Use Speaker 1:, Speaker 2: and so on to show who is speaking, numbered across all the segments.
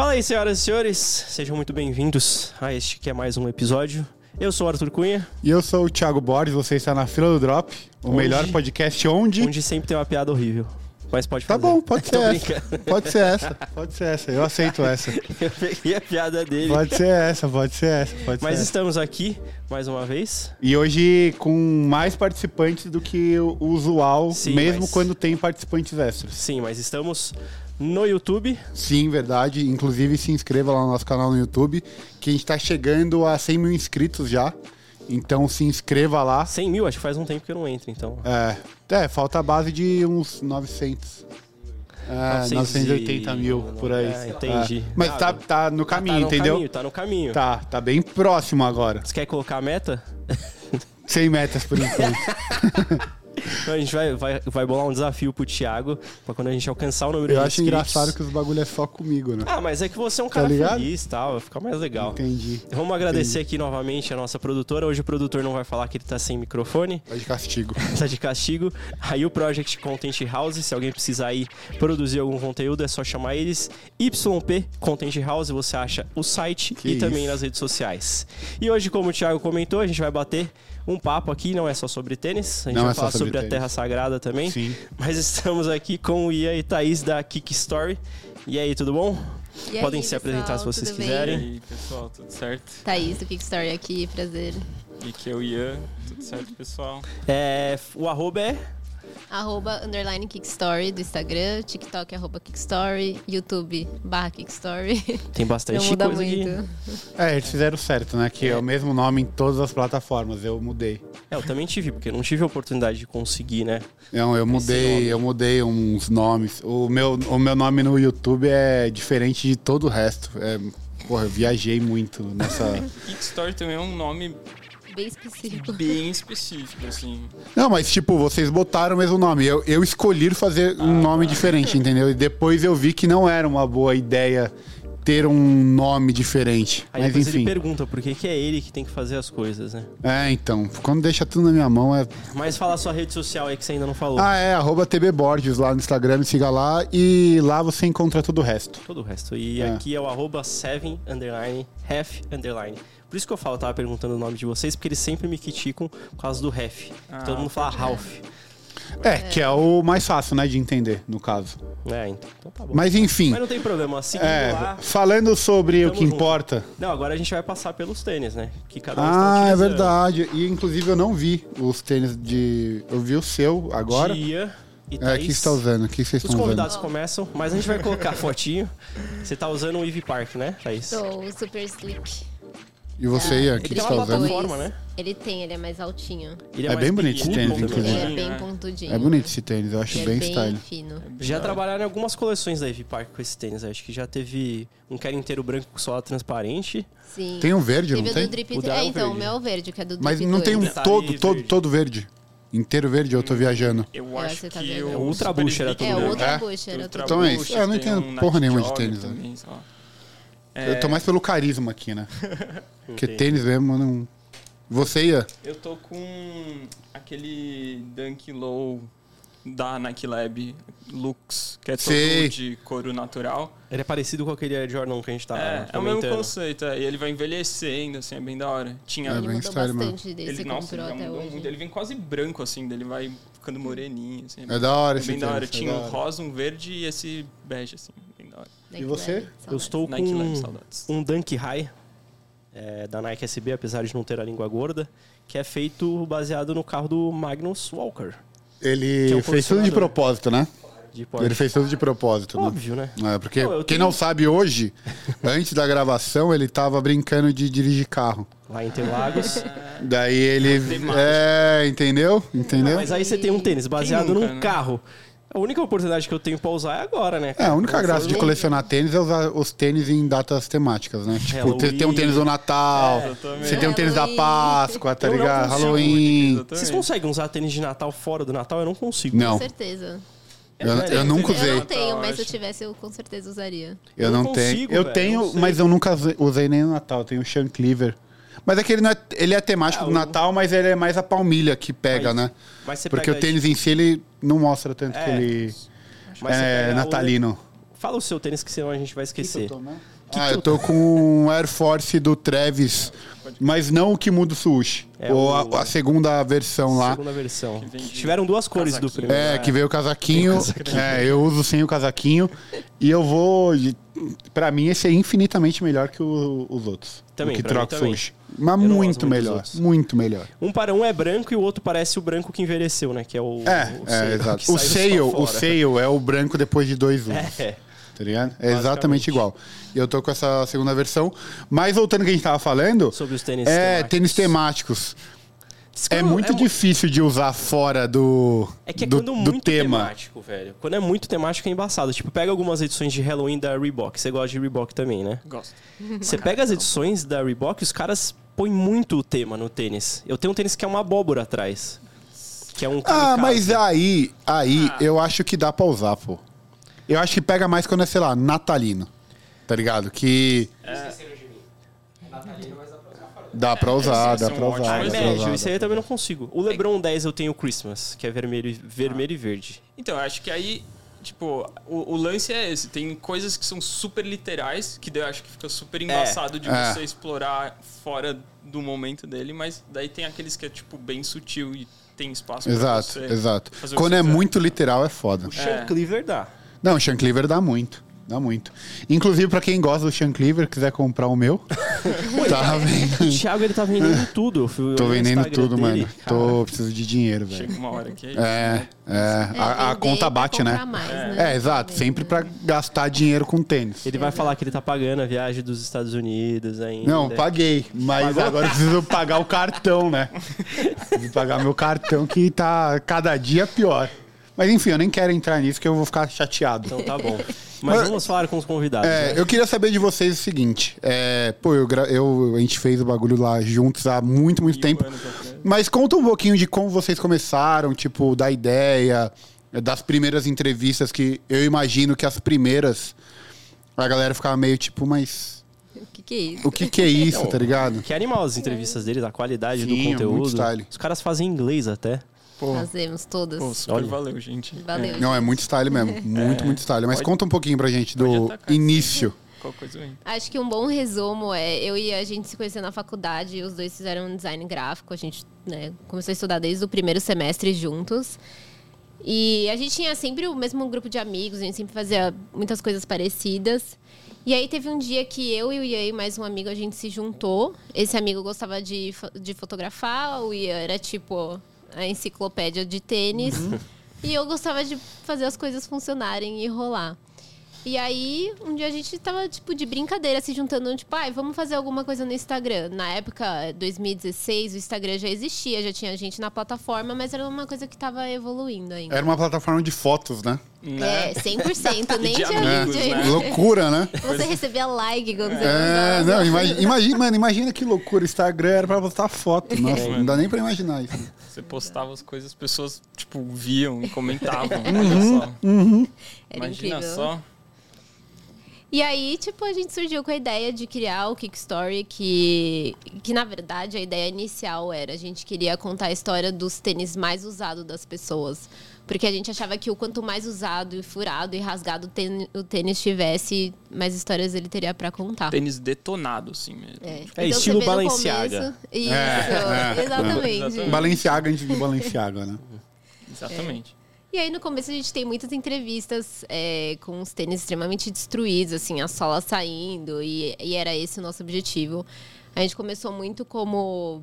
Speaker 1: Fala aí, senhoras e senhores, sejam muito bem-vindos a este que é mais um episódio. Eu sou o Arthur Cunha,
Speaker 2: E eu sou o Thiago Borges, você está na fila do Drop, o
Speaker 1: Onde?
Speaker 2: melhor podcast onde.
Speaker 1: onde sempre tem uma piada horrível. Mas pode
Speaker 2: Tá
Speaker 1: fazer.
Speaker 2: bom, pode ser essa.
Speaker 1: brincando.
Speaker 2: Pode ser essa, pode ser essa. Eu aceito essa.
Speaker 1: Eu peguei a piada dele.
Speaker 2: Pode ser essa, pode ser essa, pode
Speaker 1: Mas
Speaker 2: ser essa.
Speaker 1: estamos aqui mais uma vez.
Speaker 2: E hoje com mais participantes do que o usual,
Speaker 1: Sim,
Speaker 2: mesmo
Speaker 1: mas-
Speaker 2: quando tem participantes extras.
Speaker 1: Sim, mas estamos no YouTube.
Speaker 2: Sim, verdade. Inclusive se inscreva lá no nosso canal no YouTube, que a gente tá chegando a 100 mil inscritos já. Então se inscreva lá.
Speaker 1: 100 mil, acho que faz um tempo que eu não entro, então.
Speaker 2: É, é falta a base de uns 900. É,
Speaker 1: 900
Speaker 2: 980 mil por aí.
Speaker 1: É, entendi.
Speaker 2: É. Mas tá, tá no caminho,
Speaker 1: tá no
Speaker 2: entendeu?
Speaker 1: Caminho, tá no caminho.
Speaker 2: Tá, tá bem próximo agora.
Speaker 1: Você quer colocar a meta?
Speaker 2: 100 metas por enquanto.
Speaker 1: Então a gente vai, vai, vai bolar um desafio pro Thiago pra quando a gente alcançar o número
Speaker 2: Eu
Speaker 1: de
Speaker 2: acho
Speaker 1: inscritos.
Speaker 2: engraçado que os bagulho é só comigo, né?
Speaker 1: Ah, mas é que você é um
Speaker 2: Tá
Speaker 1: cara
Speaker 2: ligado?
Speaker 1: feliz e tal, vai ficar mais legal.
Speaker 2: Entendi.
Speaker 1: Vamos agradecer aqui novamente a nossa produtora. Hoje o produtor não vai falar que ele tá sem microfone,
Speaker 2: Tá de castigo.
Speaker 1: tá de castigo. Aí o Project Content House, se alguém precisar aí produzir algum conteúdo, é só chamar eles. YP Content House, você acha o site
Speaker 2: Que
Speaker 1: e também
Speaker 2: isso.
Speaker 1: nas redes sociais. E hoje, como o Thiago comentou, a gente vai bater um papo aqui, não é só sobre tênis, a gente
Speaker 2: Não
Speaker 1: vai
Speaker 2: é
Speaker 1: falar
Speaker 2: sobre
Speaker 1: sobre, a. Terra Sagrada também.
Speaker 2: Sim.
Speaker 1: Mas estamos aqui com o Ian e Thaís da Kick Story. E aí, tudo bom?
Speaker 3: E aí,
Speaker 1: Podem se
Speaker 3: pessoal,
Speaker 1: apresentar se vocês
Speaker 3: tudo bem?
Speaker 4: E
Speaker 1: quiserem.
Speaker 4: aí, pessoal, tudo certo?
Speaker 3: Thaís do Kickstory aqui, prazer.
Speaker 4: E aqui é o Ian, tudo certo, pessoal?
Speaker 1: É, o arroba é
Speaker 3: Arroba underline Kickstory do Instagram, TikTok arroba Kickstory, YouTube barra Kickstory.
Speaker 1: Tem bastante
Speaker 3: Não muda
Speaker 1: coisa aqui.
Speaker 3: muito.
Speaker 2: É, eles fizeram certo, né? Que é. o mesmo nome em todas as plataformas. Eu mudei.
Speaker 1: É, eu também tive, porque eu não tive a oportunidade de conseguir, né?
Speaker 2: Não, eu mudei,
Speaker 1: nome.
Speaker 2: eu mudei uns nomes. O meu, o meu nome no YouTube é diferente de todo o resto. É, porra, eu viajei muito nessa.
Speaker 4: Kickstory também é um nome
Speaker 3: Bem específico.
Speaker 4: bem específico, assim.
Speaker 2: Não, mas tipo, vocês botaram o mesmo nome. Eu, eu escolhi fazer um nome diferente, entendeu? E depois eu vi que não era uma boa ideia ter um nome diferente.
Speaker 1: Aí
Speaker 2: mas
Speaker 1: depois
Speaker 2: enfim.
Speaker 1: ele pergunta por que, que é ele que tem que fazer as coisas, né?
Speaker 2: É, então. Quando deixa tudo na minha mão é.
Speaker 1: Mas fala a sua rede social aí que você ainda não falou.
Speaker 2: Ah, é, arroba TB Borges lá no Instagram, me siga lá e lá você encontra todo o resto.
Speaker 1: Todo o resto. E
Speaker 2: É.
Speaker 1: aqui é o arroba 7 underline, half underline. Por isso que eu falo, eu tava perguntando o nome de vocês, porque eles sempre me criticam por causa do half.
Speaker 4: Ah,
Speaker 1: Todo mundo fala Ralph.
Speaker 2: É, que é o mais fácil, né, de entender, no caso.
Speaker 1: É, então, então tá bom.
Speaker 2: Mas enfim,
Speaker 1: Mas não tem problema, seguindo
Speaker 2: é,
Speaker 1: lá.
Speaker 2: falando sobre o que
Speaker 1: junto.
Speaker 2: importa.
Speaker 1: Não, agora a gente vai passar pelos tênis, né? Que cada um está
Speaker 2: Ah, é verdade. E inclusive eu não vi os tênis de. Eu vi o seu agora.
Speaker 1: Dia e
Speaker 2: É, o
Speaker 1: Thaís.
Speaker 2: que você tá usando? O que vocês
Speaker 1: Os
Speaker 2: estão usando?
Speaker 1: convidados começam, mas a gente vai colocar a fotinho. Você tá usando o Eve Park, né, Thaís?
Speaker 3: Sou super slick.
Speaker 2: E você, Ian, o
Speaker 1: Ele
Speaker 2: que
Speaker 1: tem
Speaker 2: você
Speaker 1: uma
Speaker 2: tá usando?
Speaker 1: plataforma, né?
Speaker 3: Ele tem, ele é mais altinho.
Speaker 1: Ele
Speaker 2: É
Speaker 1: mais
Speaker 2: bem bonito esse tênis,
Speaker 1: também.
Speaker 3: Ele é bem
Speaker 4: é.
Speaker 3: pontudinho.
Speaker 2: É bonito esse tênis, eu acho
Speaker 3: Ele
Speaker 2: bem,
Speaker 3: é bem
Speaker 2: style.
Speaker 3: fino.
Speaker 1: Já trabalharam em algumas coleções da Eve Park com esse tênis. Acho que já teve um que era inteiro branco com sola transparente.
Speaker 3: Sim.
Speaker 2: Tem um verde, não
Speaker 3: Teve o
Speaker 2: tem?
Speaker 3: do Drip
Speaker 1: O é
Speaker 3: É,
Speaker 1: o
Speaker 3: então,
Speaker 1: verde.
Speaker 3: o meu é o verde, que é do Drip
Speaker 2: Mas não tem um
Speaker 3: 2.
Speaker 1: Detalhe
Speaker 2: todo, todo,
Speaker 1: verde.
Speaker 2: todo verde. Inteiro verde, eu tô viajando.
Speaker 4: Eu
Speaker 3: É,
Speaker 4: acho
Speaker 3: você tá
Speaker 4: que
Speaker 3: vendo.
Speaker 4: o
Speaker 1: É Ultra Bush era tudo
Speaker 3: É, o. Ultra
Speaker 2: É?
Speaker 3: Bush era tudo
Speaker 2: Então é isso. Eu não entendo porra nenhuma de tênis, né?
Speaker 4: também, lá.
Speaker 2: Eu tô mais pelo carisma aqui, né? Porque tênis mesmo não. Você ia?
Speaker 4: Eu tô com aquele Dunk Low da Nike Lab Lux, que é todo
Speaker 2: Sei.
Speaker 4: de couro natural.
Speaker 1: Ele é parecido com aquele Air Jordan que a gente tá
Speaker 4: é, é o mesmo conceito, é, e ele vai envelhecendo, assim, é bem da hora. Tinha
Speaker 2: É
Speaker 3: Ele mudou
Speaker 2: style
Speaker 3: bastante desse
Speaker 4: ele, nossa, ele
Speaker 3: até
Speaker 4: mudou
Speaker 3: hoje.
Speaker 4: muito. Ele vem quase branco, assim, ele vai ficando moreninho, assim.
Speaker 2: É da hora
Speaker 4: é
Speaker 2: esse
Speaker 4: bem da hora.
Speaker 2: tênis, é
Speaker 4: Tinha um rosa, um verde e esse bege, assim.
Speaker 3: Nike
Speaker 2: E você?
Speaker 3: Lab,
Speaker 1: Eu estou
Speaker 4: Nike Lab,
Speaker 1: com
Speaker 4: saudades.
Speaker 1: um Dunk High é, da Nike SB, apesar de não ter a língua gorda, que é feito baseado no carro do Magnus Walker.
Speaker 2: Ele
Speaker 1: é um
Speaker 2: fez tudo de propósito, né?
Speaker 1: De.
Speaker 2: Ele fez tudo de propósito, né?
Speaker 1: Óbvio, né?
Speaker 2: É, porque
Speaker 1: Não, eu
Speaker 2: quem
Speaker 1: tenho-
Speaker 2: não sabe hoje, antes da gravação, ele tava brincando de dirigir carro.
Speaker 1: Lá em Interlagos.
Speaker 2: Daí ele. É, entendeu? Entendeu?
Speaker 1: Mas aí você tem um tênis baseado
Speaker 4: nunca,
Speaker 1: num
Speaker 4: né?
Speaker 1: carro. A única oportunidade que eu tenho pra usar é agora, né?
Speaker 2: É, a única
Speaker 1: Quando
Speaker 2: graça de colecionar tênis é usar os tênis em datas temáticas, né? Tipo,
Speaker 1: Halloween.
Speaker 2: você tem um tênis do Natal,
Speaker 4: É,
Speaker 2: você tem um tênis da. Páscoa, tá
Speaker 1: Eu
Speaker 2: ligado?
Speaker 1: consigo.
Speaker 2: Halloween.
Speaker 1: Vocês conseguem usar tênis de Natal fora do Natal? Eu não consigo.
Speaker 2: Não,
Speaker 3: Com certeza.
Speaker 2: eu,
Speaker 1: velho,
Speaker 2: eu nunca
Speaker 3: Eu
Speaker 2: usei.
Speaker 3: não tenho, mas se eu tivesse, eu com certeza usaria.
Speaker 2: Eu
Speaker 1: Eu
Speaker 2: não
Speaker 1: não
Speaker 2: tenho.
Speaker 1: consigo,
Speaker 2: eu
Speaker 1: velho,
Speaker 2: tenho, mas eu nunca usei- usei nem no Natal. Eu tenho o Sean Cleaver. Mas é que ele, não é, ele é temático
Speaker 1: Ah,
Speaker 2: do Natal, mas ele é mais a palmilha que pega,
Speaker 1: Mas-
Speaker 2: né? Porque
Speaker 1: pega
Speaker 2: o tênis em si, ele não mostra tanto
Speaker 1: É,
Speaker 2: que ele
Speaker 1: Mas você
Speaker 2: é
Speaker 1: pega o-
Speaker 2: natalino.
Speaker 1: Fala o seu tênis que senão a gente vai esquecer.
Speaker 2: Ah, eu tô com um Air Force do Travis, mas não o que muda o sushi.
Speaker 1: É
Speaker 2: ou
Speaker 1: o-
Speaker 2: a, a segunda versão lá.
Speaker 1: Segunda versão.
Speaker 4: vem de
Speaker 1: Tiveram duas cores do
Speaker 4: casaquinho.
Speaker 1: primeiro.
Speaker 2: É, que veio o casaquinho. É, eu uso sem o casaquinho. E eu vou. Pra mim, esse é infinitamente melhor que o- os outros.
Speaker 1: Também,
Speaker 2: o que
Speaker 1: mim
Speaker 2: troca
Speaker 1: também.
Speaker 2: sushi. Mas muito
Speaker 1: muito
Speaker 2: melhor. Muito melhor.
Speaker 1: Um para um é branco e o outro parece o branco que envelheceu, né? Que é o.
Speaker 2: É,
Speaker 1: o
Speaker 2: é,
Speaker 1: sale,
Speaker 2: exato.
Speaker 1: que
Speaker 2: O sale,
Speaker 1: só
Speaker 2: o
Speaker 1: fora.
Speaker 2: sale é o branco depois de dois usos.
Speaker 1: É.
Speaker 2: Tá ligado? É exatamente igual. E eu tô com essa segunda versão. Mas voltando ao que a gente tava falando.
Speaker 1: Sobre os tênis
Speaker 2: É,
Speaker 1: temáticos.
Speaker 2: tênis temáticos. É
Speaker 1: Quando-
Speaker 2: muito
Speaker 1: mu-
Speaker 2: difícil de usar fora do,
Speaker 1: É que é
Speaker 2: do,
Speaker 1: quando
Speaker 2: do
Speaker 1: muito
Speaker 2: tema.
Speaker 1: temático, velho. Quando é muito temático é embaçado. Tipo, pega algumas edições de Halloween da Reebok. Você gosta de Reebok também, né?
Speaker 4: Gosto.
Speaker 1: Você pega as edições da Reebok, os caras põem muito o tema no tênis. Eu tenho um tênis que é uma abóbora atrás. Que é um
Speaker 2: Ah,
Speaker 1: kamikaze.
Speaker 2: mas aí, aí
Speaker 4: Ah.
Speaker 2: eu acho que dá pra usar, pô. Eu acho que pega mais quando é, sei lá, natalino. Tá ligado? Que dá pra usar,
Speaker 4: é
Speaker 2: dá pra usar.
Speaker 1: Ah,
Speaker 2: Dá pra
Speaker 1: médio,
Speaker 2: usar,
Speaker 1: isso aí eu também não consigo. O LeBron 10 eu tenho o Christmas, que é vermelho, e- vermelho e verde.
Speaker 4: Então, eu acho que aí, tipo, o, o lance é esse. Tem coisas que são super literais, que daí eu acho que fica super embaçado de
Speaker 2: É.
Speaker 4: você explorar fora do momento dele, mas daí tem aqueles que é, tipo, bem sutil e tem espaço pra
Speaker 2: Exato,
Speaker 4: você.
Speaker 2: exato.
Speaker 4: fazer o que
Speaker 2: Quando
Speaker 4: você
Speaker 2: é
Speaker 4: quiser.
Speaker 2: muito literal, é foda.
Speaker 1: O Sean Cleaver dá.
Speaker 2: Não, o Sean Cleaver dá muito. Dá muito. Inclusive, pra quem gosta do Sean Cleaver, quiser comprar o meu, tá vendo?
Speaker 1: O Thiago, ele tá vendendo tudo. Eu fui
Speaker 2: Tô vendendo tudo,
Speaker 1: dele,
Speaker 2: mano.
Speaker 1: cara.
Speaker 2: Tô preciso de dinheiro, velho.
Speaker 4: Chega uma hora que é isso.
Speaker 2: É, é.
Speaker 3: É,
Speaker 2: A, a
Speaker 3: vender
Speaker 2: conta bate, né?
Speaker 3: mais, né?
Speaker 2: É, exato. Sempre pra gastar dinheiro com tênis.
Speaker 1: Ele vai falar que ele tá pagando a viagem dos Estados Unidos ainda.
Speaker 2: Não, paguei. Mas agora eu preciso pagar o cartão, né? Preciso pagar meu cartão que tá cada dia pior. Mas enfim, eu nem quero entrar nisso que eu vou ficar chateado.
Speaker 1: Então tá bom. Mas
Speaker 2: Mas-
Speaker 1: vamos falar com os convidados.
Speaker 2: É,
Speaker 1: né?
Speaker 2: eu queria saber de vocês o seguinte. É, pô, eu, eu- a gente fez o bagulho lá juntos há muito, muito
Speaker 4: Mil
Speaker 2: tempo.
Speaker 4: atrás.
Speaker 2: Mas conta um pouquinho de como vocês começaram, tipo, da ideia, das primeiras entrevistas, que eu imagino que as primeiras a galera ficava meio tipo, mas
Speaker 3: O que, que é isso?
Speaker 2: o que que é isso, tá ligado?
Speaker 1: Que animal as entrevistas deles, a qualidade
Speaker 2: Sim,
Speaker 1: do
Speaker 2: é muito
Speaker 1: conteúdo.
Speaker 2: style.
Speaker 1: Os caras fazem inglês até.
Speaker 4: Pô,
Speaker 3: Fazemos todas.
Speaker 4: pô, super
Speaker 1: Olha.
Speaker 4: valeu, gente.
Speaker 3: Valeu.
Speaker 2: Não, é muito style mesmo. Muito, muito style. Mas
Speaker 4: Pode-
Speaker 2: conta um pouquinho pra gente
Speaker 4: pode
Speaker 2: do
Speaker 4: atacar,
Speaker 2: início.
Speaker 4: É, qual coisa?
Speaker 3: Acho que um bom resumo é eu e a gente se conheceu na faculdade, os dois fizeram um design gráfico, a gente né, começou a estudar desde o primeiro semestre juntos. E a gente tinha sempre o mesmo grupo de amigos, a gente sempre fazia muitas coisas parecidas. E aí teve um dia que eu e o Ian e mais um amigo a gente se juntou. Esse amigo gostava de, fo- de fotografar, o Ian era tipo a enciclopédia de tênis. E eu gostava de fazer as coisas funcionarem e rolar. E aí, um dia a gente tava, tipo, de brincadeira, se juntando, tipo, ai, vamos fazer alguma coisa no Instagram. Na época, 2016, o Instagram já existia, já tinha gente na plataforma, mas era uma coisa que tava evoluindo ainda.
Speaker 2: Era uma plataforma de fotos, né?
Speaker 3: É, 100%, nem
Speaker 4: De
Speaker 3: de
Speaker 4: amigos,
Speaker 3: vídeo.
Speaker 4: né?
Speaker 2: Loucura, né?
Speaker 3: Você recebia like quando você
Speaker 2: É, não, imagina, imagina, mano, imagina que loucura. O Instagram era pra postar foto. Nossa, não dá nem pra imaginar isso.
Speaker 4: Você postava as coisas, as pessoas, tipo, viam e comentavam.
Speaker 2: Uhum,
Speaker 4: Olha só.
Speaker 3: Era
Speaker 4: Imagina
Speaker 3: incrível.
Speaker 4: só.
Speaker 3: E aí, tipo, a gente surgiu com a ideia de criar o Kickstory, que, que na verdade a ideia inicial era a gente queria contar a história dos tênis mais usados das pessoas. Porque a gente achava que o quanto mais usado e furado e rasgado o tênis, tivesse, mais histórias ele teria pra contar.
Speaker 4: Tênis detonado, assim mesmo.
Speaker 3: É,
Speaker 1: É, estilo
Speaker 3: você vê no
Speaker 1: Balenciaga.
Speaker 3: começo- Isso,
Speaker 2: É, é.
Speaker 3: exatamente.
Speaker 2: Balenciaga antes de Balenciaga, né?
Speaker 4: Exatamente.
Speaker 3: E aí, no começo, a gente tem muitas entrevistas é, com os tênis extremamente destruídos, assim, a sola saindo, e, e era esse o nosso objetivo. A gente começou muito como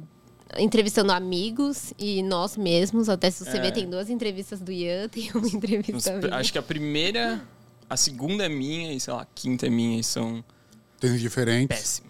Speaker 3: entrevistando amigos e nós mesmos. Até se você
Speaker 4: É.
Speaker 3: ver, tem duas entrevistas do Ian, tem uma entrevista minha.
Speaker 4: Acho que a primeira, a segunda é minha e, sei lá, a quinta é minha e são
Speaker 2: Tênis diferentes.
Speaker 4: péssimas.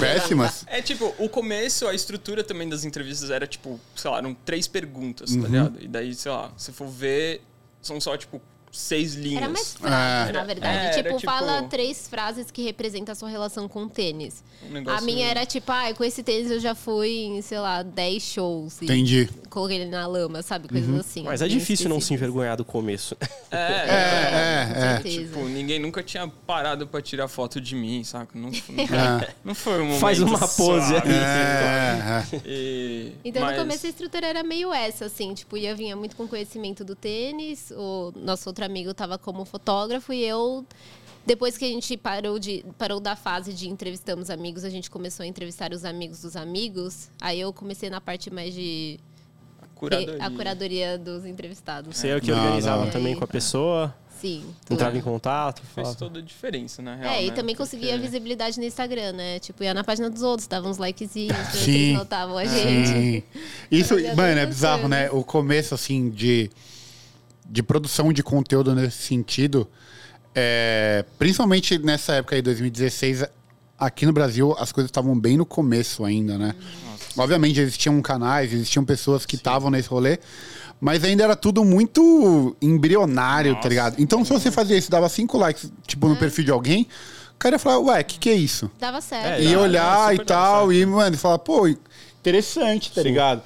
Speaker 2: Péssimas.
Speaker 4: É tipo, o começo, a estrutura também das entrevistas era tipo, sei lá, eram três perguntas,
Speaker 2: Uhum.
Speaker 4: tá ligado? E daí, sei lá, se for ver, são só tipo seis linhas.
Speaker 3: Era mais frases,
Speaker 2: É.
Speaker 3: na verdade.
Speaker 4: É,
Speaker 3: tipo,
Speaker 4: era tipo-
Speaker 3: fala três frases que representam a sua relação com o tênis.
Speaker 4: Um
Speaker 3: A minha era tipo, ah, com esse tênis eu já fui em, sei lá, 10 shows. E
Speaker 2: Entendi.
Speaker 3: Coloquei ele na lama, sabe? Coisas assim.
Speaker 1: Mas é difícil não se envergonhar do começo.
Speaker 4: É,
Speaker 2: É,
Speaker 4: é,
Speaker 2: é,
Speaker 3: Com
Speaker 2: é.
Speaker 3: certeza.
Speaker 4: Tipo, ninguém nunca tinha parado pra tirar foto de mim, saca? Não, não,
Speaker 2: É.
Speaker 4: não foi um momento
Speaker 1: Faz uma pose.
Speaker 2: É, é.
Speaker 4: E-
Speaker 3: Então,
Speaker 4: mas-
Speaker 3: no começo, a estrutura era meio essa, assim. Tipo, ia vinha muito com conhecimento do tênis. O nosso outro amigo tava como fotógrafo e eu depois que a gente parou de parou da fase de entrevistamos amigos, a gente começou a entrevistar os amigos dos amigos. Aí eu comecei na parte mais de
Speaker 4: A curadoria.
Speaker 3: a curadoria dos entrevistados.
Speaker 1: Você é o que
Speaker 2: Não,
Speaker 1: organizava
Speaker 2: não.
Speaker 1: também com a pessoa,
Speaker 3: Sim.
Speaker 1: entrava em
Speaker 3: tudo.
Speaker 1: contato,
Speaker 4: Fez
Speaker 1: falava.
Speaker 4: toda a diferença, na real.
Speaker 3: É, e
Speaker 4: né?
Speaker 3: também conseguia
Speaker 4: Porque-
Speaker 3: visibilidade no Instagram, né? Tipo, ia na página dos outros, dava uns likezinhos, eles notavam a gente.
Speaker 2: Sim. Isso, mano, é bizarro, né? O começo, assim, de, de produção de conteúdo nesse sentido, é, principalmente nessa época aí, 2016, aqui no Brasil, as coisas estavam bem no começo ainda, né? Obviamente, existiam canais, existiam pessoas que estavam nesse rolê, mas ainda era tudo muito embrionário, tá
Speaker 4: Nossa.
Speaker 2: ligado? Então, se você fazia isso, dava cinco likes, tipo,
Speaker 3: É.
Speaker 2: no perfil de alguém, o cara ia falar, ué, o que, que é isso?
Speaker 3: Dava certo.
Speaker 1: É,
Speaker 2: e
Speaker 1: dá,
Speaker 2: olhar
Speaker 1: dá,
Speaker 2: e tal, e, mano, falar, pô, interessante, tá
Speaker 1: Sim.
Speaker 2: ligado?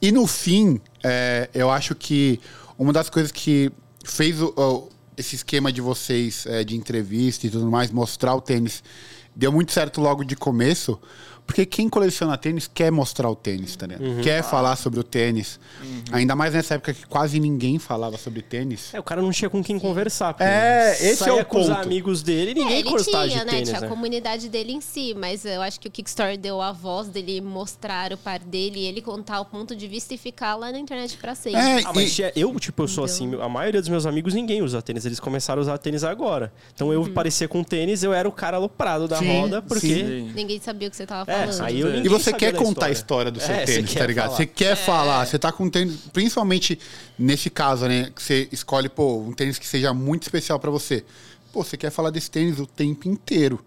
Speaker 2: E no fim, é, eu acho que uma das coisas que fez o- o- esse esquema de vocês, é, de entrevista e tudo mais, mostrar o tênis, deu muito certo logo de começo, porque quem coleciona tênis quer mostrar o tênis, tá ligado?
Speaker 1: Uhum.
Speaker 2: Quer falar sobre o tênis. Ainda mais nessa época que quase ninguém falava sobre tênis.
Speaker 1: É, o cara não tinha com quem conversar.
Speaker 2: É, esse
Speaker 1: saía
Speaker 2: é o
Speaker 1: com os
Speaker 2: ponto.
Speaker 1: amigos dele e
Speaker 3: É,
Speaker 1: ninguém
Speaker 3: ele
Speaker 1: gostava
Speaker 3: tinha,
Speaker 1: de
Speaker 3: né?
Speaker 1: tênis,
Speaker 3: Tinha
Speaker 1: né?
Speaker 3: a comunidade dele em si, mas eu acho que o Kickstarter deu a voz dele mostrar o par dele, ele contar o ponto de vista e ficar lá na internet pra sempre.
Speaker 2: É,
Speaker 1: Ah, mas
Speaker 2: e-
Speaker 1: eu, tipo, eu sou assim, a maioria dos meus amigos ninguém usa tênis, eles começaram a usar tênis agora. Então eu parecia com tênis, eu era o cara aloprado da
Speaker 2: Sim,
Speaker 1: roda, porque...
Speaker 4: Sim.
Speaker 3: Ninguém sabia o que você tava
Speaker 1: É,
Speaker 3: falando.
Speaker 1: aí eu
Speaker 2: E você quer contar a história do seu
Speaker 1: É,
Speaker 2: tênis,
Speaker 1: quer
Speaker 2: tá ligado?
Speaker 1: falar.
Speaker 2: Você quer falar, você tá com um tênis, principalmente nesse caso, né? Que você escolhe, pô, um tênis que seja muito especial pra você. Pô, você quer falar desse tênis o tempo inteiro.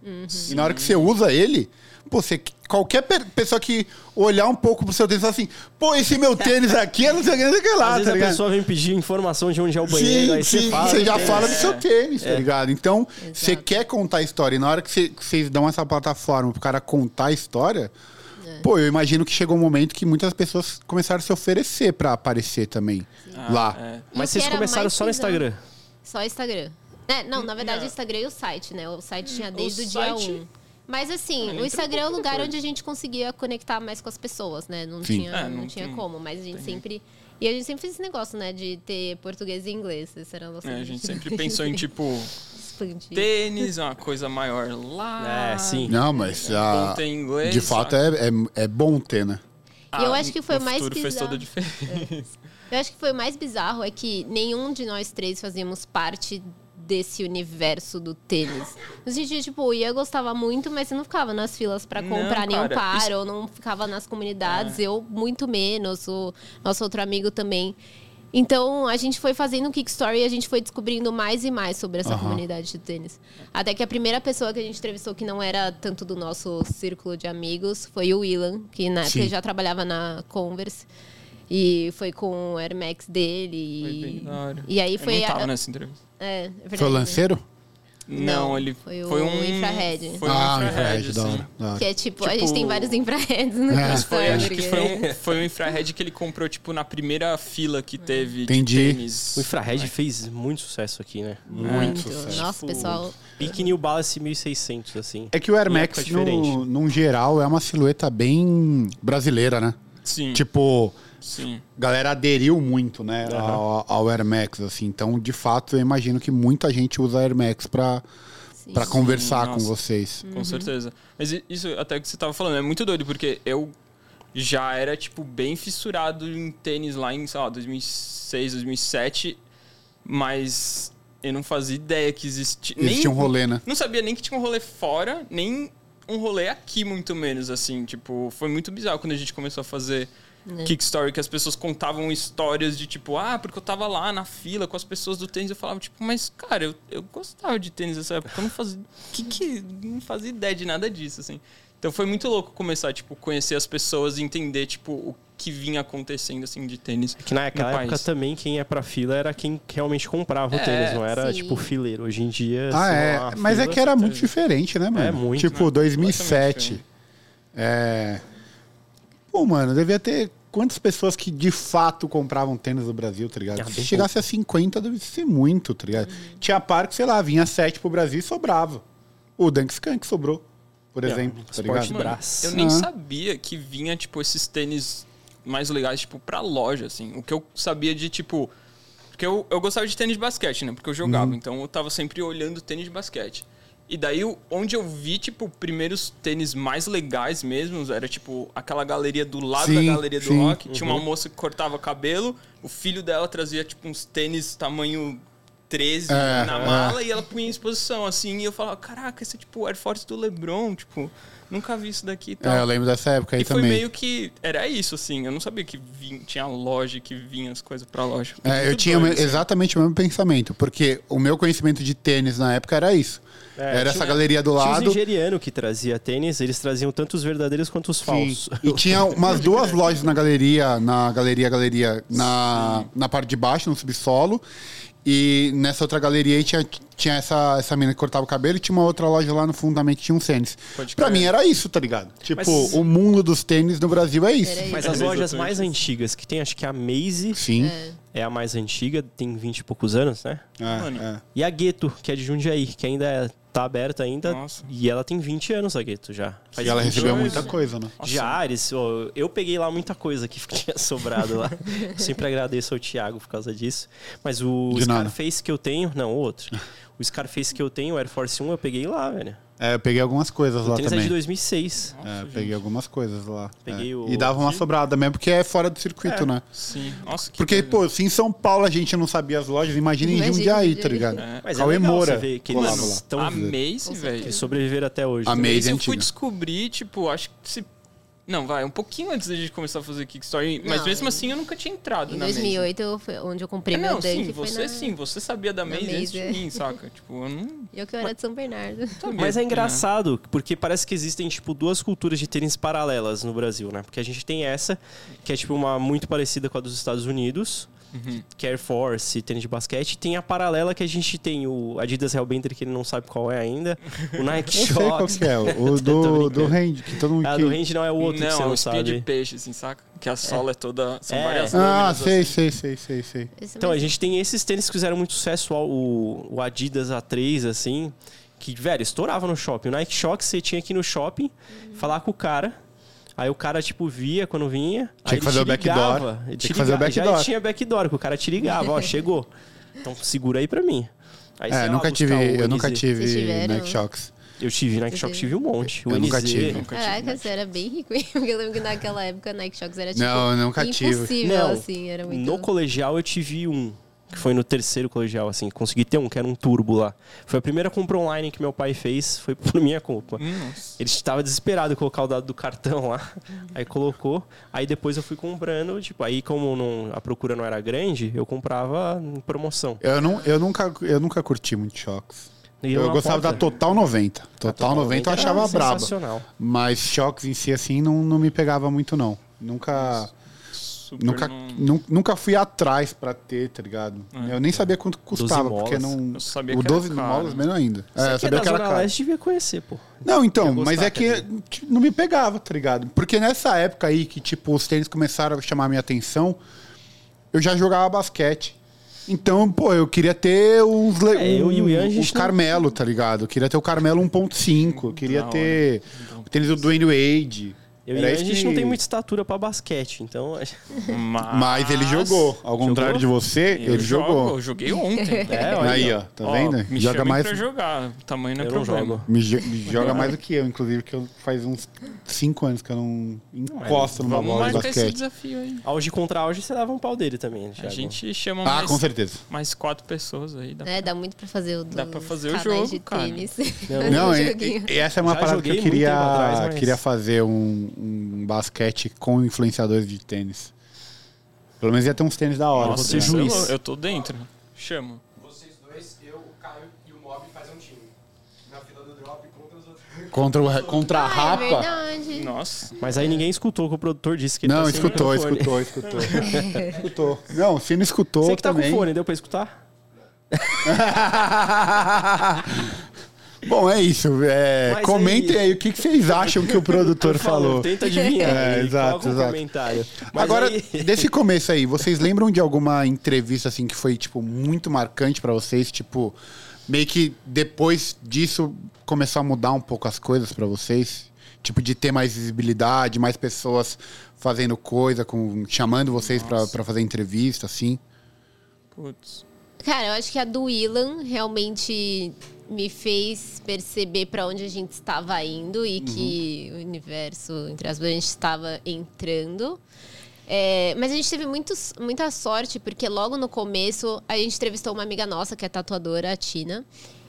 Speaker 2: E na hora que você usa ele, pô, você, qualquer pessoa que olhar um pouco pro seu tênis e falar assim, pô, esse meu tênis aqui é não sei o que, não sei o que lá,
Speaker 1: Às vezes
Speaker 2: tá
Speaker 1: a
Speaker 2: ligado?
Speaker 1: pessoa vem pedir informação de onde é o banheiro,
Speaker 2: Sim,
Speaker 1: aí
Speaker 2: sim,
Speaker 1: você fala.
Speaker 2: você já fala do seu tênis, tá ligado? Então, você quer contar a história. E na hora que você- que vocês dão essa plataforma pro cara contar a história, pô, eu imagino que chegou um momento que muitas pessoas começaram a se oferecer pra aparecer também
Speaker 4: Ah,
Speaker 2: lá.
Speaker 4: é.
Speaker 3: E
Speaker 1: Mas vocês começaram só no Instagram.
Speaker 3: Só Instagram. É, não, na verdade, o Instagram e o site, né? O site tinha desde o,
Speaker 4: o
Speaker 3: dia
Speaker 4: site-
Speaker 3: 1. Mas assim,
Speaker 4: Ah,
Speaker 3: o Instagram é o lugar onde a gente conseguia conectar mais com as pessoas, né? Não
Speaker 2: Sim.
Speaker 3: tinha,
Speaker 4: É,
Speaker 3: não
Speaker 4: não
Speaker 3: tinha
Speaker 4: tem-
Speaker 3: como, mas a gente
Speaker 4: tem.
Speaker 3: sempre. E a gente sempre fez esse negócio, né? De ter português e inglês. Esse era o nosso
Speaker 4: É, a gente sempre pensou em, tipo,
Speaker 3: Expandir.
Speaker 4: tênis, uma coisa maior lá.
Speaker 1: É, sim.
Speaker 2: Não, mas a-
Speaker 4: Não tem inglês.
Speaker 2: de fato é, é, é bom ter, né?
Speaker 3: E eu acho que foi
Speaker 4: Ah,
Speaker 3: mais
Speaker 4: futuro fez
Speaker 3: bizarro.
Speaker 4: toda a diferença.
Speaker 3: Eu acho que foi o mais bizarro é que nenhum de nós três fazíamos parte desse universo do tênis. No sentido, tipo, o Ian gostava muito, mas você não ficava nas filas pra
Speaker 4: Não,
Speaker 3: comprar nenhum
Speaker 4: cara,
Speaker 3: par,
Speaker 4: isso- É.
Speaker 3: ou não ficava nas comunidades, eu muito menos, o nosso outro amigo também. Então, a gente foi fazendo o Kickstory e a gente foi descobrindo mais e mais sobre essa
Speaker 2: Aham.
Speaker 3: comunidade de tênis. Até que a primeira pessoa que a gente entrevistou que não era tanto do nosso círculo de amigos foi o Willan, que na época já trabalhava na Converse. E foi com o Air Max dele.
Speaker 4: Foi
Speaker 3: E,
Speaker 4: bem da hora.
Speaker 3: e aí
Speaker 4: Eu
Speaker 3: foi.
Speaker 4: não tava
Speaker 3: a-
Speaker 4: nessa entrevista.
Speaker 3: é, é verdade.
Speaker 2: Foi o lanceiro?
Speaker 4: Não,
Speaker 3: Não,
Speaker 4: ele
Speaker 3: foi
Speaker 4: foi um
Speaker 3: infrared.
Speaker 4: Foi um
Speaker 2: ah,
Speaker 4: infrared,
Speaker 2: infrared, da
Speaker 4: assim.
Speaker 2: hora. da hora.
Speaker 3: Que é tipo, a
Speaker 4: Tipo-
Speaker 3: gente tem vários infrareds no
Speaker 2: É.
Speaker 4: Foi, acho que foi um, foi um infrared que ele comprou, tipo, na primeira fila que teve
Speaker 2: Entendi.
Speaker 4: de tênis.
Speaker 1: O Infrared fez muito sucesso aqui, né?
Speaker 2: Muito
Speaker 3: Muito.
Speaker 2: sucesso.
Speaker 3: Nossa,
Speaker 4: Tipo,
Speaker 3: pessoal.
Speaker 1: Pique New Balance 1600, assim.
Speaker 2: É que o Air
Speaker 1: Em
Speaker 2: Max, no, num geral, é uma silhueta bem brasileira, né?
Speaker 4: Sim,
Speaker 2: Tipo,
Speaker 4: sim.
Speaker 2: galera aderiu muito, né,
Speaker 1: Aham.
Speaker 2: ao, ao Air Max, assim. Então, de fato, eu imagino que muita gente usa Air Max pra,
Speaker 3: Sim.
Speaker 2: pra conversar com
Speaker 4: nossa.
Speaker 2: vocês.
Speaker 3: Uhum.
Speaker 4: Com certeza. Mas i- isso até que você tava falando é muito doido, porque eu já era, tipo, bem fissurado em tênis lá em, sei lá, 2006, 2007, mas eu não fazia ideia que existia...
Speaker 2: Existia um rolê, né?
Speaker 4: Não sabia nem que tinha um rolê fora, nem um rolê aqui, muito menos, assim. Tipo, foi muito bizarro quando a gente começou a fazer
Speaker 3: É.
Speaker 4: Kickstory, que as pessoas contavam histórias de tipo, ah, porque eu tava lá na fila com as pessoas do tênis. Eu falava, tipo, mas, cara, eu, eu gostava de tênis nessa época. Eu não fazia. Que que. Não fazia ideia de nada disso, assim. Então foi muito louco começar, tipo, conhecer as pessoas e entender, tipo, o que vinha acontecendo, assim, de tênis.
Speaker 1: Que naquela
Speaker 4: no
Speaker 1: época
Speaker 4: país.
Speaker 1: também quem ia pra fila era quem realmente comprava o
Speaker 4: É,
Speaker 1: tênis, não era
Speaker 3: sim.
Speaker 1: tipo fileiro. Hoje em dia.
Speaker 2: Ah,
Speaker 1: se
Speaker 2: é.
Speaker 1: há
Speaker 2: Mas é
Speaker 1: fila,
Speaker 2: que era muito diferente, né, mano?
Speaker 1: É muito,
Speaker 2: Tipo,
Speaker 4: né?
Speaker 2: 2007.
Speaker 4: Completamente
Speaker 2: É. Pô, mano, devia ter quantas pessoas que de fato compravam tênis no Brasil, tá ligado?
Speaker 1: Ah,
Speaker 2: Se chegasse a 50, deve ser muito, tá ligado? Tinha par que, sei lá, vinha 7 pro Brasil e sobrava. O Dunk Skunk sobrou, por
Speaker 1: É,
Speaker 2: exemplo, tá ligado?
Speaker 1: Mano,
Speaker 4: eu nem
Speaker 2: Ah.
Speaker 4: sabia que vinha, tipo, esses tênis mais legais, tipo, pra loja, assim. O que eu sabia de, tipo, Porque eu, eu gostava de tênis de basquete, né? Porque eu jogava. Então eu tava sempre olhando tênis de basquete. E daí, onde eu vi, tipo, primeiros tênis mais legais mesmo, era, tipo, aquela galeria do lado
Speaker 2: Sim,
Speaker 4: da galeria do
Speaker 2: sim.
Speaker 4: rock. Tinha uma moça que cortava cabelo, o filho dela trazia, tipo, uns tênis tamanho 13
Speaker 2: É,
Speaker 4: na
Speaker 2: é.
Speaker 4: mala e ela punha em exposição, assim. E eu falava, caraca, esse é, tipo, o Air Force do LeBron, tipo, nunca vi isso daqui e tal.
Speaker 2: É, eu lembro dessa época aí
Speaker 4: E foi
Speaker 2: também.
Speaker 4: meio que. Era isso, assim. Eu não sabia que vinha, tinha loja que vinha as coisas pra loja.
Speaker 2: É, eu tinha
Speaker 4: doido, assim.
Speaker 2: exatamente o mesmo pensamento, porque o meu conhecimento de tênis na época era isso.
Speaker 1: É,
Speaker 2: era
Speaker 1: tinha-
Speaker 2: essa galeria do
Speaker 1: Tinha os
Speaker 2: lado.
Speaker 1: nigerianos que trazia tênis, eles traziam tanto os verdadeiros quanto os
Speaker 2: Sim.
Speaker 1: falsos.
Speaker 2: E tinha umas duas lojas na galeria, na galeria, galeria, na, na parte de baixo, no subsolo. E nessa outra galeria aí tinha, tinha essa, essa menina que cortava o cabelo e tinha uma outra loja lá no fundo também que tinha uns tênis. Pra mim era isso, tá ligado? Tipo,
Speaker 1: Mas-
Speaker 2: o mundo dos tênis no Brasil é isso.
Speaker 1: Mas
Speaker 4: É,
Speaker 1: as lojas mais antigas, que tem acho que a Maze
Speaker 2: Sim.
Speaker 1: é a mais antiga, tem 20 e poucos anos, né?
Speaker 2: É, é.
Speaker 1: E a Gueto, que é de Jundiaí, que ainda é, tá aberta ainda.
Speaker 4: Nossa.
Speaker 1: E ela tem 20 anos, a Gueto, já. Faz
Speaker 2: E ela
Speaker 1: 20
Speaker 2: recebeu
Speaker 1: anos.
Speaker 2: muita coisa, né?
Speaker 4: Nossa.
Speaker 1: Já, eles, ó, eu peguei lá muita coisa que tinha sobrado lá. Sempre agradeço ao Thiago por causa disso. Mas o
Speaker 2: De nada.
Speaker 1: Scarface que eu tenho, não, o outro. O Scarface que eu tenho, o Air Force 1, eu peguei lá, velho.
Speaker 2: É, eu peguei algumas coisas
Speaker 1: O
Speaker 2: lá
Speaker 1: tênis é de
Speaker 2: também.
Speaker 1: 2006.
Speaker 2: É, eu peguei algumas coisas lá.
Speaker 1: Peguei
Speaker 2: É.
Speaker 1: o-
Speaker 2: E dava uma sobrada mesmo, porque é fora do circuito,
Speaker 1: É.
Speaker 2: né?
Speaker 4: Sim. Nossa, que
Speaker 2: Porque, pô, se em São Paulo a gente não sabia as lojas, imagina em Jundiaí, tá ligado?
Speaker 4: É.
Speaker 1: Mas
Speaker 2: Cauê
Speaker 1: é
Speaker 2: Moura
Speaker 1: você que eles estão
Speaker 4: a
Speaker 3: Com
Speaker 4: Mace,
Speaker 3: certeza.
Speaker 4: velho.
Speaker 1: eles sobreviveram até hoje.
Speaker 2: A
Speaker 1: né?
Speaker 2: Maze
Speaker 4: Maze
Speaker 2: é
Speaker 4: eu fui descobrir, tipo, acho que se. Não, vai, um pouquinho antes da gente começar a fazer Kickstarter. Mas
Speaker 3: Não,
Speaker 4: mesmo assim eu nunca tinha entrado
Speaker 3: Em
Speaker 4: na Maze.
Speaker 3: 2008, eu foi onde eu comprei
Speaker 4: É,
Speaker 3: meu
Speaker 4: não,
Speaker 3: Dunk.
Speaker 4: sim, você
Speaker 3: na...
Speaker 4: sim, você sabia da Maze antes de
Speaker 3: é.
Speaker 4: mim, saca? Tipo, eu não
Speaker 3: Eu que eu era de São Bernardo.
Speaker 4: sabia.
Speaker 1: Mas é
Speaker 4: né?
Speaker 1: engraçado, porque parece que existem, tipo, duas culturas de tênis paralelas no Brasil, né? Porque a gente tem essa, que é, tipo, uma muito parecida com a dos Estados Unidos,
Speaker 4: Uhum.
Speaker 1: que é Air Force, tênis de basquete. Tem a paralela que a gente tem o Adidas Hellbender, que ele não sabe qual é ainda, o Nike
Speaker 2: Eu sei qual
Speaker 1: Shox.
Speaker 2: que é, o do, do Range, que todo mundo...
Speaker 1: Ah,
Speaker 2: que-
Speaker 1: do Range não é o outro
Speaker 4: não,
Speaker 1: que você
Speaker 4: é
Speaker 1: não
Speaker 4: um espinho
Speaker 1: sabe.
Speaker 4: de peixe, assim, saca? Que a sola é, toda. São
Speaker 1: É.
Speaker 4: várias
Speaker 2: Ah, sei,
Speaker 4: assim.
Speaker 2: sei, sei, sei, sei.
Speaker 1: Então, a gente tem esses tênis que fizeram muito sucesso, o, o Adidas A3, assim, que, velho, estourava no shopping. O Nike Shox, você tinha que ir no shopping, falar com o cara. Aí o cara, tipo, via quando vinha.
Speaker 2: Tinha
Speaker 1: aí
Speaker 2: que fazer o backdoor.
Speaker 1: ligava, ele
Speaker 2: Tinha
Speaker 1: te
Speaker 2: que fazer o backdoor.
Speaker 1: Já tinha backdoor, que o cara te ligava, ó, chegou. Então segura aí pra mim. Aí,
Speaker 2: É,
Speaker 1: lá,
Speaker 2: nunca
Speaker 1: buscar
Speaker 2: tive,
Speaker 1: o
Speaker 2: eu nunca tive
Speaker 3: Vocês tiveram?
Speaker 2: Nike Shox.
Speaker 1: Eu tive, Nike
Speaker 3: teve?
Speaker 1: tive um monte. O
Speaker 2: Eu nunca tive.
Speaker 4: Nunca tive,
Speaker 3: Caraca, você era bem rico? Porque eu lembro que naquela época Nike Shox era tipo.
Speaker 2: Não, eu nunca tive.
Speaker 3: impossível,
Speaker 1: Não,
Speaker 3: assim. Era muito.
Speaker 1: No colegial eu tive um, que foi no terceiro colegial, assim. Consegui ter um, que era um turbo lá. Foi a primeira compra online que meu pai fez, foi por minha culpa.
Speaker 4: Nossa.
Speaker 1: Ele estava desesperado em colocar o dado do cartão lá. Aí colocou. Aí depois eu fui comprando, tipo, aí como não- a procura não era grande, eu comprava em promoção.
Speaker 2: Eu, não, eu, nunca, eu nunca curti muito Shox.
Speaker 1: E
Speaker 2: Eu
Speaker 1: na
Speaker 2: gostava
Speaker 1: porta-
Speaker 2: da Total 90. Total 90 eu
Speaker 1: era
Speaker 2: achava braba.
Speaker 1: sensacional.
Speaker 2: Mas Shox em si, assim, não, não me pegava muito, não. Nunca,
Speaker 4: Super
Speaker 2: nunca,
Speaker 4: não-
Speaker 2: nu- nunca fui atrás pra ter, tá ligado? Eu nem sabia quanto custava, porque não...
Speaker 4: Eu sabia
Speaker 2: o
Speaker 4: que era
Speaker 2: 12
Speaker 4: caro.
Speaker 2: molas menos ainda.
Speaker 1: Você
Speaker 2: É, eu
Speaker 1: que é
Speaker 2: sabia
Speaker 1: da
Speaker 2: que era caro.
Speaker 1: Leste devia conhecer, pô.
Speaker 2: Não, então, mas é que tipo, não me pegava, tá ligado? Porque nessa época aí que, tipo, os tênis começaram a chamar a minha atenção, eu já jogava basquete. Então, pô, eu queria ter uns, le-
Speaker 1: É, eu e o Ian, gente não-
Speaker 2: Carmelo, tá ligado? Eu queria ter o Carmelo 1.5, eu queria ter o tênis do Dwayne Wade.
Speaker 1: Eu e
Speaker 2: Era
Speaker 1: a gente
Speaker 2: que-
Speaker 1: não tem muita estatura pra basquete, então.
Speaker 2: Mas ele jogou. Ao contrário de você,
Speaker 4: Eu
Speaker 2: ele
Speaker 4: jogo,
Speaker 2: jogou.
Speaker 4: Eu joguei ontem.
Speaker 1: É, olha
Speaker 2: Aí,
Speaker 1: ó.
Speaker 2: tá
Speaker 4: Ó,
Speaker 2: vendo?
Speaker 4: Me
Speaker 2: Joga mais,
Speaker 4: pra jogar. O tamanho não é
Speaker 1: Eu não
Speaker 4: problema.
Speaker 1: jogo.
Speaker 2: me, jo- me joga mais do que eu, inclusive, que eu faz uns 5 anos que eu não encosto numa
Speaker 4: Vamos
Speaker 2: bola de
Speaker 4: marcar esse
Speaker 2: basquete.
Speaker 4: desafio aí.
Speaker 1: Auge contra auge, você dava um pau dele também,
Speaker 4: A
Speaker 1: Thiago.
Speaker 4: gente chama
Speaker 2: Ah,
Speaker 4: mais,
Speaker 2: com certeza.
Speaker 4: mais quatro pessoas aí. Dá
Speaker 3: É, dá muito pra fazer o
Speaker 4: Dá pra fazer o jogo,
Speaker 3: de
Speaker 4: cara.
Speaker 3: tênis.
Speaker 1: Não,
Speaker 2: Não, e essa é uma
Speaker 1: Já
Speaker 2: parada que eu queria,
Speaker 1: atrás, mas-
Speaker 2: queria fazer um, um basquete com influenciadores de tênis. Pelo menos ia ter uns tênis da hora.
Speaker 4: Nossa,
Speaker 1: você
Speaker 4: isso é
Speaker 1: juiz.
Speaker 4: louco. Eu tô dentro. Chama.
Speaker 1: Vocês dois, eu, o Caio e o Mob fazem um time. Na fila do drop contra os outros.
Speaker 2: Contra, o, contra a
Speaker 3: Ah, é
Speaker 2: rapa.
Speaker 3: verdade.
Speaker 4: Nossa.
Speaker 1: Mas aí ninguém escutou o que o produtor disse que ele
Speaker 2: Não,
Speaker 1: tá sem
Speaker 2: escutou,
Speaker 1: microfone.
Speaker 2: escutou, escutou. escutou. Não, se não escutou
Speaker 1: Você que tá
Speaker 2: também.
Speaker 1: com fone, deu pra escutar?
Speaker 2: Bom, é isso. É, comentem
Speaker 1: aí-
Speaker 2: aí o que, que vocês acham que o produtor falou.
Speaker 1: Tenta adivinhar.
Speaker 2: É,
Speaker 1: aí,
Speaker 2: exato, exato.
Speaker 1: comentário. Mas
Speaker 2: Agora,
Speaker 1: aí-
Speaker 2: desse começo aí, vocês lembram de alguma entrevista assim que foi tipo muito marcante pra vocês, tipo meio que depois disso começou a mudar um pouco as coisas pra vocês, tipo de ter mais visibilidade, mais pessoas fazendo coisa, com chamando vocês pra fazer entrevista, assim.
Speaker 4: Putz.
Speaker 3: Cara, eu acho que a do Ilan realmente me fez perceber pra onde a gente estava indo e que o universo, entre as a gente estava entrando. É, mas a gente teve muitos, muita sorte, porque logo no começo a gente entrevistou uma amiga nossa, que é tatuadora, a Tina.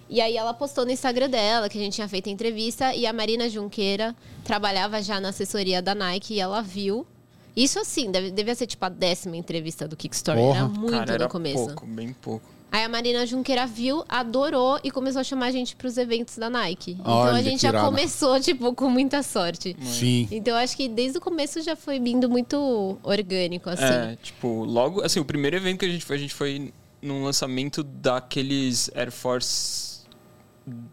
Speaker 3: E aí ela postou no Instagram dela que a gente tinha feito a entrevista e a Marina Junqueira trabalhava já na assessoria da Nike e ela viu. Isso assim, deve, devia ser tipo a décima entrevista do Kickstarter.
Speaker 2: Porra.
Speaker 3: Era muito
Speaker 4: Cara, era
Speaker 3: no começo.
Speaker 4: pouco, bem pouco.
Speaker 3: Aí a Marina Junqueira viu, adorou e começou a chamar a gente pros eventos da Nike. então
Speaker 2: Olha,
Speaker 3: a gente já começou, tipo, com muita sorte.
Speaker 2: Sim.
Speaker 3: Então eu acho que desde o começo já foi vindo muito orgânico, assim.
Speaker 4: É, tipo, logo, assim, o primeiro evento que a gente foi, a gente foi num lançamento daqueles Air Force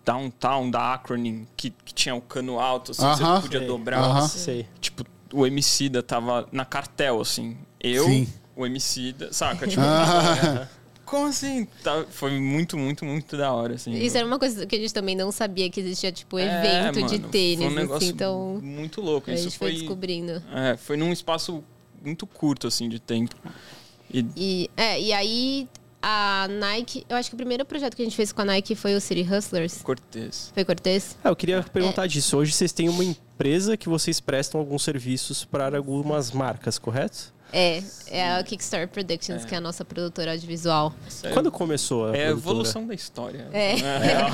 Speaker 4: Downtown da Acronym, que, que tinha o cano alto, assim,
Speaker 2: Aham.
Speaker 4: você podia
Speaker 1: Sei.
Speaker 4: dobrar.
Speaker 2: Aham.
Speaker 1: Sei.
Speaker 4: Tipo, o Emicida tava na cartel, assim. Eu,
Speaker 2: Sim.
Speaker 4: o Emicida, saca? Tipo,
Speaker 2: Ah,
Speaker 4: como assim? Tá, foi muito, muito, muito da hora, assim.
Speaker 3: Isso era uma coisa que a gente também não sabia que existia, tipo,
Speaker 4: É,
Speaker 3: evento de
Speaker 4: mano,
Speaker 3: tênis,
Speaker 4: foi um negócio
Speaker 3: assim. Então
Speaker 4: muito louco.
Speaker 3: a
Speaker 4: Isso
Speaker 3: gente foi
Speaker 4: foi,
Speaker 3: descobrindo.
Speaker 4: é, foi num espaço muito curto, assim, de tempo. E
Speaker 3: E, é, e aí a Nike, eu acho que o primeiro projeto que a gente fez com a Nike foi o City Hustlers.
Speaker 4: Cortez.
Speaker 3: Foi Cortez?
Speaker 1: Ah, eu queria perguntar disso. Hoje vocês têm uma empresa que vocês prestam alguns serviços para algumas marcas, correto?
Speaker 3: É, é a Kickstarter Productions, que é a nossa produtora audiovisual.
Speaker 4: Sério.
Speaker 1: Quando começou a
Speaker 4: É a
Speaker 1: produtora?
Speaker 4: evolução da história.
Speaker 3: É.
Speaker 4: Real.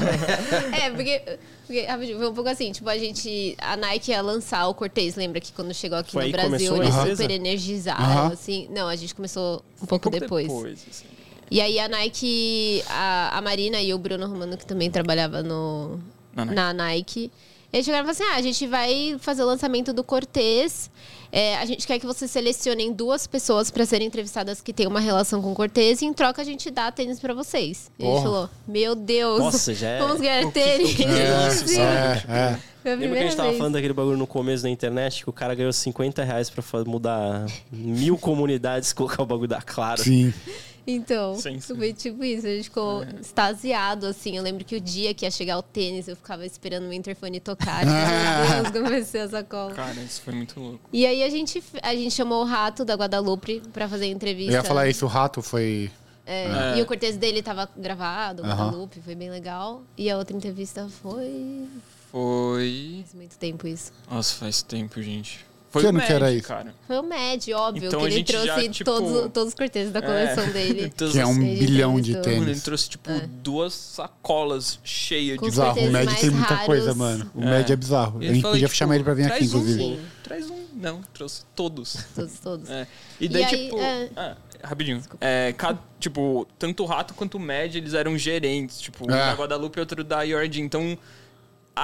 Speaker 3: É, porque, porque foi um pouco assim, tipo, a gente. A Nike ia lançar o Cortez, lembra que quando chegou aqui
Speaker 1: Foi
Speaker 3: no Brasil,
Speaker 1: a
Speaker 3: eles
Speaker 1: empresa?
Speaker 3: super energizaram,
Speaker 2: Aham.
Speaker 3: assim. Não, a gente começou um pouco, depois.
Speaker 4: assim.
Speaker 3: E aí a Nike, a, a Marina e o Bruno Romano, que também trabalhava no,
Speaker 4: Na
Speaker 3: na,
Speaker 4: Nike.
Speaker 3: Eles chegaram e falaram assim: ah, a gente vai fazer o lançamento do Cortez. É, a gente quer que vocês selecionem duas pessoas para serem entrevistadas que têm uma relação com o Cortez e em troca a gente dá tênis para vocês. E a gente
Speaker 2: Porra.
Speaker 3: falou: Meu Deus,
Speaker 1: Nossa, já é-
Speaker 3: vamos ganhar tênis.
Speaker 2: é,
Speaker 3: Sim.
Speaker 2: é, é.
Speaker 3: A
Speaker 1: Lembra que a gente tava
Speaker 3: vez.
Speaker 1: falando daquele bagulho no começo da internet, que o cara ganhou 50 reais pra mudar mil comunidades, colocar o bagulho da Claro.
Speaker 2: Sim.
Speaker 3: Então,
Speaker 4: Sim, sim.
Speaker 3: foi tipo isso. A gente ficou extasiado, assim. Eu lembro que o dia que ia chegar o tênis, eu ficava esperando o interfone tocar. Meu Deus, comecei a sacola.
Speaker 4: Cara, isso foi muito louco.
Speaker 3: E aí a gente, a gente chamou o Rato da Guadalupe pra fazer a entrevista.
Speaker 2: Eu ia falar isso, o rato foi.
Speaker 3: É,
Speaker 4: É.
Speaker 3: E o cortês dele tava gravado. Guadalupe, foi bem legal. E a outra entrevista foi.
Speaker 4: Foi.
Speaker 3: Faz muito tempo isso.
Speaker 4: Nossa, faz tempo, gente. Foi
Speaker 2: Que
Speaker 4: o
Speaker 2: ano que era isso?
Speaker 4: cara.
Speaker 3: Foi o Mad, óbvio,
Speaker 4: Então
Speaker 3: que
Speaker 4: a
Speaker 3: ele
Speaker 4: gente já,
Speaker 3: trouxe
Speaker 4: tipo,
Speaker 3: todos, todos os cortês da coleção
Speaker 4: É.
Speaker 3: dele.
Speaker 2: Que é um
Speaker 3: Ele
Speaker 2: bilhão de.
Speaker 4: Mano, ele
Speaker 2: tênis.
Speaker 4: trouxe, tipo,
Speaker 3: É.
Speaker 4: duas sacolas cheias
Speaker 3: Com
Speaker 4: de
Speaker 2: Bizarro. O Mad tem muita
Speaker 3: raros.
Speaker 2: coisa, mano. O
Speaker 4: É.
Speaker 2: Mad é bizarro. A gente podia
Speaker 4: tipo,
Speaker 2: chamar ele pra vir aqui,
Speaker 4: um,
Speaker 2: inclusive.
Speaker 4: Traz um. Não, trouxe todos.
Speaker 3: Todos, todos.
Speaker 4: É. E daí,
Speaker 3: E aí,
Speaker 4: tipo.
Speaker 3: é.
Speaker 4: ah, rapidinho. É, ca- tipo, tanto o Rato quanto o Mad, eles eram gerentes. Tipo, um
Speaker 2: É.
Speaker 4: da Guadalupe e outro da Yordi. Então,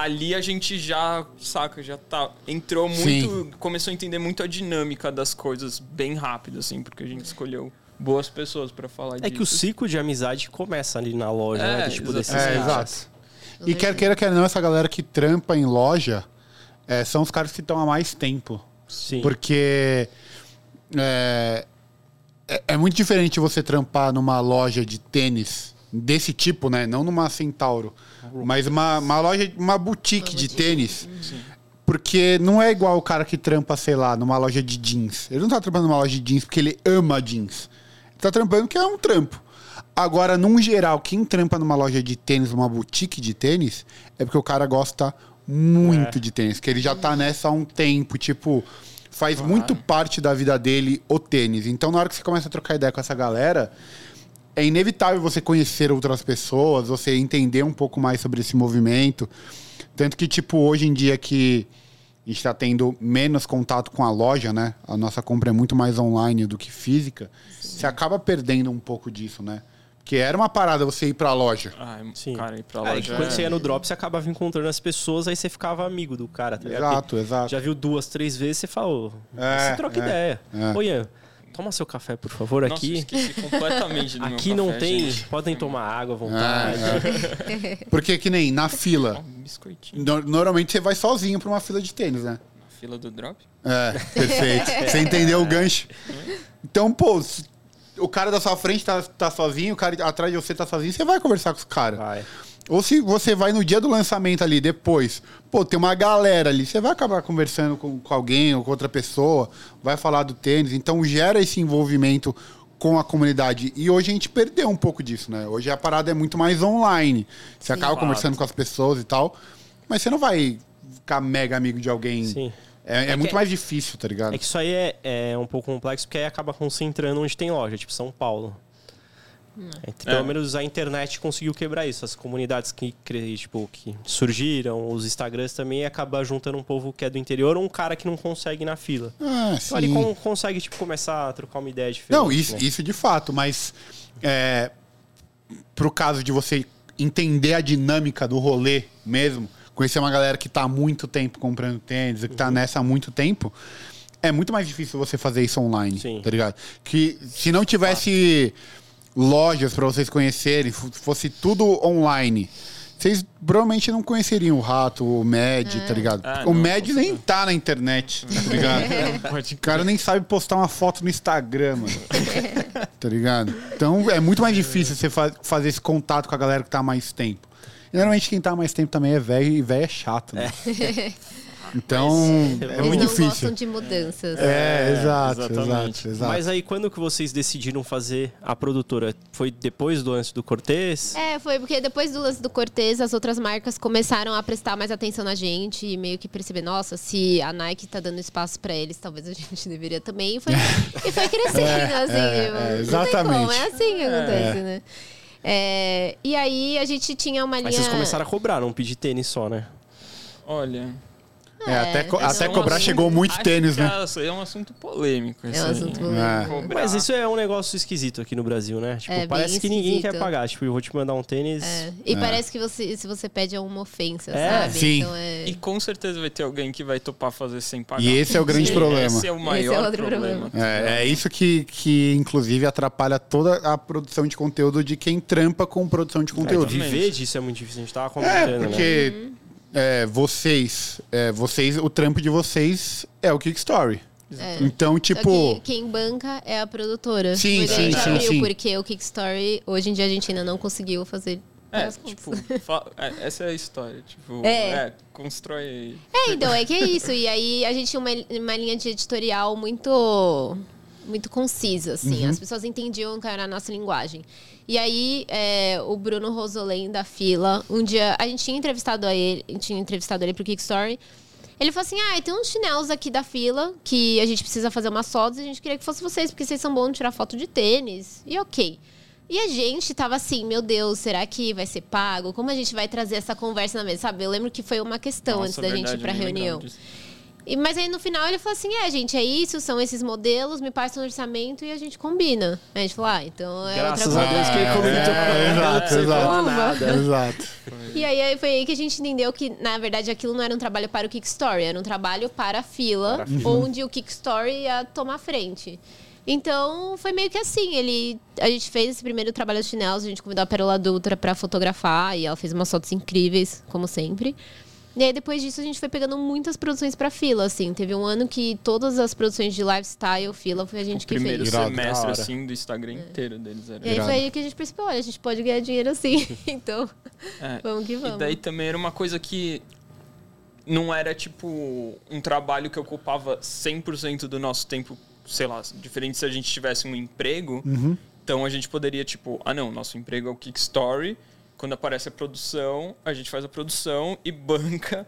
Speaker 4: ali a gente já, saca, já tá. Entrou muito. Começou a entender muito a dinâmica das coisas bem rápido, assim, porque a gente escolheu boas pessoas pra falar
Speaker 1: É
Speaker 4: disso.
Speaker 1: que o ciclo de amizade começa ali na loja,
Speaker 4: É,
Speaker 1: né? Tipo, desses.
Speaker 2: É, exato. E quer queira, quer não, essa galera que trampa em loja é, são os caras que estão há mais tempo.
Speaker 1: Sim.
Speaker 2: Porque é, é, é muito diferente você trampar numa loja de tênis desse tipo, né? Não numa Centauro, mas uma, uma loja, uma boutique de tênis. Porque não é igual o cara que trampa, sei lá, numa loja de jeans. Ele não tá trampando numa loja de jeans porque ele ama jeans. Ele tá trampando porque é um trampo. Agora, num geral, quem trampa numa loja de tênis, numa boutique de tênis, é porque o cara gosta muito
Speaker 1: É.
Speaker 2: de tênis. Que ele já tá nessa há um tempo, tipo, faz muito parte da vida dele o tênis. Então, na hora que você começa a trocar ideia com essa galera, é inevitável você conhecer outras pessoas, você entender um pouco mais sobre esse movimento. Tanto que, tipo, hoje em dia que a gente está tendo menos contato com a loja, né? A nossa compra é muito mais online do que física. Você acaba perdendo um pouco disso, né? Porque era uma parada você ir pra loja.
Speaker 4: Ah,
Speaker 1: Sim.
Speaker 4: cara, ir pra
Speaker 1: É,
Speaker 4: loja.
Speaker 1: que quando
Speaker 4: é-
Speaker 1: você ia no drop, você acabava encontrando as pessoas, aí você ficava amigo do cara, tá ligado?
Speaker 2: Exato, exato.
Speaker 1: Já viu duas, três vezes, você falou.
Speaker 2: É,
Speaker 1: você troca
Speaker 2: é,
Speaker 1: ideia.
Speaker 2: é.
Speaker 1: Ô, Ian, toma seu café, por favor,
Speaker 4: Nossa, eu
Speaker 1: aqui.
Speaker 4: esqueci completamente do meu
Speaker 1: Aqui não
Speaker 4: café,
Speaker 1: tem.
Speaker 4: gente.
Speaker 1: Podem tomar água à vontade.
Speaker 2: Porque que nem na fila.
Speaker 4: um biscoitinho
Speaker 2: no- Normalmente você vai sozinho pra uma fila de tênis, né?
Speaker 4: na fila do drop.
Speaker 2: É, perfeito. Você entendeu o gancho? Então, pô, se o cara da sua frente tá, tá sozinho, o cara atrás de você tá sozinho, você vai conversar com os caras.
Speaker 1: Vai.
Speaker 2: Ou se você vai no dia do lançamento ali, depois, pô, tem uma galera ali, você vai acabar conversando com, com alguém ou com outra pessoa, vai falar do tênis, então gera esse envolvimento com a comunidade. E hoje a gente perdeu um pouco disso, né? Hoje a parada é muito mais online. Você acaba conversando com as pessoas e tal, mas você não vai ficar mega amigo de alguém.
Speaker 1: Sim.
Speaker 2: É, é
Speaker 1: É
Speaker 2: muito
Speaker 1: que-
Speaker 2: mais difícil, tá ligado?
Speaker 1: É que isso aí é, é um pouco complexo, porque aí acaba concentrando onde tem loja, tipo São Paulo. É, pelo
Speaker 4: É.
Speaker 1: menos a internet conseguiu quebrar isso. As comunidades que, tipo, que surgiram, os Instagrams também acaba juntando um povo que é do interior ou um cara que não consegue ir na fila.
Speaker 2: Ah,
Speaker 1: Então ele
Speaker 2: sim.
Speaker 1: con- consegue tipo, começar a trocar uma ideia diferente.
Speaker 2: Não, isso,
Speaker 1: né?
Speaker 2: isso de fato, mas é, pro caso de você entender a dinâmica do rolê mesmo, conhecer uma galera que tá há muito tempo comprando tênis, que
Speaker 1: Uhum.
Speaker 2: tá nessa há muito tempo, é muito mais difícil você fazer isso online,
Speaker 1: Sim.
Speaker 2: tá ligado? Que se não tivesse lojas pra vocês conhecerem, fosse tudo online, vocês provavelmente não conheceriam o Rato, o Med, tá ligado?
Speaker 4: Ah,
Speaker 2: o
Speaker 4: não,
Speaker 2: Med nem tá na internet, tá ligado?
Speaker 4: Pode
Speaker 2: O cara nem sabe postar uma foto no Instagram, mano. tá ligado? Então é muito mais difícil você fa- fazer esse contato com a galera que tá há mais tempo. E, normalmente quem tá há mais tempo também é velho e velho é chato, né? Então é
Speaker 3: Eles
Speaker 2: muito
Speaker 3: não
Speaker 2: difícil.
Speaker 3: gostam de mudanças.
Speaker 2: É, exato,
Speaker 4: exatamente.
Speaker 2: exato, exato.
Speaker 1: Mas aí quando que vocês decidiram fazer a produtora? Foi depois do lance do Cortez?
Speaker 3: É, foi porque depois do lance do Cortez, as outras marcas começaram a prestar mais atenção na gente e meio que perceber, nossa, se a Nike tá dando espaço pra eles, talvez a gente deveria também. E foi, e foi crescendo, assim.
Speaker 2: é,
Speaker 3: tipo,
Speaker 2: é,
Speaker 3: não tem
Speaker 2: exatamente.
Speaker 3: como, é assim que acontece, né? É, e aí a gente tinha uma linha.
Speaker 1: Aí vocês começaram a cobrar, não pedir tênis só, né?
Speaker 4: Olha.
Speaker 2: É, até, co-
Speaker 3: esse
Speaker 2: até
Speaker 3: é um
Speaker 2: cobrar
Speaker 3: assunto-
Speaker 2: chegou muito tênis,
Speaker 4: que
Speaker 2: né?
Speaker 4: Isso aí é um assunto polêmico.
Speaker 3: É um assunto
Speaker 2: É.
Speaker 3: polêmico.
Speaker 1: Mas isso é um negócio esquisito aqui no Brasil, né? Tipo,
Speaker 3: É,
Speaker 1: parece que ninguém
Speaker 3: esquisito.
Speaker 1: quer pagar. Tipo, eu vou te mandar um tênis.
Speaker 3: É, E parece que você, se você pede é uma ofensa,
Speaker 1: É,
Speaker 3: sabe?
Speaker 2: sim.
Speaker 3: Então é.
Speaker 4: E com certeza vai ter alguém que vai topar fazer sem pagar.
Speaker 2: E esse é o grande
Speaker 4: Sim,
Speaker 2: problema.
Speaker 4: Esse é o maior
Speaker 3: outro
Speaker 4: problema.
Speaker 2: É, é isso que, que, inclusive, atrapalha toda a produção de conteúdo de quem trampa com produção de
Speaker 1: É,
Speaker 2: conteúdo.
Speaker 1: viver disso é muito difícil. A gente tava
Speaker 2: É,
Speaker 1: comentando, né?
Speaker 2: porque é, vocês, é, vocês, o trampo de vocês é o Kickstory.
Speaker 3: É.
Speaker 2: Então,
Speaker 3: Só
Speaker 2: tipo,
Speaker 3: que quem banca é a produtora.
Speaker 2: Sim,
Speaker 3: Porque a
Speaker 2: sim,
Speaker 3: gente
Speaker 2: sim,
Speaker 3: abriu
Speaker 2: sim.
Speaker 3: porque o Kickstory, hoje em dia a gente ainda não conseguiu fazer.
Speaker 4: É, tipo, é, essa é a história. Tipo,
Speaker 3: É.
Speaker 4: é, constrói.
Speaker 3: É, então, é que é isso. E aí a gente tinha uma, uma linha de editorial muito muito concisa, assim.
Speaker 2: Uhum.
Speaker 3: As pessoas entendiam que era a nossa linguagem. E aí, é, o Bruno Rosolém, da Fila, um dia... A gente tinha entrevistado a ele, a gente tinha entrevistado ele pro Kickstory. Ele falou assim, ah, tem uns chinelos aqui da Fila que a gente precisa fazer umas fotos e a gente queria que fosse vocês, porque vocês são bons de tirar foto de tênis. E ok. E a gente tava assim, meu Deus, será que vai ser pago? Como a gente vai trazer essa conversa na mesa, sabe? Eu lembro que foi uma questão
Speaker 4: Nossa,
Speaker 3: antes da gente ir
Speaker 4: verdade,
Speaker 3: pra reunião. E, mas aí no final ele falou assim: é, gente, é isso, são esses modelos, me passa um orçamento e a gente combina. Aí a gente falou: ah, então é
Speaker 1: Graças
Speaker 3: outra
Speaker 1: a Deus que ele comentou.
Speaker 2: É, exato, exato. Exato.
Speaker 3: E aí, foi aí que a gente entendeu que, na verdade, aquilo não era um trabalho para o Kickstory, era um trabalho para a fila, onde o Kickstory ia tomar frente. Então, foi meio que assim, ele... A gente fez esse primeiro trabalho dos chinelos, a gente convidou a Pérola Dutra para fotografar, e ela fez umas fotos incríveis, como sempre. E aí, depois disso, a gente foi pegando muitas produções para fila, assim. Teve um ano que todas as produções de lifestyle, fila, foi a gente
Speaker 4: O
Speaker 3: que
Speaker 4: primeiro
Speaker 3: fez.
Speaker 2: Irado.
Speaker 4: semestre, assim, do Instagram inteiro deles era.
Speaker 3: E aí foi aí que a gente percebeu, olha, a gente pode ganhar dinheiro assim. então,
Speaker 4: É.
Speaker 3: vamos que
Speaker 4: E
Speaker 3: vamos.
Speaker 4: daí também era uma coisa que não era tipo um trabalho que ocupava 100% do nosso tempo, sei lá, diferente se a gente tivesse um emprego. Então a gente poderia tipo, ah não, nosso emprego é o Kickstory. Quando aparece a produção, a gente faz a produção e banca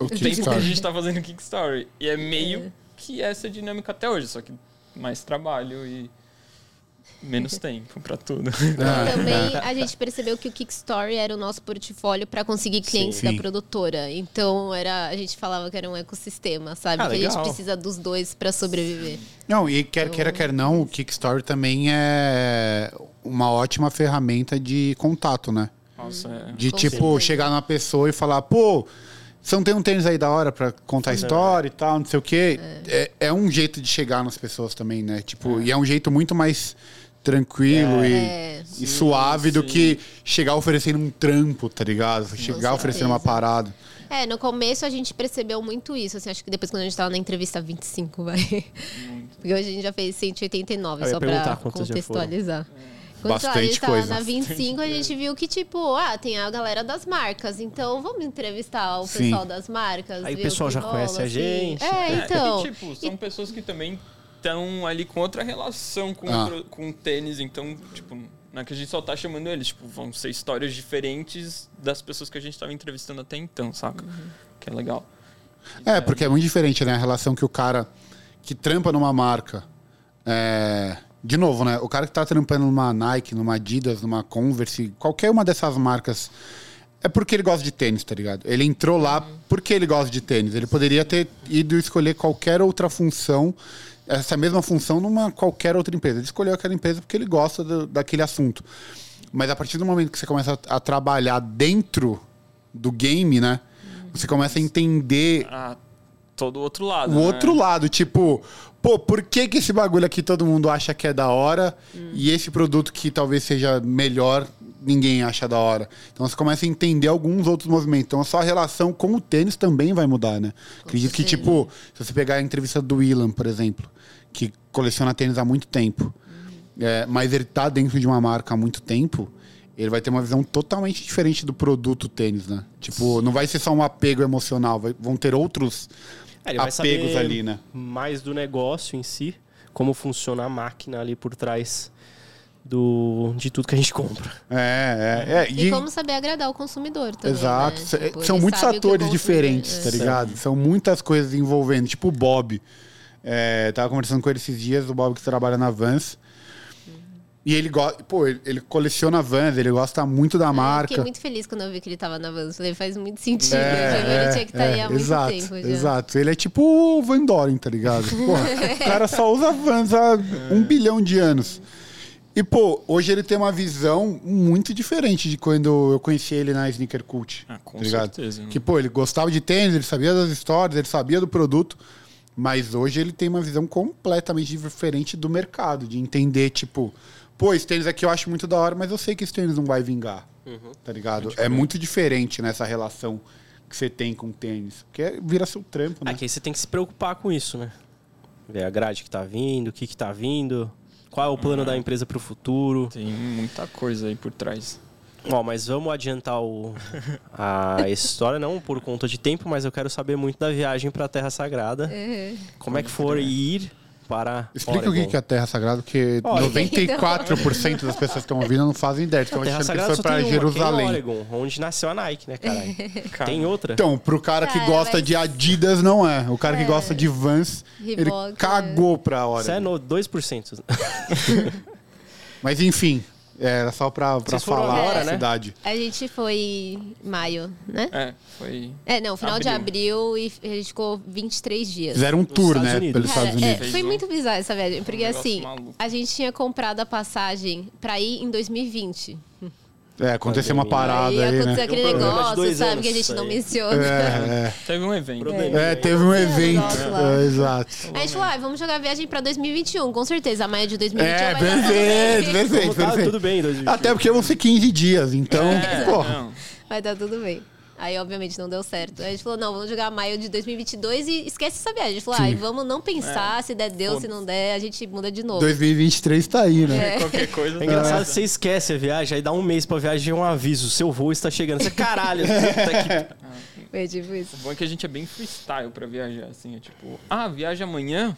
Speaker 2: O
Speaker 4: tempo que a gente tá fazendo Kickstory. E é meio que essa dinâmica até hoje, só que mais trabalho e menos tempo pra tudo.
Speaker 2: Ah,
Speaker 3: Também a gente percebeu que o Kickstory era o nosso portfólio para conseguir clientes
Speaker 2: Sim.
Speaker 3: da produtora. Então era, a gente falava que era um ecossistema, sabe?
Speaker 1: Ah,
Speaker 3: que a gente precisa dos dois para sobreviver.
Speaker 2: Não, e quer queira, quer não, o Kickstory também é uma ótima ferramenta de contato, né?
Speaker 4: Nossa, é.
Speaker 2: De
Speaker 3: Com
Speaker 2: tipo,
Speaker 3: certeza.
Speaker 2: chegar numa pessoa e falar, pô, você não tem um tênis aí da hora pra contar a história e tal, não sei o quê. É, é um jeito de chegar nas pessoas também, né? Tipo, e é um jeito muito mais tranquilo e,
Speaker 3: É.
Speaker 2: e suave do
Speaker 4: sim.
Speaker 2: que chegar oferecendo um trampo, tá ligado? Chegar oferecendo uma parada.
Speaker 3: É, no começo a gente percebeu muito isso. Assim, acho que depois quando a gente tava na entrevista 25, vai. Porque hoje a gente já fez 189,
Speaker 1: Eu ia
Speaker 3: só pra contextualizar. Quando lá, a
Speaker 2: Bastante
Speaker 3: gente tava
Speaker 2: coisa.
Speaker 3: na 25, a gente viu que, tipo, ah, tem a galera das marcas, então vamos entrevistar o
Speaker 2: Sim.
Speaker 3: pessoal das marcas.
Speaker 1: Aí o pessoal já
Speaker 3: rola,
Speaker 1: conhece a
Speaker 3: assim.
Speaker 1: gente.
Speaker 3: É, então.
Speaker 4: E, tipo, são pessoas que também estão ali com outra relação com,
Speaker 2: Ah.
Speaker 4: o pro- com tênis, então, tipo, não é que a gente só tá chamando eles, tipo, vão ser histórias diferentes das pessoas que a gente tava entrevistando até então, saca? Que é legal.
Speaker 2: É, porque é muito diferente, né? A relação que o cara que trampa numa marca. é, De novo, né? O cara que tá trampando numa Nike, numa Adidas, numa Converse, qualquer uma dessas marcas. É porque ele gosta de tênis, tá ligado? Ele entrou lá porque ele gosta de tênis. Ele poderia ter ido escolher qualquer outra função, essa mesma função, numa qualquer outra empresa. Ele escolheu aquela empresa porque ele gosta do- daquele assunto. Mas a partir do momento que você começa a, a trabalhar dentro do game, né? Você começa a entender
Speaker 4: Ah, todo o outro lado.
Speaker 2: o
Speaker 4: né?
Speaker 2: outro lado, tipo, pô, por que, que esse bagulho aqui todo mundo acha que é da hora e esse produto que talvez seja melhor, ninguém acha da hora? Então você começa a entender alguns outros movimentos. Então a sua relação com o tênis também vai mudar, né? Acredito que, tipo, se você pegar a entrevista do Willan, por exemplo, que coleciona tênis há muito tempo, é, mas ele tá dentro de uma marca há muito tempo. Ele vai ter uma visão totalmente diferente do produto tênis, né? Tipo, não vai ser só um apego emocional, vai- vão ter outros
Speaker 1: É, ele vai
Speaker 2: apegos
Speaker 1: saber
Speaker 2: ali, né?
Speaker 1: mais do negócio em si, como funciona a máquina ali por trás do, de tudo que a gente compra.
Speaker 2: É, é, é.
Speaker 3: E, como saber agradar o consumidor também.
Speaker 2: Exato.
Speaker 3: né? Tipo,
Speaker 2: São muitos atores diferentes, tá
Speaker 3: é.
Speaker 2: ligado? São muitas coisas envolvendo. Tipo o Bob. É, tava conversando com ele esses dias, o Bob que trabalha na Vans. E ele gosta. Pô, ele, ele coleciona Vans, ele gosta muito da
Speaker 3: Eu
Speaker 2: marca.
Speaker 3: fiquei muito feliz quando eu vi que ele tava na Vans. Falei, faz muito sentido.
Speaker 2: É,
Speaker 3: É, ele tinha que estar aí há muito
Speaker 2: exato,
Speaker 3: tempo já.
Speaker 2: Exato. Ele é tipo o Van Doren, tá ligado? Porra, o cara só usa Vans há um bilhão de anos. E, pô, hoje ele tem uma visão muito diferente de quando eu conheci ele na Sneaker Cult.
Speaker 4: Ah, com
Speaker 2: tá ligado?
Speaker 4: certeza, né?
Speaker 2: Que, pô, ele gostava de tênis, ele sabia das histórias, ele sabia do produto. Mas hoje ele tem uma visão completamente diferente do mercado, de entender, tipo, pô, esse tênis aqui eu acho muito da hora, mas eu sei que esse tênis não vai vingar. Tá ligado? É muito diferente nessa relação que você tem com o tênis. Porque vira seu trampo, né?
Speaker 1: Aqui aí você tem que se preocupar com isso, né? Ver a grade que tá vindo, o que que tá vindo, qual é o plano da empresa pro futuro.
Speaker 4: Tem muita coisa aí por trás.
Speaker 1: Ó, mas vamos adiantar o, a história, não por conta de tempo, mas eu quero saber muito da viagem pra Terra Sagrada. Como é que for ir para
Speaker 2: Explica o
Speaker 1: Oregon.
Speaker 2: que que é a Terra Sagrada, porque
Speaker 1: Olha,
Speaker 2: 94% das pessoas que estão ouvindo não fazem ideia. Estão
Speaker 1: A Terra
Speaker 2: achando que
Speaker 1: Sagrada
Speaker 2: foi
Speaker 1: uma, que é em
Speaker 2: Jerusalém.
Speaker 1: Oregon, onde nasceu a Nike, né, caralho?
Speaker 4: Cara,
Speaker 1: Tem outra?
Speaker 2: Então, pro cara que
Speaker 3: Cara,
Speaker 2: gosta
Speaker 3: mas-
Speaker 2: de Adidas, não é. O cara que gosta de Vans, ele
Speaker 3: Reebok,
Speaker 2: cagou pra hora.
Speaker 1: Isso é no 2%.
Speaker 2: Mas enfim, era só pra, pra
Speaker 1: Vocês foram
Speaker 2: falar
Speaker 1: agora,
Speaker 2: a
Speaker 1: né?
Speaker 2: cidade.
Speaker 3: A gente foi em maio, né?
Speaker 4: é, foi.
Speaker 3: É, não, final de abril e a gente ficou 23 dias.
Speaker 2: Fizeram um tour,
Speaker 1: Estados
Speaker 2: né?
Speaker 1: Unidos.
Speaker 2: Pelos
Speaker 3: Cara,
Speaker 2: Estados
Speaker 3: é,
Speaker 2: Unidos.
Speaker 3: foi muito bizarro essa viagem, porque
Speaker 4: negócio
Speaker 3: assim,
Speaker 4: maluco.
Speaker 3: a gente tinha comprado a passagem pra ir em 2020.
Speaker 2: É, aconteceu uma parada
Speaker 3: aí
Speaker 2: aí,
Speaker 3: aconteceu
Speaker 2: né?
Speaker 3: aquele
Speaker 1: um de
Speaker 3: negócio, sabe,
Speaker 1: anos
Speaker 3: que a gente não menciona.
Speaker 2: É,
Speaker 4: Teve um evento.
Speaker 2: é. É, teve um evento.
Speaker 3: negócio lá.
Speaker 2: É, exato.
Speaker 3: A gente falou, ah, vamos jogar a viagem pra 2021, com certeza. A maio de 2021
Speaker 2: É,
Speaker 3: vai dar tudo
Speaker 2: perfeito,
Speaker 3: bem.
Speaker 2: perfeito,
Speaker 1: tá,
Speaker 2: perfeito.
Speaker 1: tudo bem em 2021.
Speaker 2: Até porque vão ser 15 dias, então,
Speaker 4: É, não.
Speaker 3: Vai dar tudo bem. Aí, obviamente, não deu certo. Aí a gente falou, não, vamos jogar maio de 2022 e esquece essa viagem. A gente falou, ai, vamos não pensar, se der, deu, se não der, a gente muda de novo.
Speaker 2: 2023 tá aí, né?
Speaker 4: Qualquer coisa.
Speaker 1: É engraçado que você esquece a viagem, aí dá um mês pra viagem e um aviso. Seu voo está chegando. Você, caralho, puta que
Speaker 3: Foi tipo isso.
Speaker 4: O bom é que a gente é bem freestyle pra viajar, assim. É tipo, ah, viaja amanhã?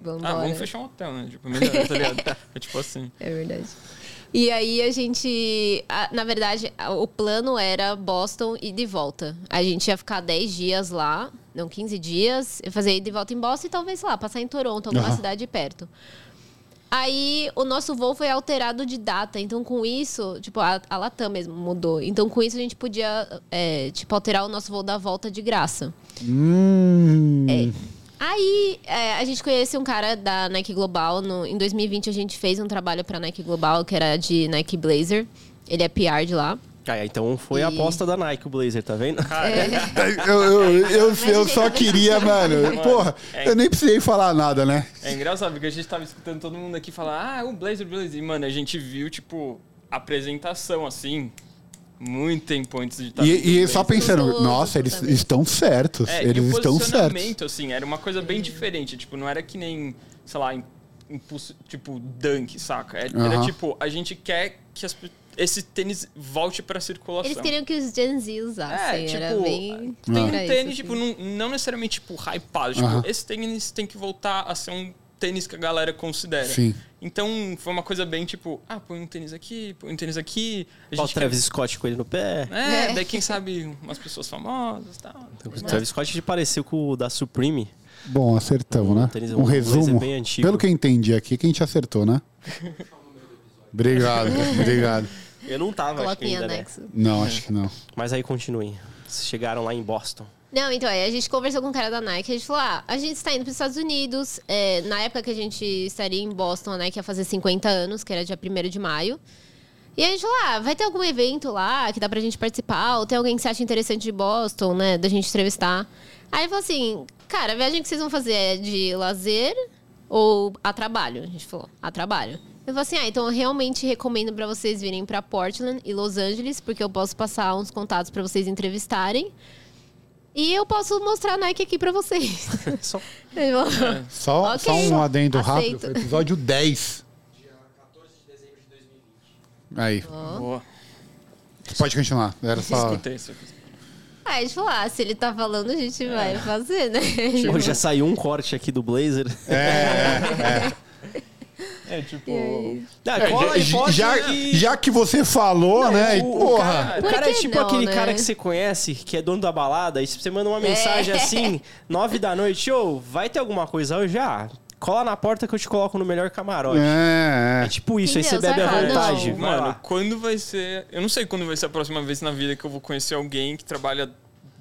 Speaker 3: Vambora.
Speaker 4: Ah, vamos fechar um hotel, né? Tipo, melhor, tá ligado? É tipo assim.
Speaker 3: É verdade. E aí a gente. na verdade, o plano era Boston e de volta. A gente ia ficar 10 dias lá, não, 15 dias, ia fazer ida e volta em Boston e talvez, sei lá, passar em Toronto, alguma
Speaker 2: Aham.
Speaker 3: cidade perto. Aí o nosso voo foi alterado de data. Então, com isso, tipo, a, a Latam mesmo mudou. Então, com isso, a gente podia, é, tipo, alterar o nosso voo da volta de graça.
Speaker 2: Hum.
Speaker 3: Aí é, a gente conhece um cara da Nike Global. No, em 2020 a gente fez um trabalho pra Nike Global, que era de Nike Blazer. Ele é PR de lá.
Speaker 1: Ah, então foi a aposta da Nike, o Blazer, tá vendo?
Speaker 2: Eu, eu, eu, eu
Speaker 3: gente,
Speaker 2: só
Speaker 3: eu-
Speaker 2: queria, mano. Porra,
Speaker 4: é-
Speaker 2: eu nem precisei falar nada, né?
Speaker 4: É engraçado, porque a gente tava escutando todo mundo aqui falar, ah, o Blazer, Blazer. E, mano, a gente viu, tipo, a apresentação, assim, muito tempo antes de estar
Speaker 2: E, e só pensando, nossa, eles
Speaker 3: também.
Speaker 2: estão certos.
Speaker 4: É, e
Speaker 2: eles
Speaker 4: o
Speaker 2: estão certos.
Speaker 4: posicionamento, assim, era uma coisa bem diferente. Tipo, não era que nem, sei lá, im- impulso, tipo, dunk, saca? Era, era
Speaker 2: Aham.
Speaker 4: tipo, a gente quer que as esse tênis volte pra circulação.
Speaker 3: Eles queriam que os Gen Z usassem.
Speaker 4: É, tipo,
Speaker 3: era bem.
Speaker 4: tem um
Speaker 3: era isso,
Speaker 4: tênis,
Speaker 3: assim.
Speaker 4: tipo, não, não necessariamente, tipo, hypado. Tipo,
Speaker 2: Aham.
Speaker 4: esse tênis tem que voltar a ser um tênis que a galera considera.
Speaker 2: Sim.
Speaker 4: Então foi uma coisa bem tipo, ah, põe um tênis aqui, põe um tênis aqui. A
Speaker 1: Ó, o Travis Scott com ele no pé.
Speaker 4: quer- É,
Speaker 3: É.
Speaker 4: daí quem sabe umas pessoas famosas e tal.
Speaker 1: O Travis Scott pareceu com o da Supreme.
Speaker 2: Bom, acertamos, né?
Speaker 1: tênis-
Speaker 2: Um
Speaker 1: um
Speaker 2: resumo.
Speaker 1: bem antigo.
Speaker 2: Pelo que eu entendi aqui, que a gente acertou, né? Obrigado, obrigado.
Speaker 1: Eu não tava, acho que
Speaker 3: Coloca em
Speaker 1: ainda, né?
Speaker 3: anexo.
Speaker 2: Não, acho que não.
Speaker 1: Mas aí continuem. Vocês chegaram lá em Boston.
Speaker 3: Não, então, aí a gente conversou com o cara da Nike, a gente falou, ah, a gente está indo para os Estados Unidos, é, na época que a gente estaria em Boston, a Nike ia fazer 50 anos, que era dia 1 de maio. E a gente falou, ah, vai ter algum evento lá que dá pra gente participar, ou tem alguém que você acha interessante de Boston, né, da gente entrevistar. Aí ele falou assim, cara, a viagem que vocês vão fazer é de lazer ou a trabalho? A gente falou, a trabalho. Ele falou assim, ah, então eu realmente recomendo pra vocês virem pra Portland e Los Angeles, porque eu posso passar uns contatos pra vocês entrevistarem. E eu posso mostrar a Nike aqui pra vocês.
Speaker 1: Só
Speaker 3: Ele falou,
Speaker 2: Só,
Speaker 3: Ok,
Speaker 2: só um adendo rápido. Foi episódio 10. Aí,
Speaker 4: Boa.
Speaker 2: pode continuar. Era só.
Speaker 4: Escutei isso.
Speaker 3: Aí a gente falou, ah, se ele tá falando, a gente vai fazer, né?
Speaker 1: Pô, já saiu um corte aqui do Blazer.
Speaker 4: É, tipo.
Speaker 1: Ah,
Speaker 2: É,
Speaker 1: cola e
Speaker 2: já,
Speaker 1: pode
Speaker 2: já,
Speaker 1: e-
Speaker 2: já que você falou, né? e,
Speaker 1: O, o
Speaker 2: porra.
Speaker 1: cara, o cara é
Speaker 3: que
Speaker 1: tipo
Speaker 3: não,
Speaker 1: aquele
Speaker 3: né?
Speaker 1: cara que você conhece, que é dono da balada, e se você manda uma mensagem
Speaker 3: É.
Speaker 1: assim, nove da noite, ô, vai ter alguma coisa hoje? Já, cola na porta que eu te coloco no melhor camarote. É,
Speaker 2: É, é.
Speaker 1: tipo isso, aí você
Speaker 3: Entendeu?
Speaker 1: bebe à
Speaker 3: Você
Speaker 1: vontade.
Speaker 3: não.
Speaker 4: Mano, quando vai ser. Eu não sei quando vai ser a próxima vez na vida que eu vou conhecer alguém que trabalha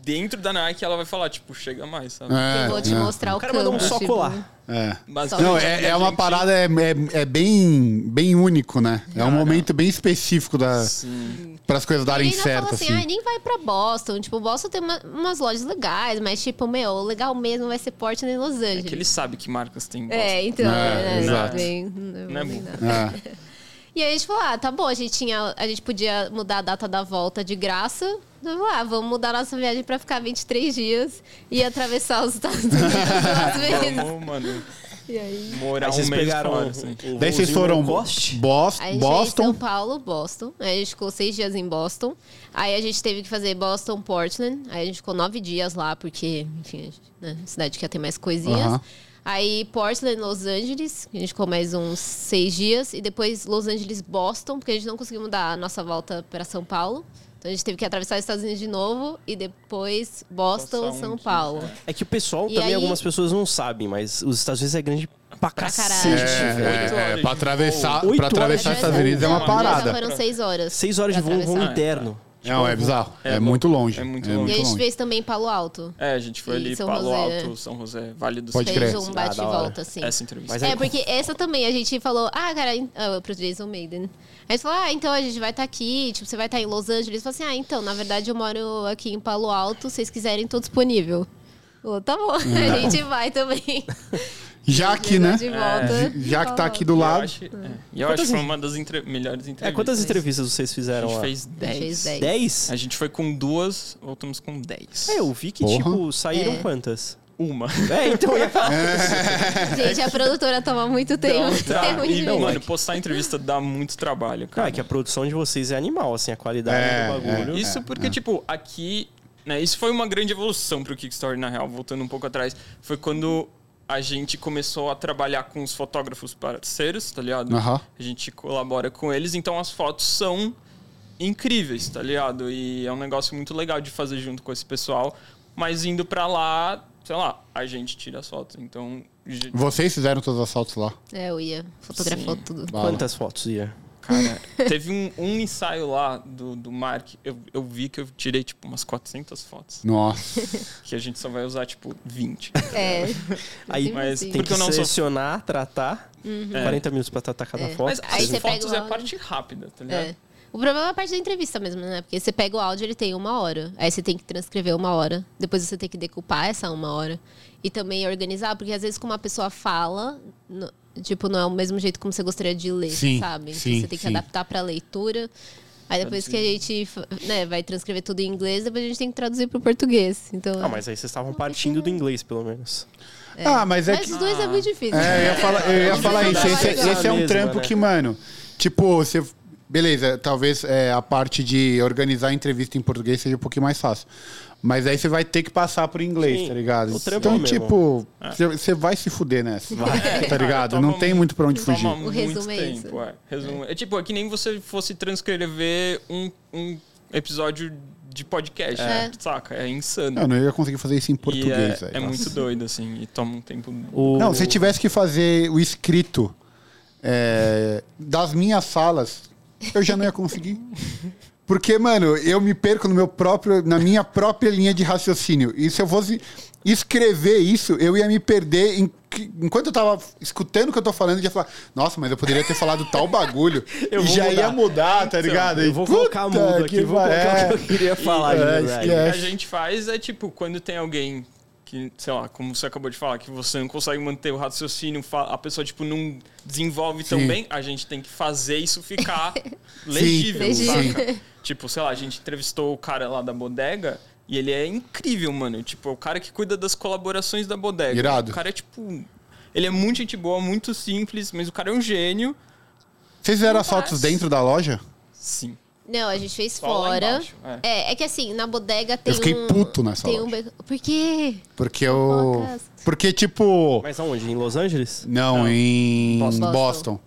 Speaker 4: dentro da Nike ela vai falar, tipo, chega mais, sabe?
Speaker 2: É,
Speaker 3: eu vou te
Speaker 2: é.
Speaker 3: mostrar o,
Speaker 1: O cara
Speaker 3: campo.
Speaker 1: mandou um só
Speaker 3: tipo,
Speaker 1: colar.
Speaker 2: É.
Speaker 4: Basicamente,
Speaker 2: Não, é, é
Speaker 4: a
Speaker 2: uma
Speaker 4: gente-
Speaker 2: parada é, é, é bem, bem único, né? É um momento bem específico da,
Speaker 4: Sim.
Speaker 2: para as coisas darem certo,
Speaker 3: assim,
Speaker 2: assim.
Speaker 3: ah, nem vai pra Boston. Tipo, Boston tem uma- umas lojas legais, mas tipo, meu, o legal mesmo vai ser Portland e Los
Speaker 4: É
Speaker 3: Angeles.
Speaker 4: que ele sabe que marcas tem.
Speaker 3: É, então,
Speaker 2: É,
Speaker 3: né,
Speaker 2: exato.
Speaker 3: bem, não,
Speaker 4: Não é
Speaker 3: bem nada.
Speaker 2: É.
Speaker 3: E aí a gente falou, ah, tá bom, a gente, tinha, a gente podia mudar a data da volta de graça. Eu falei, ah, vamos mudar nossa viagem pra ficar 23 dias e atravessar os Estados Unidos duas vezes.
Speaker 4: Vamos, mano,
Speaker 3: E aí...
Speaker 4: morar
Speaker 1: Aí
Speaker 4: um
Speaker 1: vocês
Speaker 4: mês
Speaker 1: pegaram
Speaker 4: fora,
Speaker 1: um,
Speaker 4: assim.
Speaker 1: um
Speaker 2: Daí vocês foram
Speaker 1: low cost.
Speaker 2: Bos-
Speaker 3: A gente é em São
Speaker 2: Boston.
Speaker 3: Paulo, Boston. Aí a gente ficou seis dias em Boston. Aí a gente teve que fazer Boston, Portland. Aí a gente ficou nove dias lá, porque, enfim, a gente, né, cidade quer ter mais coisinhas.
Speaker 2: Aham.
Speaker 3: Aí Portland, Los Angeles, a gente ficou mais uns seis dias. E depois Los Angeles, Boston, porque a gente não conseguiu mudar a nossa volta para São Paulo. Então a gente teve que atravessar os Estados Unidos de novo e depois Boston,
Speaker 4: um
Speaker 3: São
Speaker 4: dia,
Speaker 3: Paulo.
Speaker 1: É que o pessoal
Speaker 3: E
Speaker 1: também,
Speaker 3: aí-
Speaker 1: algumas pessoas não sabem, mas os Estados Unidos é grande pra
Speaker 3: Pra
Speaker 1: cacete,
Speaker 3: caralho.
Speaker 2: É, é,
Speaker 4: horas
Speaker 2: pra atravessar, pra atravessar os Estados. Unidos é uma parada.
Speaker 3: Só foram seis horas.
Speaker 1: Seis horas de voo, voo
Speaker 3: atravessar.
Speaker 1: Interno.
Speaker 2: Não, é bizarro. É,
Speaker 4: É
Speaker 2: muito longe.
Speaker 4: é muito
Speaker 2: é
Speaker 4: longe.
Speaker 3: E a gente fez também Palo Alto.
Speaker 4: É, a gente foi
Speaker 3: E
Speaker 4: ali,
Speaker 3: São
Speaker 4: Palo
Speaker 3: José.
Speaker 4: Alto, São José, Vale do
Speaker 2: Pode
Speaker 3: fez
Speaker 2: crer.
Speaker 3: um
Speaker 1: Ah,
Speaker 3: bate e
Speaker 1: da hora.
Speaker 3: volta, assim.
Speaker 4: Essa entrevista.
Speaker 1: Mas
Speaker 3: É,
Speaker 1: aí-
Speaker 3: porque essa também a gente falou, ah, cara, ah, pro Jason Maiden. Aí a gente falou, ah, então a gente vai estar aqui, tipo, você vai estar em Los Angeles. Falou assim, ah, então, na verdade eu moro aqui em Palo Alto, se vocês quiserem, tô disponível. Falou, tá bom, a gente vai também.
Speaker 2: Já que, né?
Speaker 3: De volta.
Speaker 2: Já que tá aqui
Speaker 4: E
Speaker 2: do
Speaker 4: eu
Speaker 2: lado.
Speaker 4: acho, é, e eu acho que foi uma das entre- melhores entrevistas.
Speaker 1: É, quantas entrevistas vocês
Speaker 4: A
Speaker 1: fizeram
Speaker 4: gente
Speaker 1: lá?
Speaker 4: fez
Speaker 3: A gente fez
Speaker 4: 10.
Speaker 3: dez.
Speaker 1: Dez?
Speaker 4: A gente foi com duas, voltamos com 10.
Speaker 1: É, eu vi que,
Speaker 2: Porra.
Speaker 1: tipo, saíram
Speaker 3: É.
Speaker 1: quantas?
Speaker 4: Uma.
Speaker 1: É, então eu ia falar.
Speaker 3: Gente, a produtora toma muito tempo.
Speaker 4: Não,
Speaker 3: é
Speaker 4: tá.
Speaker 3: muito
Speaker 4: E,
Speaker 3: difícil.
Speaker 4: mano, postar entrevista dá muito trabalho,
Speaker 1: Não,
Speaker 4: cara.
Speaker 1: é que a produção de vocês é animal, assim, a qualidade
Speaker 2: É,
Speaker 1: do bagulho.
Speaker 4: Isso porque, tipo, aqui. Né, isso foi uma grande evolução pro Kickstarter, na real, voltando um pouco atrás. Foi quando a gente começou a trabalhar com os fotógrafos parceiros, tá ligado?
Speaker 2: Aham.
Speaker 4: A gente colabora com eles, então as fotos são incríveis, tá ligado? E é um negócio muito legal de fazer junto com esse pessoal. Mas indo pra lá, sei lá, a gente tira as fotos. Então.
Speaker 2: Vocês fizeram todas as fotos lá.
Speaker 3: É, eu ia, fotografou
Speaker 4: Sim.
Speaker 3: tudo.
Speaker 2: Bala.
Speaker 1: Quantas fotos ia?
Speaker 4: Cara, teve um, um ensaio lá do, do Mark, eu, eu vi que eu tirei, tipo, umas 400 fotos.
Speaker 2: Nossa.
Speaker 4: Que a gente só vai usar, tipo, 20.
Speaker 3: É.
Speaker 1: Aí
Speaker 4: Mas.
Speaker 1: Tem que
Speaker 4: eu não sou-
Speaker 1: selecionar, tratar. 40 minutos pra tratar cada
Speaker 3: É.
Speaker 1: foto.
Speaker 4: Mas
Speaker 3: Aí
Speaker 4: as
Speaker 3: você pega
Speaker 4: fotos
Speaker 3: o
Speaker 4: é a parte rápida, tá ligado?
Speaker 3: É. O problema é a parte da entrevista mesmo, né? Porque você pega o áudio, ele tem uma hora. Aí você tem que transcrever uma hora. Depois você tem que decupar essa uma hora. E também organizar, porque às vezes como uma pessoa fala, tipo, não é o mesmo jeito como você gostaria de ler,
Speaker 2: Sim,
Speaker 3: sabe? Então
Speaker 2: sim,
Speaker 3: você tem que
Speaker 2: sim.
Speaker 3: adaptar pra leitura. Aí depois que a gente né, vai transcrever tudo em inglês, depois a gente tem que traduzir pro português. Então,
Speaker 1: Ah, mas aí vocês estavam partindo do inglês, pelo menos.
Speaker 2: Ah, mas é
Speaker 3: mas
Speaker 2: que.
Speaker 3: os dois é muito difícil.
Speaker 2: É, eu ia falar, eu ia falar isso. Esse,
Speaker 3: Legal.
Speaker 2: esse é um trampo
Speaker 1: né?
Speaker 2: que, mano, tipo, você. Beleza, talvez é, a parte de organizar a entrevista em português seja um pouquinho mais fácil. Mas aí você vai ter que passar por inglês,
Speaker 1: Sim,
Speaker 2: tá ligado? Então,
Speaker 1: é
Speaker 2: tipo, você você vai se fuder nessa.
Speaker 4: É,
Speaker 2: tá ligado? Não tem
Speaker 4: mu-
Speaker 2: muito pra onde
Speaker 4: toma
Speaker 2: fugir.
Speaker 3: O resumo é
Speaker 4: tempo,
Speaker 3: isso.
Speaker 4: é. Resumo. É tipo, é que nem você fosse transcrever um, um episódio de podcast,
Speaker 3: É.
Speaker 4: saca? É insano.
Speaker 2: Eu não ia conseguir fazer isso em
Speaker 4: e
Speaker 2: português,
Speaker 4: é,
Speaker 2: velho.
Speaker 4: é muito doido, assim, e toma um tempo.
Speaker 1: O...
Speaker 2: Não, se tivesse que fazer o escrito é, das minhas falas, eu já não ia conseguir. Porque, mano, eu me perco no meu próprio, na minha própria linha de raciocínio. E se eu fosse escrever isso, eu ia me perder em- enquanto eu tava escutando o que eu tô falando, eu ia falar, nossa, mas eu poderia ter falado tal bagulho.
Speaker 1: Eu
Speaker 2: e
Speaker 1: vou
Speaker 2: já
Speaker 1: mudar.
Speaker 2: ia mudar, tá
Speaker 4: Então,
Speaker 2: ligado?
Speaker 1: Eu
Speaker 2: E,
Speaker 1: vou colocar mudo aqui,
Speaker 2: que
Speaker 1: vou colocar
Speaker 2: é.
Speaker 1: o que eu queria falar.
Speaker 2: É,
Speaker 1: verdade.
Speaker 4: O que a gente faz é tipo, quando tem alguém que, sei lá, como você acabou de falar, que você não consegue manter o raciocínio, a pessoa, tipo, não desenvolve tão
Speaker 2: Sim.
Speaker 4: bem, a gente tem que fazer isso ficar legível, saca? Tipo, sei lá, a gente entrevistou o cara lá da bodega e ele é incrível, mano. Tipo, é o cara que cuida das colaborações da bodega.
Speaker 2: Irado.
Speaker 4: O cara é, tipo... Ele é muito gente boa, muito simples, mas o cara é um gênio.
Speaker 2: Vocês fizeram as fotos dentro da loja?
Speaker 4: Sim.
Speaker 3: Não, a gente fez
Speaker 4: Só
Speaker 3: fora.
Speaker 4: embaixo, é.
Speaker 3: É, é que assim, na bodega tem
Speaker 2: Eu fiquei
Speaker 3: um...
Speaker 2: puto nessa
Speaker 3: tem um
Speaker 2: loja.
Speaker 3: Por quê?
Speaker 2: Porque eu. Porque, tipo.
Speaker 1: Mas aonde? Em Los Angeles?
Speaker 2: Não,
Speaker 4: Não.
Speaker 2: em
Speaker 3: Boston.
Speaker 2: Boston.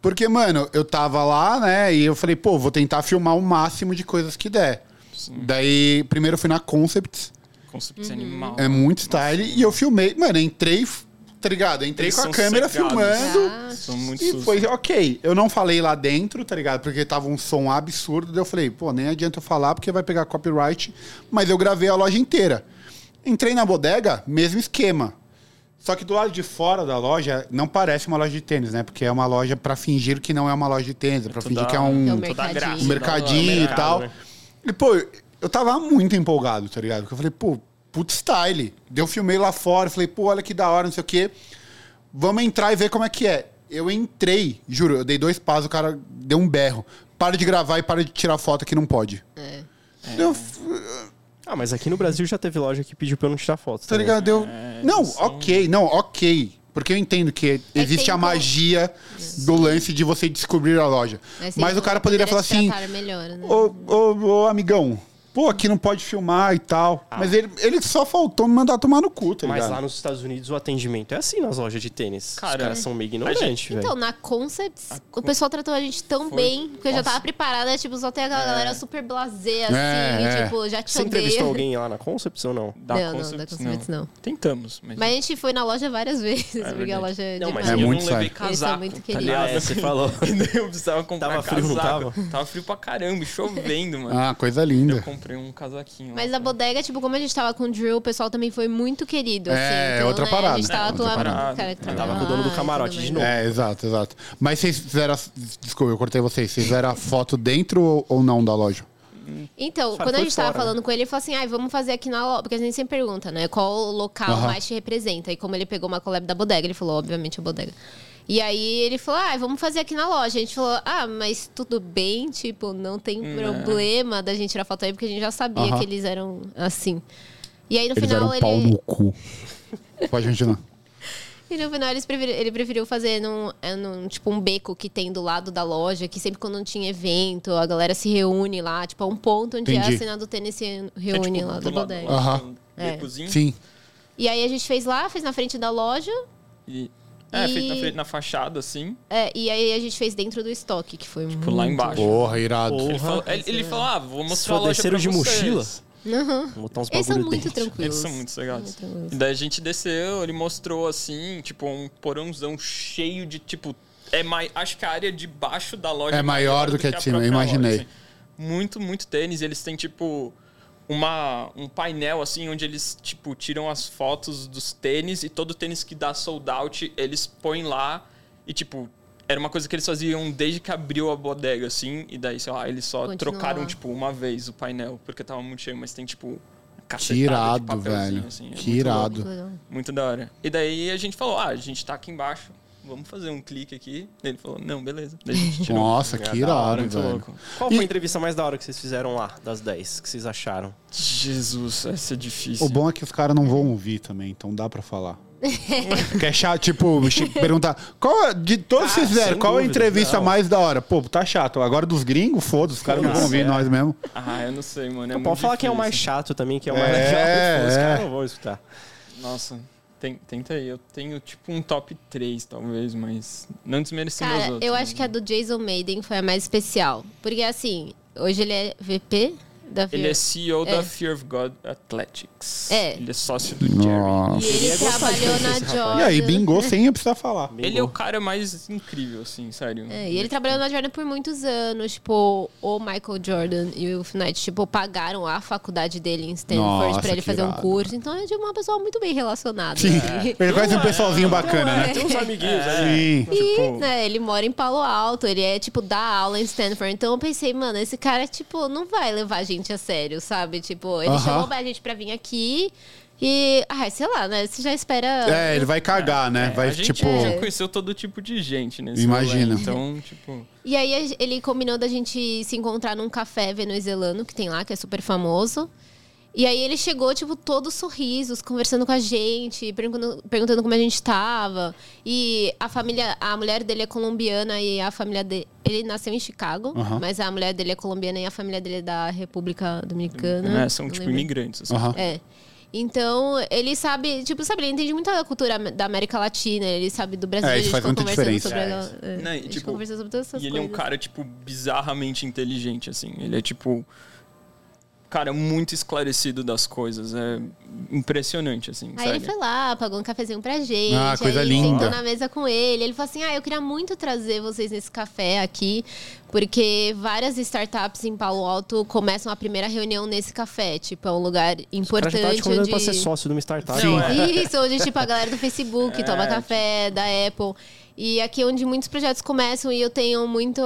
Speaker 2: Porque, mano, eu tava lá, né? E eu falei, pô, vou tentar filmar o máximo de coisas que der. Daí, primeiro eu fui na Concepts,
Speaker 4: Concept
Speaker 3: Uhum.
Speaker 4: animal.
Speaker 2: é muito style, e eu filmei, mano, entrei, tá ligado? Entrei
Speaker 4: Eles
Speaker 2: com a câmera
Speaker 4: cegados.
Speaker 2: filmando.
Speaker 3: Ah,
Speaker 4: São muito
Speaker 2: E
Speaker 4: sustos.
Speaker 2: foi ok. Eu não falei lá dentro, tá ligado? Porque tava um som absurdo. Daí eu falei, pô, nem adianta eu falar porque vai pegar copyright. Mas eu gravei a loja inteira. Entrei na bodega, mesmo esquema. Só que do lado de fora da loja não parece uma loja de tênis, né? Porque é uma loja pra fingir que não é uma loja de tênis, é pra fingir que é um,
Speaker 3: É um mercadinho.
Speaker 2: um mercadinho e
Speaker 1: mercado,
Speaker 2: tal.
Speaker 1: né?
Speaker 2: E, pô, eu tava muito empolgado, tá ligado? Porque eu falei, pô, puto style. Eu filmei lá fora, falei, pô, olha que da hora, não sei o quê. Vamos entrar e ver como é que é. Eu entrei, juro, eu dei dois passos, o cara deu um berro. Para de gravar e para de tirar foto que não pode.
Speaker 3: É.
Speaker 2: Eu,
Speaker 1: Ah, mas aqui no Brasil já teve loja que pediu pra eu não tirar foto.
Speaker 2: tá
Speaker 1: também.
Speaker 2: ligado? Eu, não,
Speaker 4: eles são-
Speaker 2: ok, não, ok. Porque eu entendo que existe
Speaker 3: tem
Speaker 2: a
Speaker 3: como-
Speaker 2: magia do lance de você descobrir a loja. Mas,
Speaker 3: tem
Speaker 2: o cara poderia falar assim,
Speaker 3: melhor, né?
Speaker 2: Ô, ô, ô, amigão, pô, aqui não pode filmar e tal. Mas ele, ele só faltou me mandar tomar no cu, tá
Speaker 1: Mas
Speaker 2: ligado?
Speaker 1: lá nos Estados Unidos o atendimento é assim nas lojas de tênis.
Speaker 4: Cara,
Speaker 1: Os caras são meio
Speaker 4: a
Speaker 1: ignorantes, velho.
Speaker 3: Então, na Concepts, o pessoal tratou a gente tão
Speaker 4: Foi-
Speaker 3: bem, que eu já tava preparada, tipo, só tem aquela galera super blasé, assim,
Speaker 2: É,
Speaker 3: e,
Speaker 2: é.
Speaker 3: tipo, já te
Speaker 1: Você
Speaker 3: odeia.
Speaker 1: entrevistou alguém lá na Concepts ou não?
Speaker 4: Da
Speaker 3: não, não,
Speaker 4: Concepts,
Speaker 3: da Concepts não.
Speaker 4: Tentamos, mas...
Speaker 3: Mas a gente foi na loja várias vezes, porque a loja é
Speaker 1: Não, mas.
Speaker 2: É
Speaker 4: eu
Speaker 2: muito
Speaker 4: não levei.
Speaker 3: Eles
Speaker 4: casaco,
Speaker 3: muito
Speaker 4: tá
Speaker 3: queridos.
Speaker 1: Ah, é, você falou.
Speaker 4: Eu precisava comprar
Speaker 1: Tava frio, não
Speaker 4: casaco.
Speaker 1: tava?
Speaker 4: Tava frio pra caramba, chovendo, mano.
Speaker 2: Ah, coisa
Speaker 4: Eu
Speaker 2: linda.
Speaker 4: Comprei um casaquinho. lá
Speaker 3: Mas
Speaker 4: pra-
Speaker 3: a bodega, tipo, como a gente tava com o Drill, o pessoal também foi muito querido,
Speaker 2: É,
Speaker 3: assim. Então,
Speaker 2: outra
Speaker 3: né,
Speaker 2: parada.
Speaker 3: A gente tava
Speaker 2: É,
Speaker 3: com a cara que
Speaker 1: tava com o dono do
Speaker 3: lá
Speaker 1: camarote de novo.
Speaker 2: É, exato, exato. Mas vocês fizeram. a- Desculpa, eu cortei vocês. Vocês fizeram a foto dentro ou- ou não da loja?
Speaker 3: Então,
Speaker 1: Só
Speaker 3: quando a gente tava
Speaker 1: fora, né?
Speaker 3: falando com ele, ele falou assim: ai, vamos fazer aqui na loja. Porque a gente sempre pergunta, né? Qual local mais te representa? E como ele pegou uma collab da bodega, ele falou, obviamente, a bodega. E aí ele falou: ah, vamos fazer aqui na loja. A gente falou: ah, mas tudo bem, tipo, não tem problema da gente tirar foto aí, porque a gente já sabia que eles eram assim. E aí no
Speaker 2: Eles
Speaker 3: final
Speaker 2: eram pau
Speaker 3: ele.
Speaker 2: no cu. Pode continuar.
Speaker 3: E no final ele preferiu fazer num, é, num, tipo, um beco que tem do lado da loja, que sempre quando não tinha evento, a galera se reúne lá, tipo, é um ponto onde
Speaker 2: Entendi.
Speaker 3: a cena do tênis se
Speaker 4: É,
Speaker 3: reúne
Speaker 4: tipo,
Speaker 3: lá
Speaker 4: do
Speaker 3: bodega.
Speaker 2: Aham.
Speaker 4: um
Speaker 3: É.
Speaker 4: becozinho.
Speaker 2: Sim.
Speaker 3: E aí a gente fez lá, fez na frente da loja,
Speaker 4: E, é,
Speaker 3: E-
Speaker 4: feito na, frente- na fachada, assim.
Speaker 3: é, e aí a gente fez dentro do estoque, que foi
Speaker 4: Tipo, lá
Speaker 3: muito
Speaker 4: embaixo.
Speaker 2: Porra, irado.
Speaker 1: Porra.
Speaker 4: Ele falou, ele, ele falou, ah, vou mostrar a loja
Speaker 1: desceram
Speaker 4: pra
Speaker 1: de
Speaker 4: vocês.
Speaker 1: mochila?
Speaker 3: Aham.
Speaker 1: Vou botar uns
Speaker 3: Eles são
Speaker 1: bagulho
Speaker 3: muito
Speaker 1: dentro.
Speaker 3: tranquilos.
Speaker 4: Eles são muito legais.
Speaker 3: Muito.
Speaker 4: E daí a gente desceu, ele mostrou assim, tipo, um porãozão cheio de, tipo. É mai... Acho que a área de baixo da loja
Speaker 2: É maior do que a de cima, imaginei.
Speaker 4: assim. Muito, muito tênis. E eles têm, tipo, uma, um painel, assim, onde eles, tipo, tiram as fotos dos tênis e todo tênis que dá sold out, eles põem lá e, tipo. Era uma coisa que eles faziam desde que abriu a bodega, assim, e daí, sei lá, eles só
Speaker 3: Continua
Speaker 4: trocaram, tipo, uma vez o painel, porque tava muito cheio, mas tem, tipo, uma cacetada
Speaker 2: Que
Speaker 4: de
Speaker 2: irado,
Speaker 4: papelzinho,
Speaker 2: velho.
Speaker 4: assim, é
Speaker 2: que
Speaker 4: muito. Muito da hora. E daí a gente falou, ah, a gente tá aqui embaixo, vamos fazer um clique aqui. Ele falou, não, beleza. Daí a gente tirou.
Speaker 2: Nossa,
Speaker 1: É,
Speaker 2: que
Speaker 1: da hora,
Speaker 2: velho.
Speaker 4: louco.
Speaker 1: Qual
Speaker 2: E-
Speaker 1: foi a entrevista mais da hora que vocês fizeram lá, das 10, que vocês acharam?
Speaker 4: Jesus, essa é difícil.
Speaker 2: O bom é que os caras não vão ouvir também, então dá pra falar. que é chato, tipo, perguntar. Qual, é- de todos que
Speaker 1: Ah,
Speaker 2: vocês fizeram, qual a
Speaker 1: dúvida,
Speaker 2: entrevista
Speaker 1: não.
Speaker 2: mais da hora? Pô, tá chato. Agora dos gringos, foda-se, os caras não vão ouvir
Speaker 1: é.
Speaker 2: nós mesmo.
Speaker 4: Ah, eu não sei, mano. É
Speaker 1: pode falar quem é o mais chato também, que é o mais
Speaker 2: É,
Speaker 1: legal. Os
Speaker 2: é.
Speaker 1: caras não vão escutar.
Speaker 4: Nossa, tem, tenta aí. Eu tenho tipo um top 3, talvez, mas não desmerecendo os
Speaker 3: Cara,
Speaker 4: outros.
Speaker 3: eu
Speaker 4: né?
Speaker 3: acho que a do Jason Maiden foi a mais especial. Porque, assim, hoje ele é VP da
Speaker 4: Ele é
Speaker 3: Fear.
Speaker 4: CEO
Speaker 3: É.
Speaker 4: da Fear of God Athletics.
Speaker 3: É.
Speaker 4: Ele é sócio do Jerry.
Speaker 2: Nossa.
Speaker 3: E ele
Speaker 1: Queria gostar
Speaker 3: trabalhou na Jordan.
Speaker 2: E aí, bingou sem eu precisar falar.
Speaker 4: Ele é o cara mais incrível, assim, sério.
Speaker 3: É, e ele trabalhou na Jordan por muitos anos. Tipo, o Michael Jordan e o Knight, tipo, pagaram a faculdade dele em Stanford
Speaker 2: Nossa,
Speaker 3: pra ele fazer um
Speaker 2: irado.
Speaker 3: curso. Então é de uma pessoa muito bem relacionada.
Speaker 2: Sim.
Speaker 3: assim.
Speaker 2: Ele conhece um pessoalzinho bacana,
Speaker 1: É,
Speaker 2: né?
Speaker 1: tem uns amiguinhos aí.
Speaker 2: Sim.
Speaker 3: E,
Speaker 4: Tipo-
Speaker 3: né, ele mora em Palo Alto, ele é, tipo, dá aula em Stanford. Então eu pensei, mano, esse cara, tipo, não vai levar a gente a sério, sabe? Tipo, ele
Speaker 2: Aham.
Speaker 3: chamou a gente pra vir aqui e, ai, sei lá, né? Você já espera.
Speaker 2: É, ele vai cagar, né?
Speaker 4: É,
Speaker 2: Vai,
Speaker 4: a gente
Speaker 2: tipo.
Speaker 4: já conheceu todo tipo de gente nesse
Speaker 2: Imagina.
Speaker 4: rolê, Então, tipo...
Speaker 3: E aí ele combinou da gente se encontrar num café venezuelano que tem lá, que é super famoso. E aí ele chegou, tipo, todos sorrisos, conversando com a gente, perguntando, perguntando como a gente tava. E a família, a mulher dele é colombiana e a família dele. Ele nasceu em Chicago,
Speaker 2: Aham.
Speaker 3: mas a mulher dele é colombiana e a família dele é da República Dominicana.
Speaker 4: né, são tipo
Speaker 3: lembro.
Speaker 4: imigrantes. assim.
Speaker 2: Aham.
Speaker 3: É. Então, ele sabe, tipo, sabe, ele entende muito da cultura da América Latina, ele sabe do Brasil,
Speaker 2: É,
Speaker 3: a
Speaker 2: isso
Speaker 3: gente
Speaker 2: faz
Speaker 3: ficou
Speaker 2: muita
Speaker 3: conversando
Speaker 2: diferença.
Speaker 3: sobre a, é,
Speaker 4: Não, e,
Speaker 3: a gente
Speaker 4: tipo,
Speaker 3: sobre todas essas
Speaker 4: E ele é um cara, tipo, bizarramente inteligente, assim. Ele é, tipo... Cara, muito esclarecido das coisas. É impressionante, assim,
Speaker 3: Aí ele
Speaker 4: sério.
Speaker 3: foi lá, pagou um cafezinho pra gente.
Speaker 2: Ah, coisa
Speaker 3: aí
Speaker 2: linda.
Speaker 3: sentou na mesa com ele. Ele falou assim: Ah, eu queria muito trazer vocês nesse café aqui, porque várias startups em Palo Alto começam a primeira reunião nesse café. Tipo, é um lugar importante.
Speaker 1: já tava te
Speaker 3: onde...
Speaker 1: pra ser sócio de uma startup.
Speaker 2: Sim.
Speaker 1: né?
Speaker 3: Isso, onde tipo a galera do Facebook
Speaker 4: É,
Speaker 3: toma café, da Apple. E aqui é onde muitos projetos começam e eu tenho muito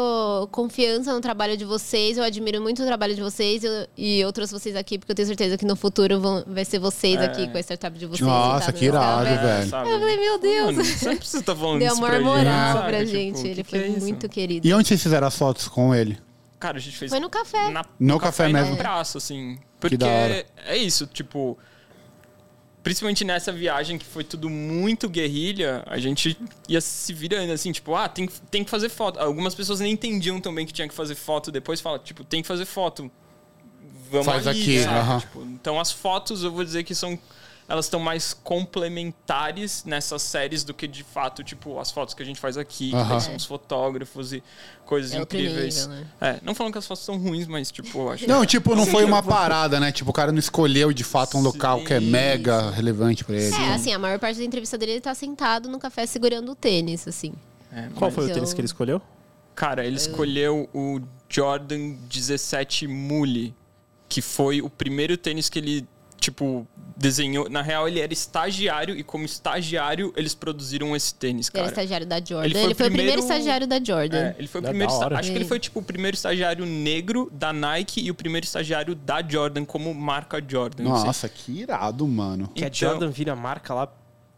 Speaker 3: confiança no trabalho de vocês. Eu admiro muito o trabalho de vocês eu- e eu trouxe vocês aqui porque eu tenho certeza que no futuro vão, vai ser vocês
Speaker 4: É.
Speaker 3: aqui com a startup de vocês.
Speaker 2: Nossa, que irado,
Speaker 3: café.
Speaker 2: velho.
Speaker 4: sabe?
Speaker 3: Eu falei, meu Deus.
Speaker 4: Mano, você não precisa estar falando
Speaker 3: Deu
Speaker 4: isso
Speaker 3: uma moral
Speaker 4: gente,
Speaker 3: pra
Speaker 4: sabe?
Speaker 3: gente.
Speaker 4: Tipo,
Speaker 3: Ele
Speaker 4: que
Speaker 3: foi
Speaker 4: que é isso?
Speaker 3: muito querido.
Speaker 2: E onde vocês fizeram as fotos com ele?
Speaker 4: Cara, a gente fez...
Speaker 3: Foi no café.
Speaker 4: Na,
Speaker 2: No café
Speaker 4: e na
Speaker 2: mesmo.
Speaker 4: praça, assim. Porque
Speaker 2: da hora.
Speaker 4: é isso, tipo... Principalmente nessa viagem que foi tudo muito guerrilha, a gente ia se virando assim, tipo, ah, tem, tem que fazer foto. Algumas pessoas nem entendiam também que tinha que fazer foto. Depois fala, tipo, tem que fazer foto. Vamos
Speaker 2: Faz
Speaker 4: ali,
Speaker 2: aqui.
Speaker 4: Tipo, então as fotos eu vou dizer que são elas estão mais complementares nessas séries do que de fato, tipo, as fotos que a gente faz aqui, que
Speaker 2: Aham.
Speaker 4: daí são os fotógrafos e coisas
Speaker 3: É
Speaker 4: incríveis.
Speaker 3: nível, né?
Speaker 4: É, não falando que as fotos são ruins, mas tipo, eu acho
Speaker 2: Não, tipo, não
Speaker 4: Sim,
Speaker 2: foi uma parada, né? Tipo, o cara não escolheu de fato um local que é
Speaker 4: Sim.
Speaker 2: mega relevante pra ele.
Speaker 3: É, assim, a maior parte da entrevista dele ele tá sentado no café segurando o tênis, assim.
Speaker 4: É,
Speaker 1: Qual foi o
Speaker 3: eu-
Speaker 1: tênis que ele escolheu?
Speaker 4: Cara, ele escolheu o Jordan 17 Mule, que foi o primeiro tênis que ele, tipo, desenhou. Na real, ele era estagiário e como estagiário eles produziram esse tênis,
Speaker 3: Ele era
Speaker 4: cara.
Speaker 3: estagiário da Jordan.
Speaker 4: Ele
Speaker 3: Ele
Speaker 4: foi
Speaker 3: foi,
Speaker 4: o
Speaker 3: primeiro
Speaker 4: primeiro-
Speaker 3: estagiário da Jordan.
Speaker 4: É, ele foi o
Speaker 1: Da-
Speaker 4: primeiro.
Speaker 1: da.
Speaker 4: Acho que ele foi tipo o primeiro estagiário negro da Nike e o primeiro estagiário da Jordan como marca Jordan. assim.
Speaker 2: Nossa, que irado, mano.
Speaker 1: Que a
Speaker 4: Então-
Speaker 1: Jordan vira a marca lá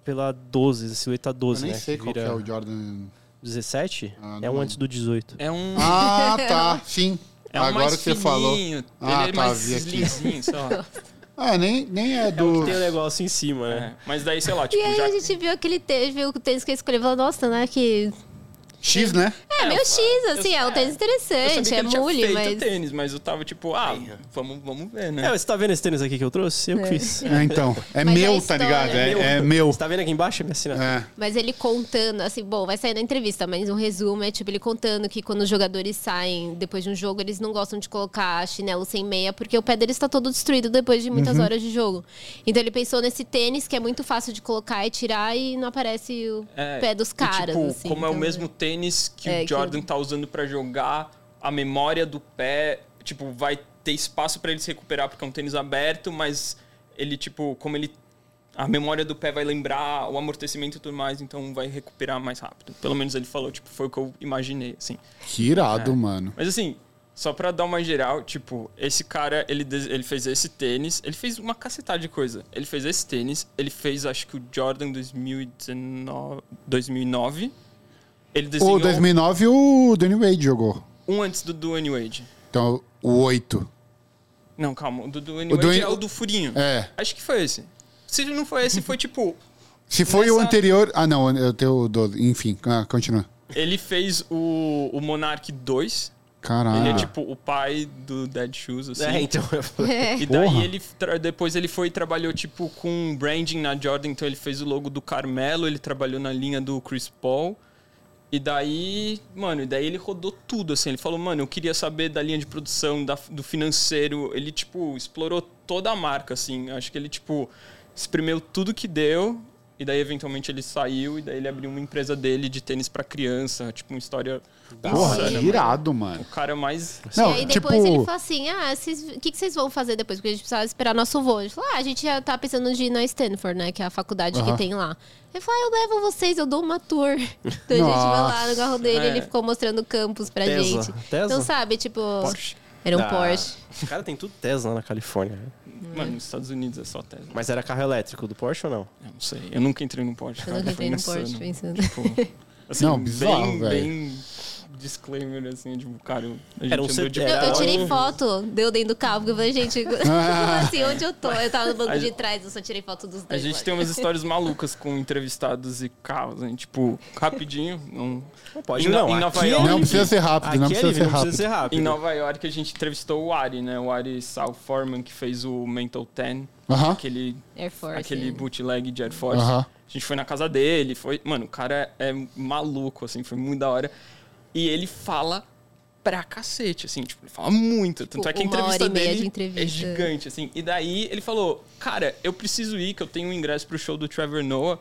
Speaker 1: pela 12, silhueta 12,
Speaker 2: Eu nem
Speaker 1: né?
Speaker 2: sei
Speaker 1: que
Speaker 2: qual que
Speaker 1: vira
Speaker 2: é o Jordan.
Speaker 1: 17?
Speaker 2: Ah,
Speaker 1: é
Speaker 2: não
Speaker 1: um antes do 18.
Speaker 4: É um.
Speaker 2: Ah, tá. Sim.
Speaker 4: é um
Speaker 2: Agora
Speaker 4: mais
Speaker 2: que você falou.
Speaker 4: fininho,
Speaker 2: Ah,
Speaker 4: ele é
Speaker 2: tá,
Speaker 4: mais
Speaker 2: vi aqui.
Speaker 4: lisinho, lá.
Speaker 2: Ah, nem, nem é
Speaker 1: É o
Speaker 2: do.
Speaker 1: que tem o negócio em cima,
Speaker 4: É,
Speaker 1: né?
Speaker 4: Mas daí, sei lá, tipo,
Speaker 3: E aí
Speaker 4: já.
Speaker 3: a gente viu aquele tênis, viu o tênis que ele escolheu e falou, nossa, né, que...
Speaker 2: X, né?
Speaker 3: É, meio X, assim, é um tênis
Speaker 4: Eu sabia
Speaker 3: interessante,
Speaker 4: que
Speaker 3: é mule, mas...
Speaker 4: tênis, mas eu tava tipo, ah, vamos, vamos ver, né?
Speaker 1: É, você tá vendo esse tênis aqui que eu trouxe? Eu que fiz.
Speaker 2: É, então. É
Speaker 3: Mas
Speaker 2: meu,
Speaker 3: a
Speaker 2: tá ligado? É,
Speaker 1: Meu.
Speaker 2: é meu.
Speaker 1: Você tá vendo aqui embaixo minha assinatura?
Speaker 2: É.
Speaker 3: Mas ele contando, assim, bom, vai sair na entrevista, mas um resumo é tipo ele contando que quando os jogadores saem depois de um jogo, eles não gostam de colocar chinelo sem meia, porque o pé deles está todo destruído depois de muitas horas de jogo. Então ele pensou nesse tênis que é muito fácil de colocar e tirar e não aparece o
Speaker 4: É,
Speaker 3: pé dos
Speaker 4: e,
Speaker 3: caras.
Speaker 4: tipo,
Speaker 3: assim,
Speaker 4: como é o
Speaker 3: então,
Speaker 4: mesmo tênis que
Speaker 3: É,
Speaker 4: o
Speaker 3: que-
Speaker 4: Jordan tá usando pra jogar, a memória do pé, tipo, vai ter espaço pra ele se recuperar porque é um tênis aberto, mas ele, tipo, como ele. A memória do pé vai lembrar o amortecimento e tudo mais, então vai recuperar mais rápido. Pelo menos ele falou, tipo, foi o que eu imaginei, assim.
Speaker 2: Que irado, mano.
Speaker 4: Mas assim, só pra dar uma geral, tipo, esse cara, ele, ele fez esse tênis, ele fez uma cacetada de coisa. Ele fez esse tênis, ele fez, acho que o Jordan 2019, 2009. Ele desenhou
Speaker 2: O 2009 o Danny Wade jogou.
Speaker 4: um antes do Dwayne Wade.
Speaker 2: Então, o 8.
Speaker 4: Não, calma, o do
Speaker 2: O
Speaker 4: Wade é o do furinho.
Speaker 2: É.
Speaker 4: Acho que foi esse. Se não foi esse, foi tipo
Speaker 2: Se foi o
Speaker 4: Nessa-
Speaker 2: anterior. Ah, não, eu tenho o 12. Enfim, ah, continua.
Speaker 4: Ele fez o, o Monarch 2.
Speaker 2: Caralho.
Speaker 4: Ele é tipo o pai do Dead Shoes, assim.
Speaker 1: É, então.
Speaker 4: E daí
Speaker 2: Porra.
Speaker 4: ele tra- depois ele foi e trabalhou tipo com branding na Jordan, então ele fez o logo do Carmelo, ele trabalhou na linha do Chris Paul. E daí, mano, e daí ele rodou tudo assim. Ele falou, mano, eu queria saber da linha de produção, da- do financeiro. Ele tipo explorou toda a marca assim. Acho que ele tipo espremeu tudo que deu. E daí eventualmente ele saiu e daí ele abriu uma empresa dele de tênis pra criança, tipo uma história
Speaker 2: Porra,
Speaker 4: insana,
Speaker 2: que
Speaker 4: mano.
Speaker 2: irado,
Speaker 4: O cara mais
Speaker 2: Não,
Speaker 3: e aí
Speaker 2: tipo.
Speaker 3: depois ele falou assim: ah, o que, que vocês vão fazer depois? Porque a gente precisava esperar nosso voo. Ele falou: ah, a gente já tá pensando de ir na Stanford, né? Que é a faculdade que tem lá. Ele falou: ah, eu levo vocês, eu dou uma tour. Então a gente vai lá no carro dele,
Speaker 4: É.
Speaker 3: ele ficou mostrando campos pra
Speaker 1: Tesla.
Speaker 3: gente.
Speaker 1: Tesla?
Speaker 3: Então, sabe, tipo.
Speaker 4: Porsche.
Speaker 3: Era um
Speaker 1: Ah,
Speaker 3: Porsche.
Speaker 1: O cara tem tudo Tesla na Califórnia.
Speaker 4: Mano, nos Estados Unidos é só Tesla.
Speaker 1: Mas era carro elétrico do Porsche ou não?
Speaker 4: Eu não sei. Eu nunca entrei num Porsche.
Speaker 3: Eu
Speaker 4: cara.
Speaker 3: nunca entrei no. Porsche pensando.
Speaker 4: Tipo, assim,
Speaker 2: Não, bizarro,
Speaker 4: bem,
Speaker 2: velho.
Speaker 4: bem disclaimer, assim, tipo, cara, a gente
Speaker 1: Era um
Speaker 4: andou de.
Speaker 3: Eu, eu tirei foto, deu dentro do carro, porque eu falei, gente, como assim, onde eu tô? Eu tava no banco
Speaker 4: A
Speaker 3: de
Speaker 4: gente-
Speaker 3: trás, eu só tirei foto dos
Speaker 4: A
Speaker 3: dois.
Speaker 4: gente
Speaker 3: lá.
Speaker 4: tem umas histórias malucas com entrevistados e carros, né? Tipo, rapidinho.
Speaker 1: Não pode,
Speaker 4: Em,
Speaker 1: não.
Speaker 4: Em Nova
Speaker 1: é
Speaker 4: York.
Speaker 2: Não precisa ser rápido, não
Speaker 1: é
Speaker 2: precisa ser
Speaker 1: não
Speaker 2: rápido.
Speaker 1: precisa ser rápido.
Speaker 4: Em Nova York a gente entrevistou o Ari, né? O Ari Sal Foreman, que fez o Mental 10.
Speaker 2: Aham.
Speaker 4: Aquele,
Speaker 3: Air Force.
Speaker 4: aquele bootleg de Air Force.
Speaker 2: Aham.
Speaker 4: A gente foi na casa dele, foi. Mano, o cara é maluco, assim, foi muito da hora. E ele fala pra cacete, assim, tipo, ele fala muito. Tanto
Speaker 3: Tipo,
Speaker 4: é que a entrevista dele
Speaker 3: de entrevista.
Speaker 4: é gigante, assim. E daí ele falou, cara, eu preciso ir, que eu tenho um ingresso pro show do Trevor Noah,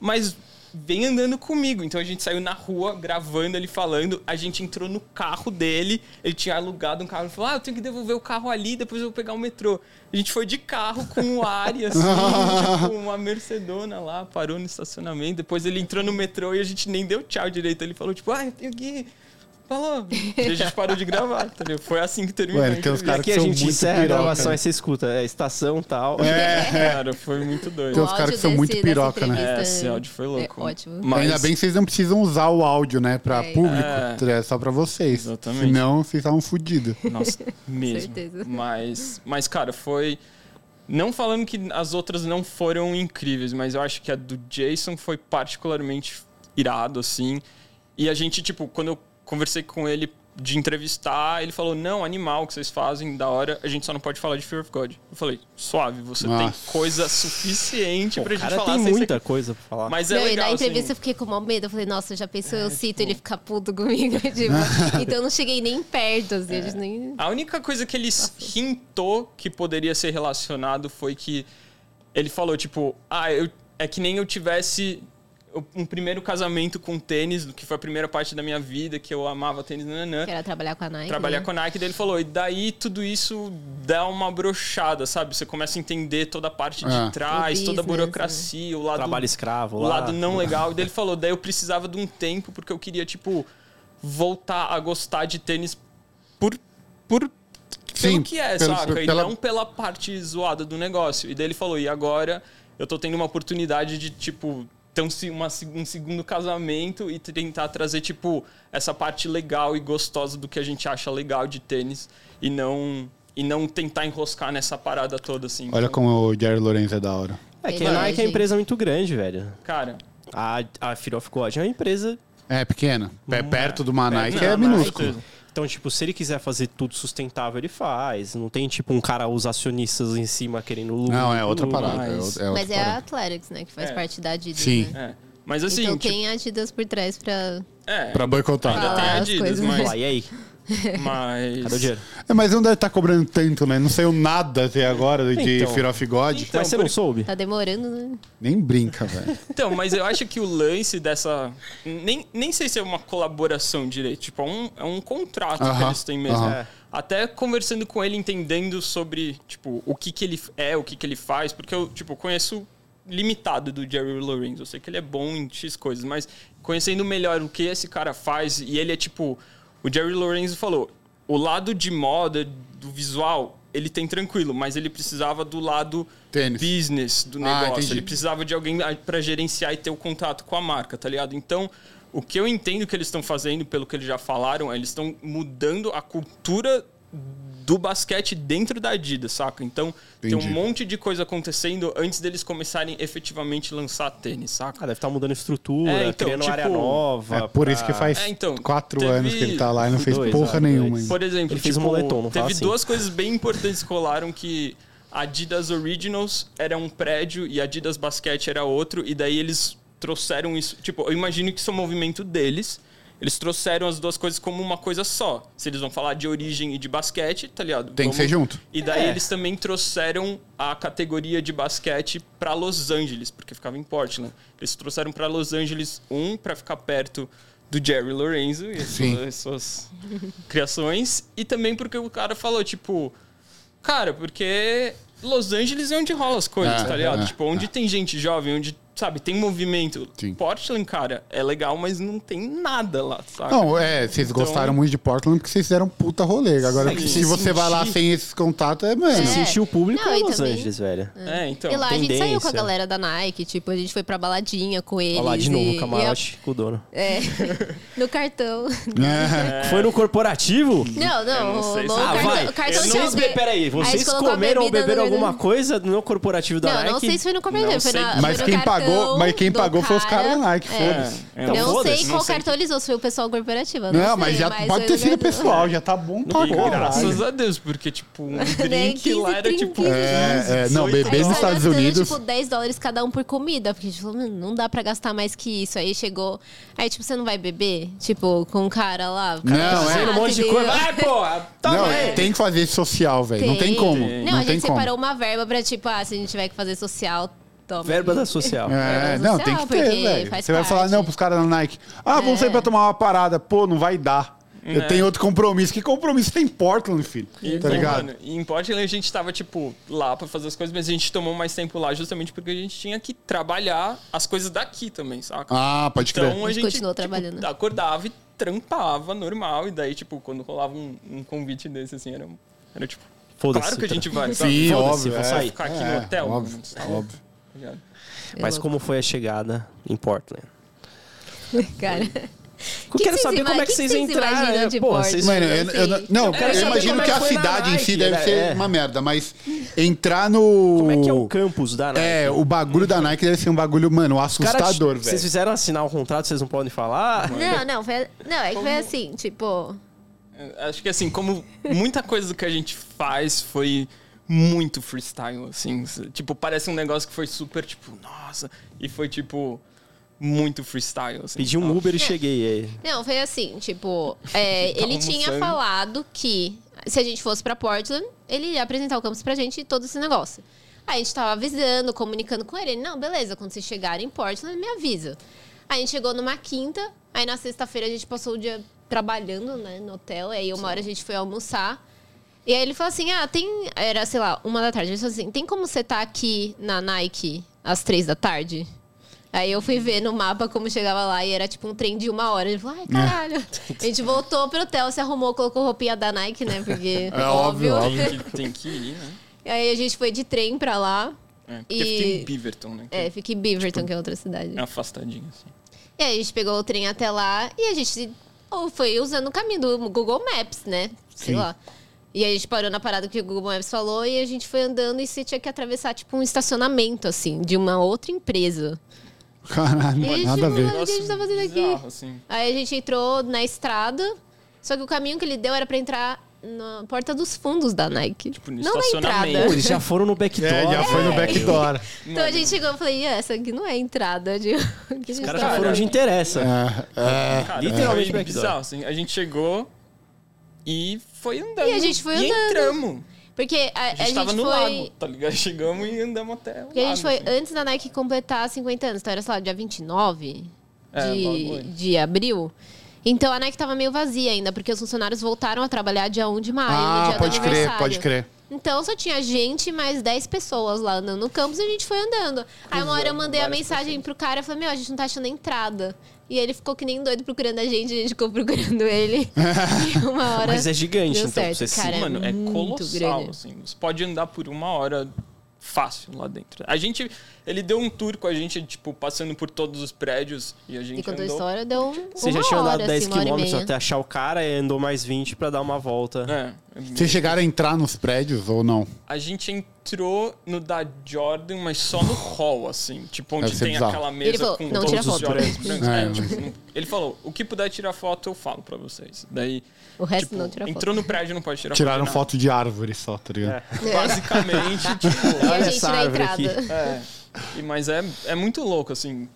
Speaker 4: mas vem andando comigo. Então a gente saiu na rua gravando ele falando, a gente entrou no carro dele, ele tinha alugado um carro, ele falou, ah, eu tenho que devolver o carro ali, depois eu vou pegar o metrô. A gente foi de carro com o Ari, assim, tipo, uma Mercedona lá, parou no estacionamento, depois ele entrou no metrô e a gente nem deu tchau direito. Ele falou, tipo, ah, eu tenho que ir. Falou. E a gente parou de gravar, entendeu? Foi assim que terminou.
Speaker 2: Ué,
Speaker 4: a
Speaker 2: tem uns
Speaker 1: E
Speaker 2: caras
Speaker 1: aqui
Speaker 2: que
Speaker 1: a gente
Speaker 2: muito
Speaker 1: encerra a
Speaker 2: piroca,
Speaker 1: gravação,
Speaker 2: né?
Speaker 1: aí você escuta, é estação tal.
Speaker 2: É,
Speaker 4: Cara, foi muito doido.
Speaker 2: Tem uns caras que são muito piroca, né?
Speaker 4: É, esse áudio foi louco.
Speaker 3: É ótimo.
Speaker 4: Mas-
Speaker 2: Ainda bem que vocês não precisam usar o áudio, né, pra
Speaker 3: É.
Speaker 2: público.
Speaker 4: É.
Speaker 2: É só pra vocês.
Speaker 4: Exatamente.
Speaker 2: Senão, vocês estavam fodidos.
Speaker 4: Nossa, mesmo.
Speaker 3: Certeza.
Speaker 4: Mas, mas, cara, foi. Não falando que as outras não foram incríveis, mas eu acho que a do Jason foi particularmente irado, assim. E a gente, tipo, quando eu conversei com ele de entrevistar, ele falou: Não, animal que vocês fazem, da hora, a gente só não pode falar de Fear of God. Eu falei: Suave, você tem
Speaker 2: Nossa.
Speaker 4: coisa suficiente
Speaker 1: Pô,
Speaker 4: pra
Speaker 1: o
Speaker 4: gente
Speaker 1: cara
Speaker 4: falar.
Speaker 1: tem
Speaker 4: ser-
Speaker 1: muita coisa pra falar.
Speaker 4: Mas é
Speaker 3: Não,
Speaker 4: legal,
Speaker 3: e na entrevista eu
Speaker 4: assim.
Speaker 3: fiquei com maior medo. Eu falei, nossa, já pensou, eu cito
Speaker 4: tipo-
Speaker 3: ele ficar puto comigo. tipo, então eu não cheguei nem perto, assim, a gente nem.
Speaker 4: A única coisa que ele hintou que poderia ser relacionado foi que ele falou, tipo, ah, eu, é que nem eu tivesse um primeiro casamento com tênis, que foi a primeira parte da minha vida, que eu amava tênis, nananã.
Speaker 3: Que era trabalhar com a Nike.
Speaker 4: Trabalhar
Speaker 3: né?
Speaker 4: com a Nike, daí ele falou, e daí tudo isso dá uma brochada, sabe? Você começa a entender toda a parte de
Speaker 2: Ah.
Speaker 4: trás,
Speaker 3: O
Speaker 4: toda a
Speaker 3: business,
Speaker 4: burocracia, o lado
Speaker 1: Trabalho escravo
Speaker 4: o
Speaker 1: lá.
Speaker 4: lado não legal. E daí ele falou, daí eu precisava de um tempo porque eu queria, tipo, voltar a gostar de tênis por. por pelo
Speaker 2: Sim,
Speaker 4: que é,
Speaker 2: pelo-
Speaker 4: saca? E
Speaker 2: pela-
Speaker 4: não pela parte zoada do negócio. E daí ele falou, e agora eu tô tendo uma oportunidade de, tipo, ter um, se- uma um segundo casamento e tentar trazer, tipo, essa parte legal e gostosa do que a gente acha legal de tênis e não. E não tentar enroscar nessa parada toda, assim.
Speaker 2: Olha
Speaker 4: Então,
Speaker 2: como o Jerry Lorenzo é da hora.
Speaker 1: É que
Speaker 3: Ele
Speaker 1: a
Speaker 3: é,
Speaker 1: Nike é uma empresa muito grande, velho.
Speaker 4: Cara,
Speaker 1: A, a Fear of God é uma empresa.
Speaker 2: É pequeno. Pé perto do uma Nike
Speaker 4: não,
Speaker 2: é minúsculo.
Speaker 4: certeza.
Speaker 1: Então, tipo, se ele quiser fazer tudo sustentável, ele faz. Não tem, tipo, um cara, os acionistas em cima querendo lucro.
Speaker 2: Não, é outra parada. É,
Speaker 4: Mas-
Speaker 2: outra- é outra
Speaker 3: Mas é a
Speaker 2: parada.
Speaker 3: Athletics, né? Que faz
Speaker 4: É.
Speaker 3: parte da Adidas.
Speaker 2: Sim.
Speaker 3: Né?
Speaker 4: é. Mas assim,
Speaker 3: então
Speaker 4: tipo,
Speaker 3: tem a Adidas por trás pra.
Speaker 4: é,
Speaker 2: Pra boicotar.
Speaker 4: ainda tem a
Speaker 3: as
Speaker 4: Adidas, mas,
Speaker 1: Lá, e aí?
Speaker 4: mas...
Speaker 1: Cadê o dinheiro?
Speaker 2: É, mas não deve estar cobrando tanto, né? Não saiu nada até agora de
Speaker 1: Então.
Speaker 2: Fear of God.
Speaker 4: Então,
Speaker 1: Mas você não
Speaker 4: por-
Speaker 1: soube?
Speaker 3: Tá demorando, né?
Speaker 2: Nem brinca, velho.
Speaker 4: Então, mas eu acho que o lance dessa... Nem, nem sei se é uma colaboração direito. Tipo, é um, é um contrato que
Speaker 2: Aham,
Speaker 4: eles têm mesmo.
Speaker 2: aham.
Speaker 1: É.
Speaker 4: Até conversando com ele, entendendo sobre, tipo, o que que ele é, o que que ele faz. Porque eu, tipo, conheço limitado do Jerry Lorenzo. Eu sei que ele é bom em X coisas, mas conhecendo melhor o que esse cara faz, e ele é tipo. O Jerry Lorenzo falou: o lado de moda, do visual, ele tem tranquilo, mas ele precisava do lado
Speaker 2: Tênis.
Speaker 4: business do
Speaker 2: Ah,
Speaker 4: negócio.
Speaker 2: entendi.
Speaker 4: ele precisava de alguém para gerenciar e ter o contato com a marca, tá ligado? Então. O que eu entendo que eles estão fazendo, pelo que eles já falaram, é eles estão mudando a cultura do basquete dentro da Adidas, saca? Então tem
Speaker 2: Entendi.
Speaker 4: um monte de coisa acontecendo antes deles começarem efetivamente a lançar tênis,
Speaker 1: Ah,
Speaker 4: saca?
Speaker 1: deve estar mudando estrutura,
Speaker 4: É, então,
Speaker 1: criando
Speaker 4: tipo,
Speaker 1: área nova.
Speaker 2: É por isso
Speaker 1: pra-
Speaker 2: que faz
Speaker 4: É, então,
Speaker 2: quatro
Speaker 4: teve-
Speaker 2: anos que ele tá lá e não fez
Speaker 1: Dois,
Speaker 2: porra
Speaker 1: ah,
Speaker 2: nenhuma.
Speaker 4: Por exemplo,
Speaker 1: Ele fez um
Speaker 4: tipo,
Speaker 1: moletom, não
Speaker 4: teve
Speaker 1: assim.
Speaker 4: duas coisas bem importantes que rolaram que a Adidas Originals era um prédio e a Adidas Basquete era outro, e daí eles trouxeram isso. Tipo, eu imagino que isso é um movimento deles. Eles trouxeram as duas coisas como uma coisa só. Se eles vão falar de origem e de basquete, tá ligado?
Speaker 2: Tem que ser junto.
Speaker 4: E daí
Speaker 1: É.
Speaker 4: eles também trouxeram a categoria de basquete pra Los Angeles, porque ficava em Portland. Eles trouxeram pra Los Angeles um pra ficar perto do Jerry Lorenzo e suas, as suas criações, e também porque o cara falou tipo, cara, porque Los Angeles é onde rola as coisas,
Speaker 2: É,
Speaker 4: tá ligado?
Speaker 2: é,
Speaker 4: tipo, onde tem gente jovem, onde sabe, tem movimento.
Speaker 2: Sim.
Speaker 4: Portland, cara, é legal, mas não tem nada lá, sabe?
Speaker 2: Não, é, vocês
Speaker 4: Então-
Speaker 2: gostaram muito de Portland porque vocês fizeram um puta rolê. Agora,
Speaker 4: Sim.
Speaker 2: se você vai lá
Speaker 1: sentir-
Speaker 2: sem esses contatos, é, mano.
Speaker 3: É.
Speaker 1: sentiu o público
Speaker 3: Não, e
Speaker 1: Los
Speaker 3: também-
Speaker 1: Angeles, velho.
Speaker 4: É, então.
Speaker 3: e lá a gente saiu com a
Speaker 1: tendência.
Speaker 3: galera da Nike, tipo, a gente foi pra baladinha com eles.
Speaker 1: Olha lá, de novo,
Speaker 3: e-
Speaker 1: o
Speaker 3: e a-
Speaker 1: camarote com o dono.
Speaker 3: É, no cartão.
Speaker 2: É.
Speaker 1: Foi no corporativo?
Speaker 3: Não, não,
Speaker 4: não sei se-
Speaker 3: rolou o
Speaker 1: Ah,
Speaker 3: cartão,
Speaker 1: vai.
Speaker 3: o cartão
Speaker 4: não
Speaker 1: Vocês,
Speaker 3: be-
Speaker 1: peraí,
Speaker 3: Aí
Speaker 1: vocês comeram ou beberam
Speaker 3: no-
Speaker 1: alguma coisa no corporativo da
Speaker 3: Não,
Speaker 1: Nike?
Speaker 3: não sei se foi no corporativo,
Speaker 4: Não
Speaker 3: foi,
Speaker 4: sei.
Speaker 3: na,
Speaker 2: Mas
Speaker 3: no
Speaker 2: quem
Speaker 3: cartão
Speaker 2: pagou, mas quem pagou foi os caras da Nike,
Speaker 3: É.
Speaker 2: foda-se.
Speaker 4: É,
Speaker 1: Então,
Speaker 3: não
Speaker 1: foda-se,
Speaker 3: sei
Speaker 4: não
Speaker 3: qual
Speaker 4: sei.
Speaker 3: cartão eles usam, se foi o pessoal corporativo.
Speaker 2: Não,
Speaker 3: Não,
Speaker 2: mas
Speaker 3: sei,
Speaker 2: já
Speaker 3: mas
Speaker 2: pode ter sido pessoal, já tá bom pra
Speaker 4: E
Speaker 2: caralho.
Speaker 4: graças a Deus, porque, tipo, um drink
Speaker 3: Nem 15,
Speaker 4: lá era tipo.
Speaker 3: 15,
Speaker 2: É, é, não,
Speaker 4: 18
Speaker 2: bebê nos
Speaker 3: tá
Speaker 2: Estados
Speaker 3: gastando,
Speaker 2: Unidos.
Speaker 3: tipo, 10 dólares cada um por comida. Porque a gente falou, "Mano, não dá pra gastar mais que isso. Aí chegou. Aí, tipo, você não vai beber? Tipo, com um cara lá. o cara
Speaker 2: Não,
Speaker 3: tá
Speaker 2: é.
Speaker 1: Um monte de coisa. Vai, porra! Toma
Speaker 2: não,
Speaker 1: aí!
Speaker 2: tem que fazer social, velho. Não tem como.
Speaker 3: Não,
Speaker 2: Não,
Speaker 3: a gente separou uma verba pra, tipo, ah, se a gente tiver que fazer social, toma.
Speaker 1: Verba da social.
Speaker 2: É, não,
Speaker 3: social,
Speaker 2: tem que ter, velho. Você vai falar
Speaker 3: parte.
Speaker 2: não pros caras da Nike. Ah, vamos
Speaker 3: É.
Speaker 2: sair pra tomar uma parada. Pô, não vai dar. Eu
Speaker 4: É.
Speaker 2: tenho outro compromisso. Que compromisso tem em Portland, filho?
Speaker 4: E,
Speaker 2: tá ligado?
Speaker 4: mano, e em Portland a gente tava, tipo, lá pra fazer as coisas, mas a gente tomou mais tempo lá justamente porque a gente tinha que trabalhar as coisas daqui também, saca?
Speaker 2: Ah, pode crer.
Speaker 4: então a
Speaker 3: A gente continuou
Speaker 4: tipo,
Speaker 3: trabalhando.
Speaker 4: acordava e trampava normal, e daí, tipo, quando rolava um, um convite desse, assim, era, era tipo, claro que a gente vai?
Speaker 2: Sim, óbvio.
Speaker 1: vou
Speaker 2: é.
Speaker 1: sair.
Speaker 4: Ficar aqui
Speaker 2: É,
Speaker 4: no hotel.
Speaker 2: Óbvio,
Speaker 4: tá
Speaker 2: óbvio.
Speaker 4: Ligado?
Speaker 1: Mas
Speaker 3: É
Speaker 1: como foi a chegada em Portland?
Speaker 3: Cara.
Speaker 1: Eu quero
Speaker 3: vocês
Speaker 1: saber como é que
Speaker 3: que
Speaker 1: vocês
Speaker 3: vocês
Speaker 1: entraram.
Speaker 3: de
Speaker 1: Pô,
Speaker 3: Portland?
Speaker 1: vocês...
Speaker 2: Mano, eu, eu não-
Speaker 3: eu
Speaker 1: quero
Speaker 2: imagino
Speaker 1: é
Speaker 2: que
Speaker 1: que
Speaker 2: a cidade em si
Speaker 1: Nike,
Speaker 2: deve
Speaker 1: né?
Speaker 2: ser
Speaker 1: É.
Speaker 2: uma merda, mas entrar no.
Speaker 1: Como é que é o campus da Nike?
Speaker 2: É, o bagulho da Nike deve ser um bagulho, mano, assustador,
Speaker 1: Vocês
Speaker 2: velho.
Speaker 1: fizeram assinar o contrato, vocês não podem falar?
Speaker 3: Não, não, foi, não, é que foi assim, tipo.
Speaker 4: É, Acho que assim, como muita coisa do que a gente faz foi muito freestyle, assim. Tipo, parece um negócio que foi super, tipo, nossa. E foi, tipo, muito freestyle, assim.
Speaker 1: Pedi um Uber e cheguei. aí.
Speaker 3: Não, foi assim, tipo, é,
Speaker 4: Tá
Speaker 3: ele tinha falado que se a gente fosse pra Portland, ele ia apresentar o campus pra gente e todo esse negócio. Aí a gente tava avisando, comunicando com ele. Ele, não, beleza, quando vocês chegarem em Portland, me avisa. Aí a gente chegou numa quinta, aí na sexta-feira a gente passou o dia trabalhando, né, no hotel. Aí uma hora a gente foi almoçar. E aí ele falou assim: ah, tem. Era, sei lá, uma da tarde. Ele falou assim: tem como você tá aqui na Nike às três da tarde? Aí eu fui ver no mapa como chegava lá e era tipo um trem de uma hora. Ele falou, ai, caralho. A gente voltou pro hotel, se arrumou, colocou roupinha da Nike, né? Porque.
Speaker 2: É óbvio, óbvio.
Speaker 4: Que, tem que ir, né?
Speaker 3: E aí a gente foi de trem pra lá.
Speaker 4: É, porque
Speaker 3: E-
Speaker 4: fica em Beaverton, né? que
Speaker 3: É, fica em Beaverton, que é outra cidade.
Speaker 4: É afastadinho, assim.
Speaker 3: E aí a gente pegou o trem até lá e a gente ou foi usando o caminho do Google Maps, né? Sei
Speaker 2: Sim.
Speaker 3: lá. E aí a gente parou na parada que o Google Maps falou e a gente foi andando e você tinha que atravessar, tipo, um estacionamento, assim, de uma outra empresa.
Speaker 2: Caralho,
Speaker 3: E a gente,
Speaker 2: nada a ver.
Speaker 3: o que a gente tá fazendo aqui?
Speaker 4: bizarro, assim.
Speaker 3: Aí a gente entrou na estrada, só que o caminho que ele deu era pra entrar na porta dos fundos da Nike.
Speaker 4: Tipo, no
Speaker 3: não na entrada.
Speaker 1: Pô, eles já foram no backdoor.
Speaker 2: É, já foi no backdoor.
Speaker 3: Então a gente chegou e falei, "Ih, essa aqui não é a entrada. De...
Speaker 1: Os caras já foram de interessa.
Speaker 2: É, é.
Speaker 1: Literalmente
Speaker 4: foi
Speaker 1: backdoor.
Speaker 4: bizarro, assim. A gente chegou e foi andando.
Speaker 3: E a gente foi
Speaker 4: e
Speaker 3: andando.
Speaker 4: entramos.
Speaker 3: Porque a,
Speaker 4: A gente, tava no
Speaker 3: foi...
Speaker 4: lago, tá ligado? Chegamos e andamos até o
Speaker 3: Porque a gente
Speaker 4: lago,
Speaker 3: foi
Speaker 4: assim.
Speaker 3: antes da Nike completar 50 anos. Então era, sei lá, dia 29
Speaker 4: É,
Speaker 3: de, de abril. Então a Nike tava meio vazia ainda, porque os funcionários voltaram a trabalhar dia 1 de maio, no
Speaker 2: Ah,
Speaker 3: dia
Speaker 2: pode
Speaker 3: do
Speaker 2: crer, pode crer.
Speaker 3: Então só tinha gente mais 10 pessoas lá andando no campus e a gente foi andando. Aí uma hora eu mandei a mensagem pro cara e falei, meu, a gente não tá achando a entrada. E ele ficou que nem doido procurando a gente, a gente ficou procurando ele. e uma hora.
Speaker 1: Mas é gigante,
Speaker 3: deu
Speaker 1: então.
Speaker 3: certo,
Speaker 1: Você
Speaker 3: cara.
Speaker 4: Sim, mano, é
Speaker 3: muito
Speaker 4: colossal,
Speaker 3: grande.
Speaker 4: assim. Você pode andar por uma hora fácil lá dentro. A gente, ele deu um tour com a gente, tipo, passando por todos os prédios e a gente
Speaker 3: E contou a história, deu um,
Speaker 1: Você
Speaker 3: uma
Speaker 1: já tinha andado
Speaker 3: hora,
Speaker 1: 10
Speaker 3: assim, uma hora e
Speaker 1: km
Speaker 3: meia.
Speaker 1: até achar o cara e andou mais 20 pra dar uma volta.
Speaker 4: É,
Speaker 2: Vocês chegaram a entrar nos prédios ou não?
Speaker 4: a gente entrou no da Jordan, mas só no hall, assim. Tipo, onde tem
Speaker 2: bizarro.
Speaker 4: aquela mesa
Speaker 3: Ele falou,
Speaker 4: com
Speaker 3: "Não
Speaker 4: todos
Speaker 3: tira
Speaker 4: os
Speaker 3: foto."
Speaker 4: Jordans brancos.
Speaker 2: É.
Speaker 4: É, tipo, ele falou, o que puder tirar foto, eu falo pra vocês. Daí,
Speaker 3: O resto
Speaker 4: tipo,
Speaker 3: não tira foto.
Speaker 4: entrou no prédio, não pode tirar
Speaker 2: Tiraram
Speaker 4: foto. de
Speaker 2: foto de árvore só, tá ligado?
Speaker 1: É.
Speaker 4: Basicamente, tipo...
Speaker 3: E a
Speaker 1: Olha
Speaker 3: gente
Speaker 1: essa
Speaker 3: na
Speaker 1: árvore
Speaker 3: entrada.
Speaker 1: aqui.
Speaker 4: É, e- mas é, é muito louco, assim.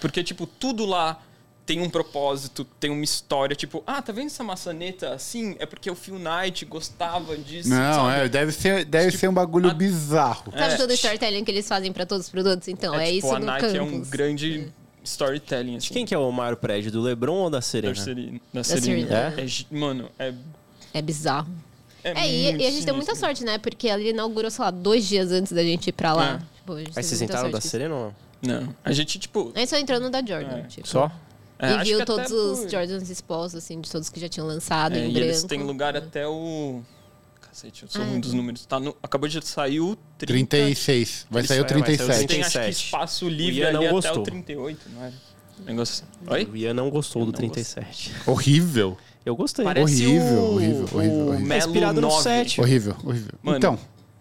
Speaker 4: Porque, tipo, tudo lá tem um propósito, tem uma história. Tipo, ah, tá vendo essa maçaneta assim? É porque o Phil Knight gostava disso.
Speaker 2: Não,
Speaker 4: sabe?
Speaker 2: é, deve ser, deve ser um bagulho
Speaker 4: a-
Speaker 2: bizarro.
Speaker 3: Sabe
Speaker 4: É.
Speaker 3: todo o storytelling que eles fazem pra todos os produtos? Então, é,
Speaker 4: tipo,
Speaker 3: isso
Speaker 4: a
Speaker 3: no
Speaker 4: Nike
Speaker 3: campus.
Speaker 4: é um grande storytelling, assim.
Speaker 1: Quem que é o maior prédio? Do Lebron ou da Serena?
Speaker 4: Da Serena. Da
Speaker 3: Serena.
Speaker 4: Serena. É, gi- mano, é.
Speaker 3: É bizarro.
Speaker 4: É,
Speaker 3: É, e,
Speaker 4: muito
Speaker 3: e a gente deu muita sorte, né? Porque ele inaugurou, sei lá, dois dias antes da gente ir pra lá.
Speaker 4: É.
Speaker 3: Tipo,
Speaker 1: Aí vocês entraram da. Serena ou não?
Speaker 4: Não. A gente, tipo.
Speaker 3: A gente só entrou no da Jordan,
Speaker 4: É.
Speaker 3: tipo.
Speaker 1: Só?
Speaker 4: é,
Speaker 3: e viu todos os
Speaker 4: por-
Speaker 3: Jordans expostos, assim, de todos que já tinham lançado,
Speaker 4: É,
Speaker 3: em
Speaker 4: e
Speaker 3: branco.
Speaker 4: eles têm lugar até o. Cacete, eu sou
Speaker 3: Ah, é.
Speaker 4: dos números. Tá no... Acabou de sair o 30.
Speaker 2: 36. Vai sair o
Speaker 1: é, vai sair o
Speaker 2: 37.
Speaker 4: Tem acho que
Speaker 1: 37.
Speaker 4: espaço livre
Speaker 1: Ian não
Speaker 4: ali até
Speaker 1: gostou.
Speaker 4: o 38, não era? Negócio assim. Oi?
Speaker 1: O Ian não gostou do
Speaker 4: Não
Speaker 1: 37.
Speaker 2: Horrível.
Speaker 1: Eu gostei.
Speaker 4: Parece
Speaker 2: Horrível,
Speaker 4: o,
Speaker 2: horrível, horrível,
Speaker 4: o
Speaker 2: horrível.
Speaker 1: É
Speaker 4: Melo
Speaker 1: inspirado no
Speaker 4: 9.
Speaker 1: 7.
Speaker 2: Horrível, horrível.
Speaker 4: Mano,
Speaker 2: então,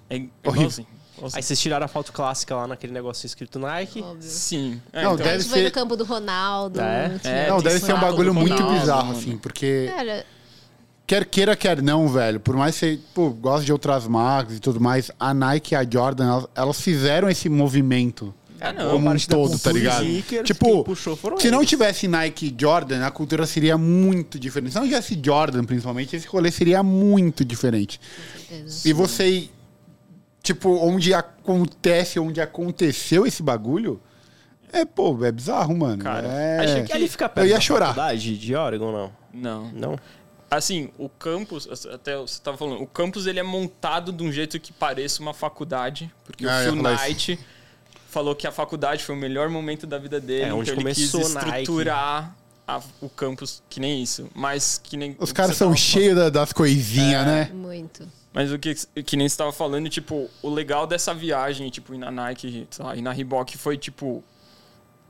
Speaker 4: É, é
Speaker 2: Horrível.
Speaker 4: Igualzinho.
Speaker 1: Aí vocês tiraram a foto clássica lá naquele negócio escrito Nike.
Speaker 3: Óbvio.
Speaker 4: Sim. É,
Speaker 2: Não,
Speaker 4: então,
Speaker 3: A
Speaker 2: deve
Speaker 3: gente foi
Speaker 2: ser-
Speaker 3: no campo do Ronaldo.
Speaker 1: É?
Speaker 3: tinha-
Speaker 4: É,
Speaker 2: não, deve ser um bagulho muito
Speaker 4: Ronaldo,
Speaker 2: bizarro,
Speaker 4: mano.
Speaker 2: assim, porque
Speaker 3: Cara,
Speaker 2: quer queira, quer não, velho, por mais que você pô, goste de outras marcas e tudo mais, a Nike e a Jordan, elas, elas fizeram esse movimento
Speaker 4: Ah, não.
Speaker 2: como um
Speaker 1: parte da
Speaker 2: todo, tá ligado?
Speaker 1: sneakers,
Speaker 2: Tipo,
Speaker 1: quem puxou foram
Speaker 2: se não tivesse Nike e Jordan, a cultura seria muito diferente. Se não tivesse Jordan, principalmente, esse rolê seria muito diferente. E você, tipo, onde acontece, onde aconteceu esse bagulho, é, pô, é bizarro, mano.
Speaker 4: Cara,
Speaker 2: é...
Speaker 4: achei
Speaker 1: Que ali fica perto
Speaker 2: Eu ia
Speaker 1: da
Speaker 2: chorar.
Speaker 1: faculdade de Oregon, não?
Speaker 4: Não.
Speaker 1: Não?
Speaker 4: Assim, o campus, até você tava falando, o campus ele é montado de um jeito que pareça uma faculdade, porque
Speaker 2: Ah,
Speaker 4: o Phil. Knight falou que a faculdade foi o melhor momento da vida dele,
Speaker 1: É, onde
Speaker 4: então ele quis estruturar a- o campus que nem isso, mas que nem
Speaker 2: Os caras são cheios da- das coisinhas,
Speaker 4: É.
Speaker 2: né?
Speaker 3: Muito.
Speaker 4: Mas o que, que nem você tava falando, tipo, o legal dessa viagem, tipo, ir na Nike lá, e na Reebok foi, tipo,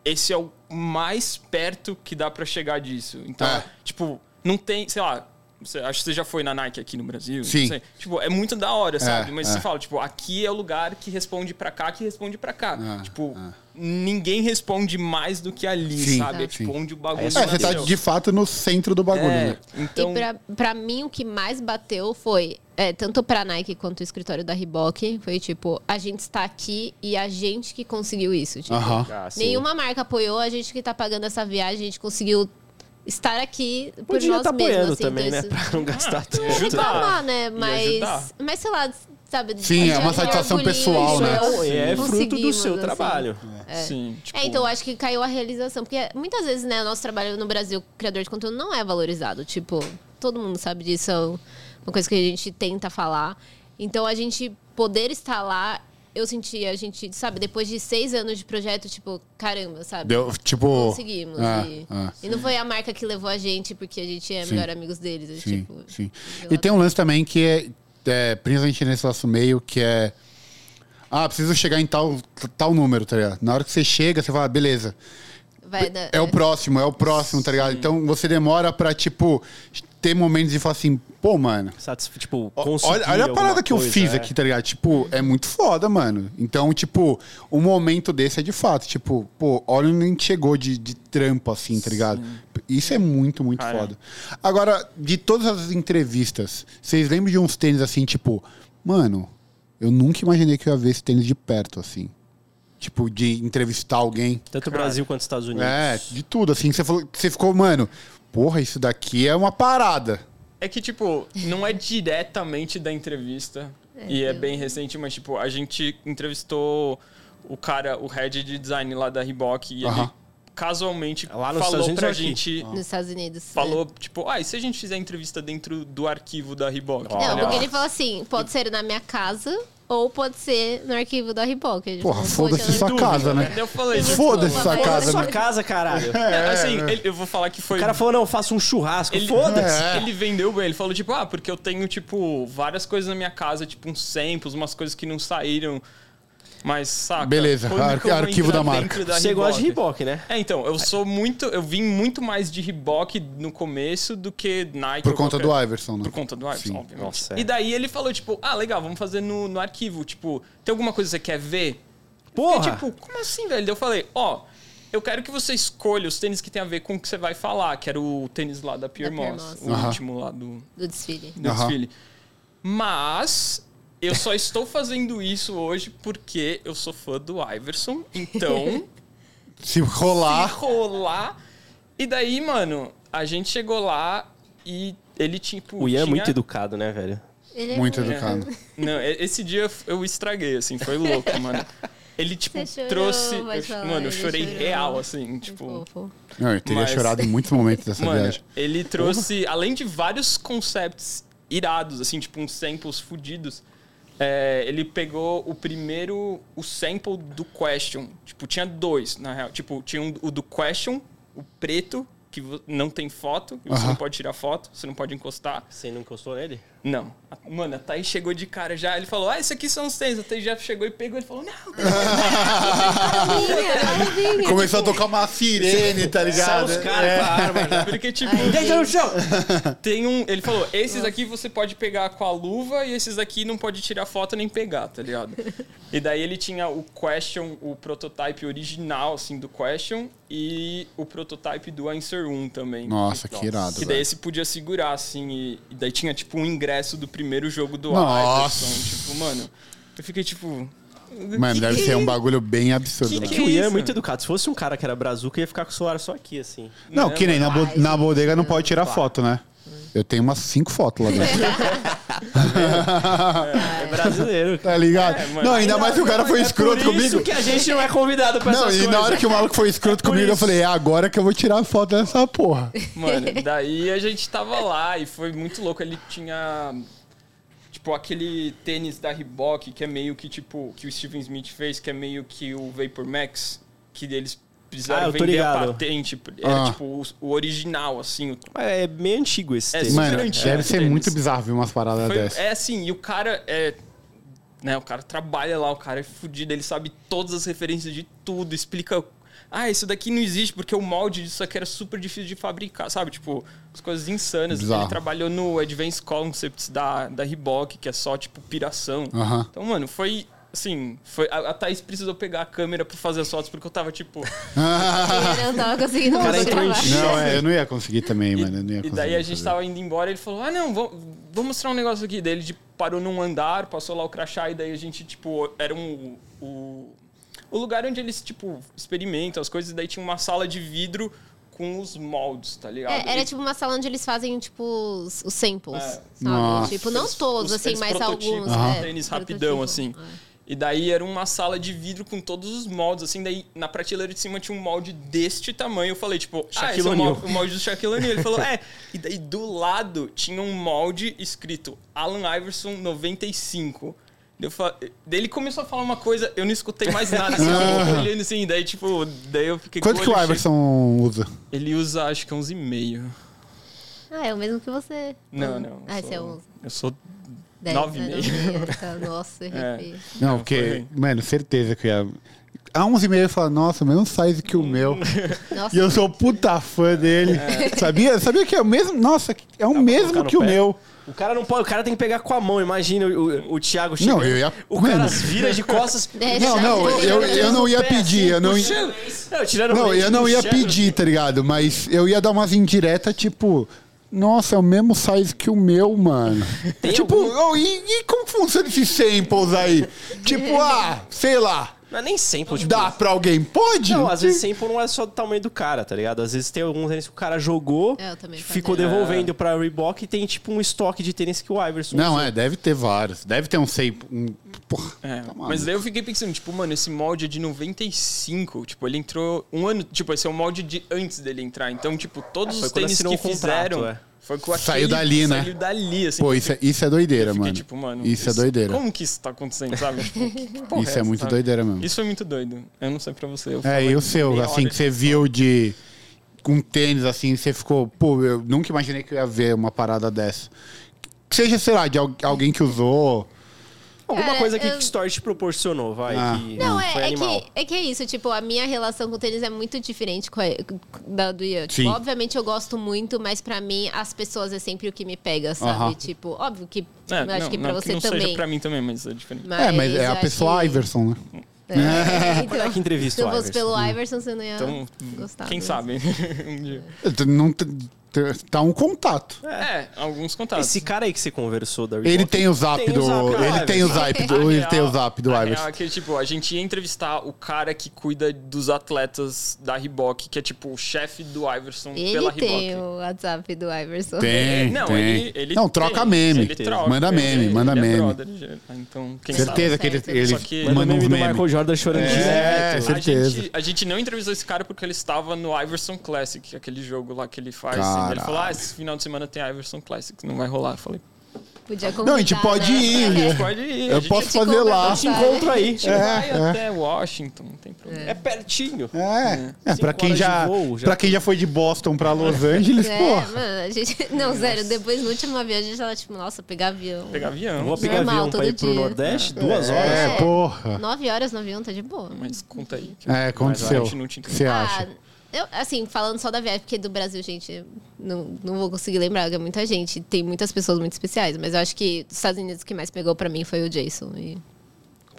Speaker 4: esse é o mais perto que dá pra chegar disso. Então,
Speaker 2: É.
Speaker 4: tipo, não tem, sei lá, você, acho que você já foi na Nike aqui no Brasil. não
Speaker 2: Sim.
Speaker 4: sei. Tipo, é muito da hora, sabe? Mas
Speaker 2: é.
Speaker 4: você fala, tipo, aqui é o lugar que responde pra cá, que responde pra cá.
Speaker 2: É,
Speaker 4: tipo,
Speaker 2: é.
Speaker 4: ninguém responde mais do que ali,
Speaker 2: Sim,
Speaker 4: sabe? É
Speaker 2: sim.
Speaker 4: tipo onde o bagulho
Speaker 1: É,
Speaker 2: É, você tá de fato no centro do bagulho,
Speaker 4: É,
Speaker 2: né?
Speaker 4: então,
Speaker 3: E pra, pra mim, o que mais bateu foi, é, tanto pra Nike quanto o escritório da Reebok, foi tipo, a gente está aqui e a gente que conseguiu isso. Tipo,
Speaker 2: Aham.
Speaker 1: Ah, sim.
Speaker 3: Nenhuma marca apoiou, a gente que tá pagando essa viagem, a gente conseguiu estar aqui por
Speaker 1: Podia
Speaker 3: nós
Speaker 1: estar
Speaker 3: mesmos. assim,
Speaker 1: também,
Speaker 3: então
Speaker 1: né?
Speaker 3: isso-
Speaker 1: Pra não gastar
Speaker 4: Ah,
Speaker 3: é
Speaker 4: Ajudar.
Speaker 3: reclamar, né? Mas, mas sei lá, sabe?
Speaker 2: Sim, é uma
Speaker 3: de
Speaker 2: satisfação pessoal,
Speaker 3: isso,
Speaker 2: né?
Speaker 1: É fruto do seu
Speaker 3: assim.
Speaker 1: trabalho.
Speaker 4: sim, tipo,
Speaker 3: É, então eu acho que caiu a realização. Porque muitas vezes, né, o nosso trabalho no Brasil, criador de conteúdo, não é valorizado. Tipo, todo mundo sabe disso, é uma coisa que a gente tenta falar. Então a gente poder estar lá, eu senti, a gente, sabe, depois de seis anos de projeto, tipo, caramba, sabe?
Speaker 2: Deu, tipo.
Speaker 3: Conseguimos.
Speaker 2: é,
Speaker 3: e,
Speaker 2: é.
Speaker 3: e não foi a marca que levou a gente porque a gente é
Speaker 2: Sim.
Speaker 3: melhor amigos deles. é
Speaker 2: Sim,
Speaker 3: tipo,
Speaker 2: sim. E tem um lance também que é, é, principalmente nesse nosso meio, que é. Ah, preciso chegar em tal, tal número, tá ligado? Na hora que você chega, você fala, beleza.
Speaker 3: Vai dar-
Speaker 2: É o próximo, é o próximo, tá ligado? Então você demora pra, tipo, ter momentos de falar assim, pô, mano.
Speaker 1: Satisf... Tipo,
Speaker 2: Olha, olha a parada que eu
Speaker 1: coisa,
Speaker 2: fiz
Speaker 1: é.
Speaker 2: aqui, tá ligado? Tipo, é muito foda, mano. Então, tipo, um momento desse é de fato, tipo, pô, olha onde a gente chegou de, de trampo, assim, tá ligado? Isso é muito, muito
Speaker 4: Cara.
Speaker 2: foda. Agora, de todas as entrevistas, vocês lembram de uns tênis assim, tipo, mano, eu nunca imaginei que eu ia ver esse tênis de perto, assim. Tipo, de entrevistar alguém.
Speaker 1: Tanto
Speaker 4: Cara,
Speaker 1: Brasil quanto os Estados Unidos.
Speaker 2: É, de tudo, assim. Você falou, você ficou, mano, porra, isso daqui é uma parada.
Speaker 4: É que, tipo, não é diretamente da entrevista. e é
Speaker 3: eu-
Speaker 4: bem recente, mas, tipo, a gente entrevistou o cara, o head de design lá da Reebok. E
Speaker 2: Aham.
Speaker 4: ele casualmente
Speaker 1: Lá nos Estados
Speaker 4: falou
Speaker 1: Unidos
Speaker 4: pra
Speaker 1: ou aqui?
Speaker 4: gente.
Speaker 3: Nos Estados Unidos. né?
Speaker 4: Falou, tipo, ah, e se a gente fizer a entrevista dentro do arquivo da Reebok?
Speaker 3: Não,
Speaker 1: Olha,
Speaker 3: porque ele falou assim: pode ser na minha casa ou pode ser no arquivo da. Ele
Speaker 2: Porra, foda-se
Speaker 3: "Poxa,
Speaker 2: sua
Speaker 4: Dúvida,
Speaker 2: casa, né?
Speaker 4: Eu falei, tipo,
Speaker 2: Foda-se sua casa,
Speaker 1: sua
Speaker 2: né?
Speaker 1: casa, caralho.
Speaker 4: é, assim, ele- eu vou falar que foi.
Speaker 1: O cara falou, não, faça um churrasco.
Speaker 4: Ele,
Speaker 1: Foda-se.
Speaker 2: É.
Speaker 4: ele vendeu bem, ele falou, tipo, ah, porque eu tenho, tipo, várias coisas na minha casa, tipo, uns samples, umas coisas que não saíram Mas, saca?
Speaker 2: Beleza, ar- arquivo da marca.
Speaker 4: dentro da
Speaker 1: Você gosta de
Speaker 4: Reebok?
Speaker 1: Né?
Speaker 4: É, então, eu sou muito. Eu vim muito mais de Reebok no começo do que Nike.
Speaker 2: Por conta
Speaker 4: qualquer-
Speaker 2: do Iverson, né?
Speaker 4: Por conta do Iverson,
Speaker 2: Sim.
Speaker 4: obviamente.
Speaker 1: Nossa, é.
Speaker 4: E daí ele falou, tipo, ah, legal, vamos fazer no, no arquivo. Tipo, tem alguma coisa que você quer ver?
Speaker 1: Porra!
Speaker 4: Eu fiquei, tipo, como assim, velho? Daí Eu falei, ó, eu quero que você escolha os tênis que tem a ver com o que você vai falar, que era o tênis lá da Pierre
Speaker 3: Da Pierre
Speaker 4: Moss,
Speaker 3: Moss.
Speaker 4: o último lá do,
Speaker 3: Do desfile.
Speaker 4: do desfile. Mas eu só estou fazendo isso hoje porque eu sou fã do Iverson, então
Speaker 2: Se rolar.
Speaker 4: se rolar. E daí, mano, a gente chegou lá e ele tipo.
Speaker 1: O Ian é
Speaker 4: tinha...
Speaker 1: muito educado, né, velho?
Speaker 3: Ele é
Speaker 2: Muito
Speaker 3: muito-
Speaker 2: educado.
Speaker 4: Não, esse dia eu estraguei, assim, foi louco, mano. Ele, tipo,
Speaker 3: Você chorou,
Speaker 4: trouxe.
Speaker 3: vai
Speaker 4: eu-
Speaker 3: falar,
Speaker 4: mano, eu
Speaker 3: ele
Speaker 4: chorei
Speaker 3: chorou.
Speaker 4: real, assim, tipo.
Speaker 3: Fofo.
Speaker 2: Não, eu teria
Speaker 4: Mas-
Speaker 2: chorado em muitos momentos dessa
Speaker 4: Mano,
Speaker 2: viagem.
Speaker 4: ele trouxe, além de vários concepts irados, assim, tipo uns samples fudidos, é, ele pegou o primeiro, o sample do Question. Tipo, tinha dois, na real. Tipo, tinha um- o do Question, o preto, que não tem foto, você
Speaker 2: Aham.
Speaker 4: não pode tirar foto, você não pode encostar.
Speaker 1: Você não encostou nele?
Speaker 4: Não. A- Mano, a Thaís chegou de cara já. Ele falou, ah, esses aqui são os tênis. A Thaís já chegou e pegou. Ele falou, não,
Speaker 3: Calminha,
Speaker 2: Começou a tocar uma sirene, tá ligado?
Speaker 1: Os caras
Speaker 2: É.
Speaker 1: com a arma. já.
Speaker 4: porque tipo...
Speaker 1: Deita no chão!
Speaker 4: Tem um. Ele falou: esses aqui você pode pegar com a luva e esses aqui não pode tirar foto nem pegar, tá ligado? e daí ele tinha o Question, o prototype original, assim, do Question e o prototype do Answer 1 também.
Speaker 2: Nossa, que irado.
Speaker 4: Que daí
Speaker 2: velho.
Speaker 4: esse podia segurar, assim, e, e daí tinha, tipo, um ingresso do primeiro jogo do
Speaker 2: Nossa.
Speaker 4: Iverson. Tipo, mano, eu fiquei tipo.
Speaker 2: Mano, deve ser um bagulho bem absurdo.
Speaker 4: Que
Speaker 2: né?
Speaker 1: É
Speaker 4: que
Speaker 1: que o Ian é muito educado. Se fosse um cara que era brazuca, ia ficar com o celular só aqui, assim.
Speaker 2: Não, que nem na, bo-
Speaker 3: Ai,
Speaker 2: na bodega não pode tirar foto, né? Eu tenho umas cinco fotos lá dentro.
Speaker 1: É brasileiro.
Speaker 2: Tá ligado?
Speaker 4: É,
Speaker 2: não, ainda mais que o cara foi escroto
Speaker 1: é Por
Speaker 2: comigo.
Speaker 1: isso que a gente não é convidado pra
Speaker 2: Não,
Speaker 1: essas
Speaker 2: e
Speaker 1: coisas.
Speaker 2: na hora que o maluco foi escroto
Speaker 1: É
Speaker 2: comigo, eu
Speaker 1: isso.
Speaker 2: falei, é agora que eu vou tirar foto dessa porra.
Speaker 4: Mano, daí a gente tava lá e foi muito louco. Ele tinha. Tipo, aquele tênis da Reebok, que é meio que tipo. Que o Steven Smith fez, que é meio que o Vapor Max, que eles precisaram
Speaker 1: eu tô
Speaker 4: vender
Speaker 1: ligado.
Speaker 4: a patente. Era
Speaker 2: Ah.
Speaker 4: tipo o, o original, assim. o-
Speaker 1: É meio antigo esse
Speaker 4: É,
Speaker 1: tênis.
Speaker 4: super
Speaker 2: Mano,
Speaker 4: antigo
Speaker 2: deve ser
Speaker 4: tênis.
Speaker 2: muito bizarro ver umas paradas
Speaker 4: Foi-
Speaker 2: dessas.
Speaker 4: é assim, e o cara é. Né, o cara trabalha lá, o cara é fudido, ele sabe todas as referências de tudo, explica. Ah, isso daqui não existe porque o molde disso aqui era super difícil de fabricar, sabe? Tipo, as coisas insanas.
Speaker 2: Bizarro.
Speaker 4: Ele trabalhou no Advanced Concepts da, da Reebok, que é só, tipo, piração.
Speaker 2: Aham.
Speaker 4: Então, mano, foi. Assim, foi, a, a Thaís precisou pegar a câmera pra fazer as fotos porque eu tava, tipo.
Speaker 3: Eu não tava conseguindo
Speaker 1: cara entrou em.
Speaker 2: Não, é, eu não ia conseguir também, mano. Eu não ia
Speaker 4: E daí a gente
Speaker 2: fazer.
Speaker 4: tava indo embora e ele falou: Ah, não, vou, vou mostrar um negócio aqui. Daí ele tipo, parou num andar, passou lá o crachá, e daí a gente, tipo, era um. O, o lugar onde eles, tipo, experimentam as coisas, e daí tinha uma sala de vidro com os moldes, tá ligado?
Speaker 3: É, era
Speaker 4: E-
Speaker 3: tipo uma sala onde eles fazem, tipo, os, os samples.
Speaker 4: É.
Speaker 3: Tipo, não todos,
Speaker 4: os-
Speaker 3: assim, mas alguns.
Speaker 2: Aham.
Speaker 3: é,
Speaker 4: tênis rapidão,
Speaker 3: prototipo.
Speaker 4: assim.
Speaker 3: É.
Speaker 4: E daí era uma sala de vidro com todos os moldes, assim, daí na prateleira de cima tinha um molde deste tamanho. Eu falei, tipo, ah, esse é
Speaker 1: Shaquille
Speaker 4: o molde,
Speaker 1: O'Neal.
Speaker 4: o molde do Shaquille O'Neal. Ele falou, é. E daí do lado tinha um molde escrito Allen Iverson 95. Daí, eu fa- daí ele começou a falar uma coisa, eu não escutei mais nada, assim, eu fiquei olhando assim, daí tipo, daí eu fiquei
Speaker 2: Quanto que o Iverson usa?
Speaker 4: cheio. Ele usa acho que uns e meio.
Speaker 3: Ah, é o mesmo que você.
Speaker 4: Não, não.
Speaker 3: Ah,
Speaker 4: eu
Speaker 3: esse é
Speaker 4: sou-
Speaker 3: um.
Speaker 4: Eu sou
Speaker 3: dez,
Speaker 4: nove e
Speaker 3: né? Nove tá, Nossa, arrepiei.
Speaker 2: Não,
Speaker 4: Não,
Speaker 2: porque,
Speaker 4: foi.
Speaker 2: mano, certeza que eu ia. A 11 e meio eu falo, nossa, mesmo size que o meu.
Speaker 3: Nossa,
Speaker 2: E eu sou puta fã dele. Sabia? Sabia que é o mesmo? Nossa, é o mesmo que o
Speaker 1: pé?
Speaker 2: meu.
Speaker 1: O cara não pode, o cara tem que pegar com a mão. Imagina o, o, o Thiago chegando.
Speaker 2: Não, eu ia-
Speaker 1: O cara
Speaker 2: Mano.
Speaker 1: vira de costas.
Speaker 3: É,
Speaker 2: Não, não, eu, eu não ia pedir, eu não ia.
Speaker 1: Não, o
Speaker 2: eu não ia pedir, tá ligado? Mas eu ia dar umas indiretas, tipo. Nossa, é o mesmo size que o meu, mano. tipo, oh, e, e como funciona esses samples aí? tipo, ah, sei lá.
Speaker 1: Não é nem sempre, tipo...
Speaker 2: Dá pra alguém? Pode?
Speaker 1: Não, às vezes sample não é só do tamanho do cara, tá ligado? Às vezes tem alguns tênis que o cara jogou,
Speaker 3: É, eu também
Speaker 1: ficou
Speaker 3: fazia.
Speaker 1: devolvendo pra Reebok e tem tipo um estoque de tênis que o Iverson
Speaker 2: Não,
Speaker 1: usou.
Speaker 2: é, deve ter vários. Deve ter um sample. Um, porra,
Speaker 4: É,
Speaker 2: tá maluco.
Speaker 4: mas daí eu fiquei pensando, tipo, mano, esse molde é de 95. Tipo, ele entrou um ano. Tipo, esse é o molde de antes dele entrar. Então, tipo, todos
Speaker 1: É, foi
Speaker 4: os
Speaker 1: quando
Speaker 4: tênis
Speaker 1: assinou
Speaker 4: que
Speaker 1: o contrato,
Speaker 4: fizeram.
Speaker 1: é.
Speaker 4: Foi com
Speaker 2: Saiu
Speaker 4: aquele-
Speaker 2: dali, né?
Speaker 4: Saiu dali, assim.
Speaker 2: Pô, isso é, isso é doideira,
Speaker 4: fiquei,
Speaker 2: mano.
Speaker 4: tipo, mano.
Speaker 2: Isso é doideira.
Speaker 4: Como que isso tá acontecendo, sabe? Tipo, que, porra
Speaker 2: Isso é
Speaker 4: essa,
Speaker 2: muito
Speaker 4: sabe?
Speaker 2: doideira mesmo.
Speaker 4: Isso foi muito doido. Eu não sei pra você. Eu
Speaker 2: É, e o seu, assim, que você
Speaker 4: de-
Speaker 2: viu de. Com tênis, assim, você ficou. Pô, eu nunca imaginei que eu ia ver uma parada dessa. Que seja, sei lá, de al- alguém que usou.
Speaker 1: Alguma
Speaker 3: Cara,
Speaker 1: coisa que
Speaker 3: eu-
Speaker 1: o Store te proporcionou, vai.
Speaker 2: Ah.
Speaker 1: que
Speaker 3: Não,
Speaker 1: foi
Speaker 3: é, é,
Speaker 1: animal.
Speaker 3: que, é que é isso, tipo, a minha relação com o tênis é muito diferente com a, da do Ian. Tipo,
Speaker 2: Sim.
Speaker 3: obviamente eu gosto muito, mas pra mim as pessoas é sempre o que me pega, sabe?
Speaker 2: Aham.
Speaker 3: Tipo, óbvio que
Speaker 4: É,
Speaker 3: eu acho
Speaker 4: não,
Speaker 3: que pra
Speaker 4: não
Speaker 3: você
Speaker 4: não
Speaker 3: também.
Speaker 4: seja pra mim também, mas é diferente.
Speaker 2: é, mas é a pessoa
Speaker 3: que-
Speaker 2: Iverson, né?
Speaker 3: É, então,
Speaker 1: Olha que entrevista
Speaker 3: se eu fosse
Speaker 1: Iverson.
Speaker 3: pelo Iverson, você não ia
Speaker 4: Então,
Speaker 3: gostar.
Speaker 4: quem
Speaker 3: mesmo.
Speaker 4: sabe? um dia.
Speaker 2: Não tá um contato.
Speaker 4: É, alguns contatos.
Speaker 1: Esse cara aí que você conversou da
Speaker 2: Ele tem o zap
Speaker 1: Tem o
Speaker 2: do.
Speaker 1: zap do
Speaker 2: Ele tem o zap
Speaker 4: A
Speaker 2: do. Ele tem o zap do
Speaker 4: a
Speaker 2: Iverson.
Speaker 4: real é que, tipo, a gente ia entrevistar o cara que cuida dos atletas da Reebok, que é, tipo, o chefe do Iverson
Speaker 3: Ele
Speaker 4: pela
Speaker 3: tem
Speaker 4: Reebok.
Speaker 3: o WhatsApp do Iverson.
Speaker 2: Tem,
Speaker 4: não,
Speaker 2: tem.
Speaker 4: ele, ele
Speaker 2: não, troca
Speaker 4: tem,
Speaker 2: meme.
Speaker 4: Ele troca,
Speaker 2: manda
Speaker 4: ele-
Speaker 2: meme,
Speaker 4: ele
Speaker 2: manda
Speaker 4: é
Speaker 2: meme.
Speaker 4: brother, já- então, quem
Speaker 2: Certeza
Speaker 3: sabe.
Speaker 2: que ele, ele
Speaker 4: Só que-
Speaker 1: Manda
Speaker 2: manda
Speaker 1: meme
Speaker 2: uns
Speaker 1: do
Speaker 2: memes.
Speaker 1: Michael Jordan chorando
Speaker 2: É,
Speaker 1: direto.
Speaker 4: A
Speaker 2: certeza.
Speaker 4: gente, a gente não entrevistou esse cara porque ele estava no Iverson Classic, aquele jogo lá que ele faz.
Speaker 2: Caralho.
Speaker 4: Ele falou: Ah, esse final de semana tem Iverson Classic, não vai rolar. Eu falei:
Speaker 3: Podia
Speaker 2: Não, a gente
Speaker 3: convidar,
Speaker 2: pode
Speaker 3: né?
Speaker 2: ir.
Speaker 4: A gente pode ir. a
Speaker 2: Eu
Speaker 4: gente
Speaker 2: posso fazer lá.
Speaker 3: conversa.
Speaker 1: Te encontro aí.
Speaker 4: A gente
Speaker 2: É,
Speaker 4: vai
Speaker 2: é.
Speaker 4: até Washington, não tem problema.
Speaker 1: É pertinho.
Speaker 2: É, é
Speaker 1: Cinco
Speaker 2: pra quem já,
Speaker 1: voo, já
Speaker 2: pra quem já foi de Boston pra Los Angeles,
Speaker 3: É,
Speaker 2: porra.
Speaker 3: mano, a gente. Não, sério, depois no último avião a gente tava tipo, nossa, pegar avião.
Speaker 4: Pegar avião.
Speaker 1: Vou pegar
Speaker 3: Normal,
Speaker 1: avião pra
Speaker 3: todo
Speaker 1: ir pro
Speaker 3: dia.
Speaker 1: Nordeste, duas horas.
Speaker 2: É,
Speaker 3: É.
Speaker 2: porra.
Speaker 3: Nove horas no avião tá de boa.
Speaker 4: Mas conta aí.
Speaker 2: É, aconteceu.
Speaker 4: a gente
Speaker 2: você acha?
Speaker 3: Eu, assim, falando só da viagem, porque do Brasil, gente, não, não vou conseguir lembrar, é muita gente. Tem muitas pessoas muito especiais, mas eu acho que dos Estados Unidos o que mais pegou pra mim foi o Jason. E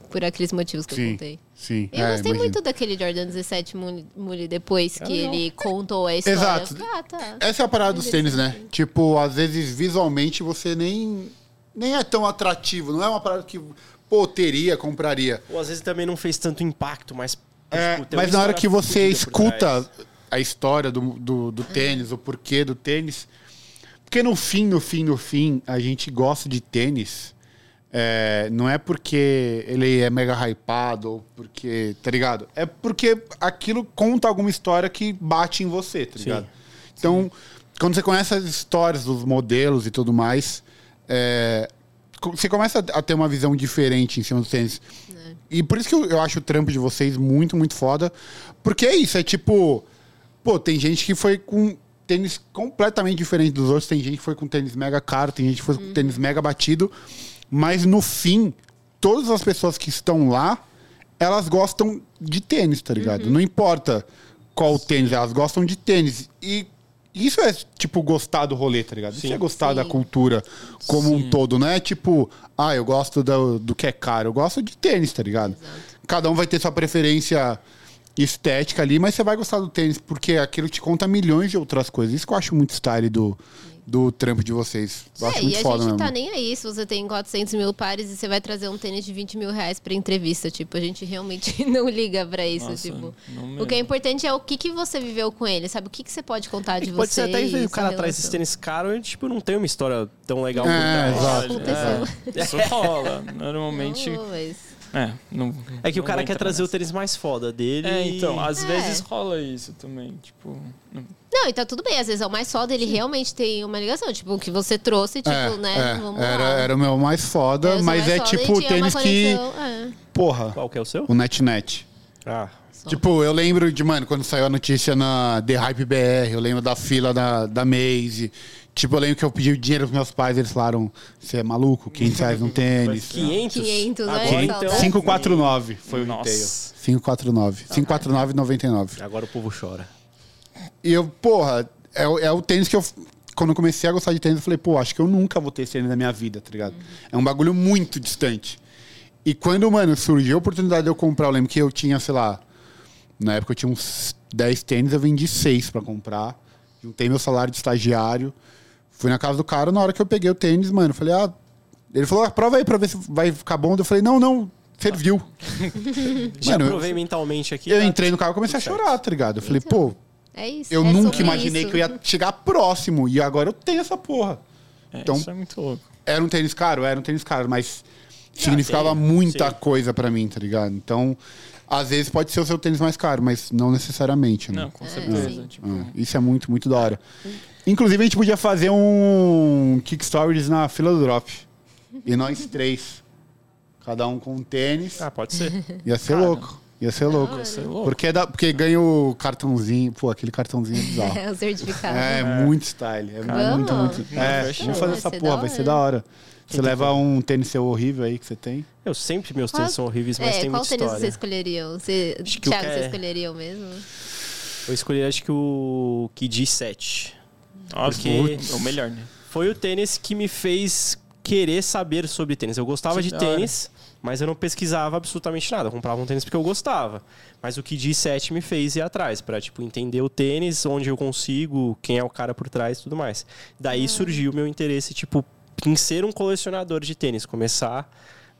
Speaker 3: por aqueles motivos que eu
Speaker 2: Sim,
Speaker 3: contei.
Speaker 2: sim.
Speaker 3: Eu
Speaker 2: é,
Speaker 3: gostei
Speaker 2: imagino.
Speaker 3: muito daquele Jordan 17 Mule, depois que
Speaker 1: legal.
Speaker 3: ele contou a história.
Speaker 2: Exato.
Speaker 3: Eu Ah, tá.
Speaker 2: Essa é a parada dos tênis, né? Tipo, às vezes visualmente você nem, nem é tão atrativo. Não é uma parada que, pô, teria, compraria.
Speaker 1: Ou às vezes também não fez tanto impacto, mas.
Speaker 2: É,
Speaker 1: tipo,
Speaker 2: mas na hora que você escuta a história do, do, do tênis, o porquê do tênis. Porque no fim, no fim, no fim, a gente gosta de tênis. é, não é porque ele é mega hypado ou porque. Tá ligado? É porque aquilo conta alguma história que bate em você, tá
Speaker 1: Sim.
Speaker 2: ligado? Então, quando você conhece as histórias dos modelos e tudo mais, é, você começa a ter uma visão diferente em cima dos tênis. E por isso que eu, eu acho o trampo de vocês muito, muito foda. Porque é isso, é tipo. Pô, tem gente que foi com tênis completamente diferente dos outros, tem gente que foi com tênis mega caro, tem gente que foi com tênis mega batido. Mas no fim, todas as pessoas que estão lá, elas gostam de tênis, tá ligado? Não importa qual tênis, elas gostam de tênis. E isso é, tipo, gostar do rolê, tá ligado? Isso
Speaker 1: Sim.
Speaker 2: é gostar da
Speaker 3: Sim.
Speaker 2: cultura como um todo, não é tipo, ah, eu gosto do, do que é caro, eu gosto de tênis, tá ligado? Cada um vai ter sua preferência estética ali, mas você vai gostar do tênis, porque aquilo te conta milhões de outras coisas. Isso que eu acho muito style do, do trampo de vocês. Eu acho
Speaker 3: É,
Speaker 2: muito
Speaker 3: e a
Speaker 2: foda
Speaker 3: gente
Speaker 2: mesmo.
Speaker 3: tá nem aí se você tem 400 mil pares e você vai trazer um tênis de 20 mil reais pra entrevista. Tipo, a gente realmente não liga pra isso.
Speaker 4: Nossa,
Speaker 3: tipo, o que é importante é o que, que você viveu com ele, sabe? O que, que você pode contar de
Speaker 1: É
Speaker 3: você.
Speaker 1: pode ser até que o cara traz esses tênis caros e, tipo, não tem uma história tão legal por
Speaker 2: É,
Speaker 1: trás.
Speaker 2: exato.
Speaker 3: Aconteceu.
Speaker 4: Isso rola. Normalmente.
Speaker 3: Não, mas-
Speaker 4: É, não,
Speaker 1: É que o cara quer trazer o
Speaker 4: nessa.
Speaker 1: tênis mais foda dele.
Speaker 4: É, então, às
Speaker 3: É.
Speaker 4: vezes rola isso também. Tipo, não-
Speaker 3: e tá tudo bem. Às vezes é o mais foda, ele realmente tem uma ligação. Tipo, o que você trouxe, tipo,
Speaker 2: É,
Speaker 3: né?
Speaker 2: é,
Speaker 3: Vamos
Speaker 2: era,
Speaker 3: lá.
Speaker 2: era o meu mais foda,
Speaker 3: Eu
Speaker 2: mas
Speaker 3: mais
Speaker 2: é
Speaker 3: foda
Speaker 2: tipo o tênis que.
Speaker 3: é.
Speaker 2: Porra,
Speaker 1: Qual que é o seu?
Speaker 2: o NetNet.
Speaker 1: Ah,
Speaker 3: Só.
Speaker 2: Tipo, eu lembro de, mano, quando saiu a notícia na The Hype BR, eu lembro da fila da, da Maze. Tipo, eu lembro que eu pedi dinheiro pros meus pais, eles falaram, você é maluco? 500 reais num tênis.
Speaker 1: 500?
Speaker 3: 500,
Speaker 1: Agora,
Speaker 3: olha
Speaker 1: então,
Speaker 3: só.
Speaker 2: 549 foi o retail. 549. 549,99.
Speaker 1: Agora o povo chora.
Speaker 2: E eu, porra, é, o- é o tênis que eu. Quando eu comecei a gostar de tênis, eu falei, pô, acho que eu nunca vou ter esse tênis na minha vida, tá ligado? É um bagulho muito distante. E quando, mano, surgiu a oportunidade de eu comprar, eu lembro que eu tinha, sei lá, na época eu tinha uns 10 tênis, eu vendi 6 pra comprar. Juntei meu salário de estagiário. Fui na casa do cara, na hora que eu peguei o tênis, mano, eu falei, ah. Ele falou, ah, prova aí pra ver se vai ficar bom. Eu falei, não, não, serviu.
Speaker 1: Já
Speaker 2: Mano,
Speaker 1: provei mentalmente aqui.
Speaker 2: Eu
Speaker 1: tá?
Speaker 2: entrei no carro e comecei a chorar, tá ligado? Eu falei, pô,
Speaker 3: É isso.
Speaker 2: eu
Speaker 3: é
Speaker 2: nunca imaginei
Speaker 3: isso.
Speaker 2: que eu ia chegar próximo. E agora eu tenho essa porra.
Speaker 4: é,
Speaker 2: Então-
Speaker 4: isso é muito louco.
Speaker 2: Era um tênis caro? Era um tênis caro, mas significava
Speaker 1: tem,
Speaker 2: muita
Speaker 1: sim.
Speaker 2: coisa pra mim, tá ligado? Então, às vezes pode ser o seu tênis mais caro, mas não necessariamente, né?
Speaker 4: Não, com certeza.
Speaker 3: sim.
Speaker 4: Tipo,
Speaker 2: Ah, isso é muito, muito da hora. Inclusive, a gente podia fazer um Kickstarter na fila do drop. E nós três. Cada um com um tênis.
Speaker 1: Ah, pode ser.
Speaker 2: Ia ser
Speaker 4: Cara.
Speaker 2: louco. Ia ser louco.
Speaker 3: Ia
Speaker 4: ser louco.
Speaker 2: Porque, dá, porque ganha o cartãozinho. Pô, aquele cartãozinho é bizarro.
Speaker 3: É, o certificado.
Speaker 2: É, muito style. É muito,
Speaker 3: Vamos?
Speaker 2: muito. É,
Speaker 4: Vamos?
Speaker 2: vamos fazer essa porra,
Speaker 3: da
Speaker 2: vai ser da hora. Você leva um tênis seu horrível aí que você tem.
Speaker 1: Eu sempre, meus
Speaker 3: Qual-
Speaker 1: tênis são horríveis, mas
Speaker 3: é,
Speaker 1: tem
Speaker 3: qual
Speaker 1: muita
Speaker 3: tênis
Speaker 1: história.
Speaker 3: você escolheria? Você,
Speaker 1: Acho que o
Speaker 3: Thiago,
Speaker 1: que
Speaker 3: você
Speaker 1: é-
Speaker 3: escolheria o mesmo?
Speaker 1: Eu escolhi, acho que o Kid 7.
Speaker 4: Nossa,
Speaker 1: Porque-
Speaker 4: é o melhor, né?
Speaker 1: Foi o tênis que me fez querer saber sobre tênis. Eu gostava
Speaker 4: Que
Speaker 1: de
Speaker 4: da hora.
Speaker 1: tênis, mas eu não pesquisava absolutamente nada. Eu comprava um tênis porque eu gostava. Mas o Kid 7 me fez ir atrás, pra, tipo, entender o tênis, onde eu consigo, quem é o cara por trás e tudo mais. Daí surgiu o meu interesse, tipo, em ser um colecionador de tênis. Começar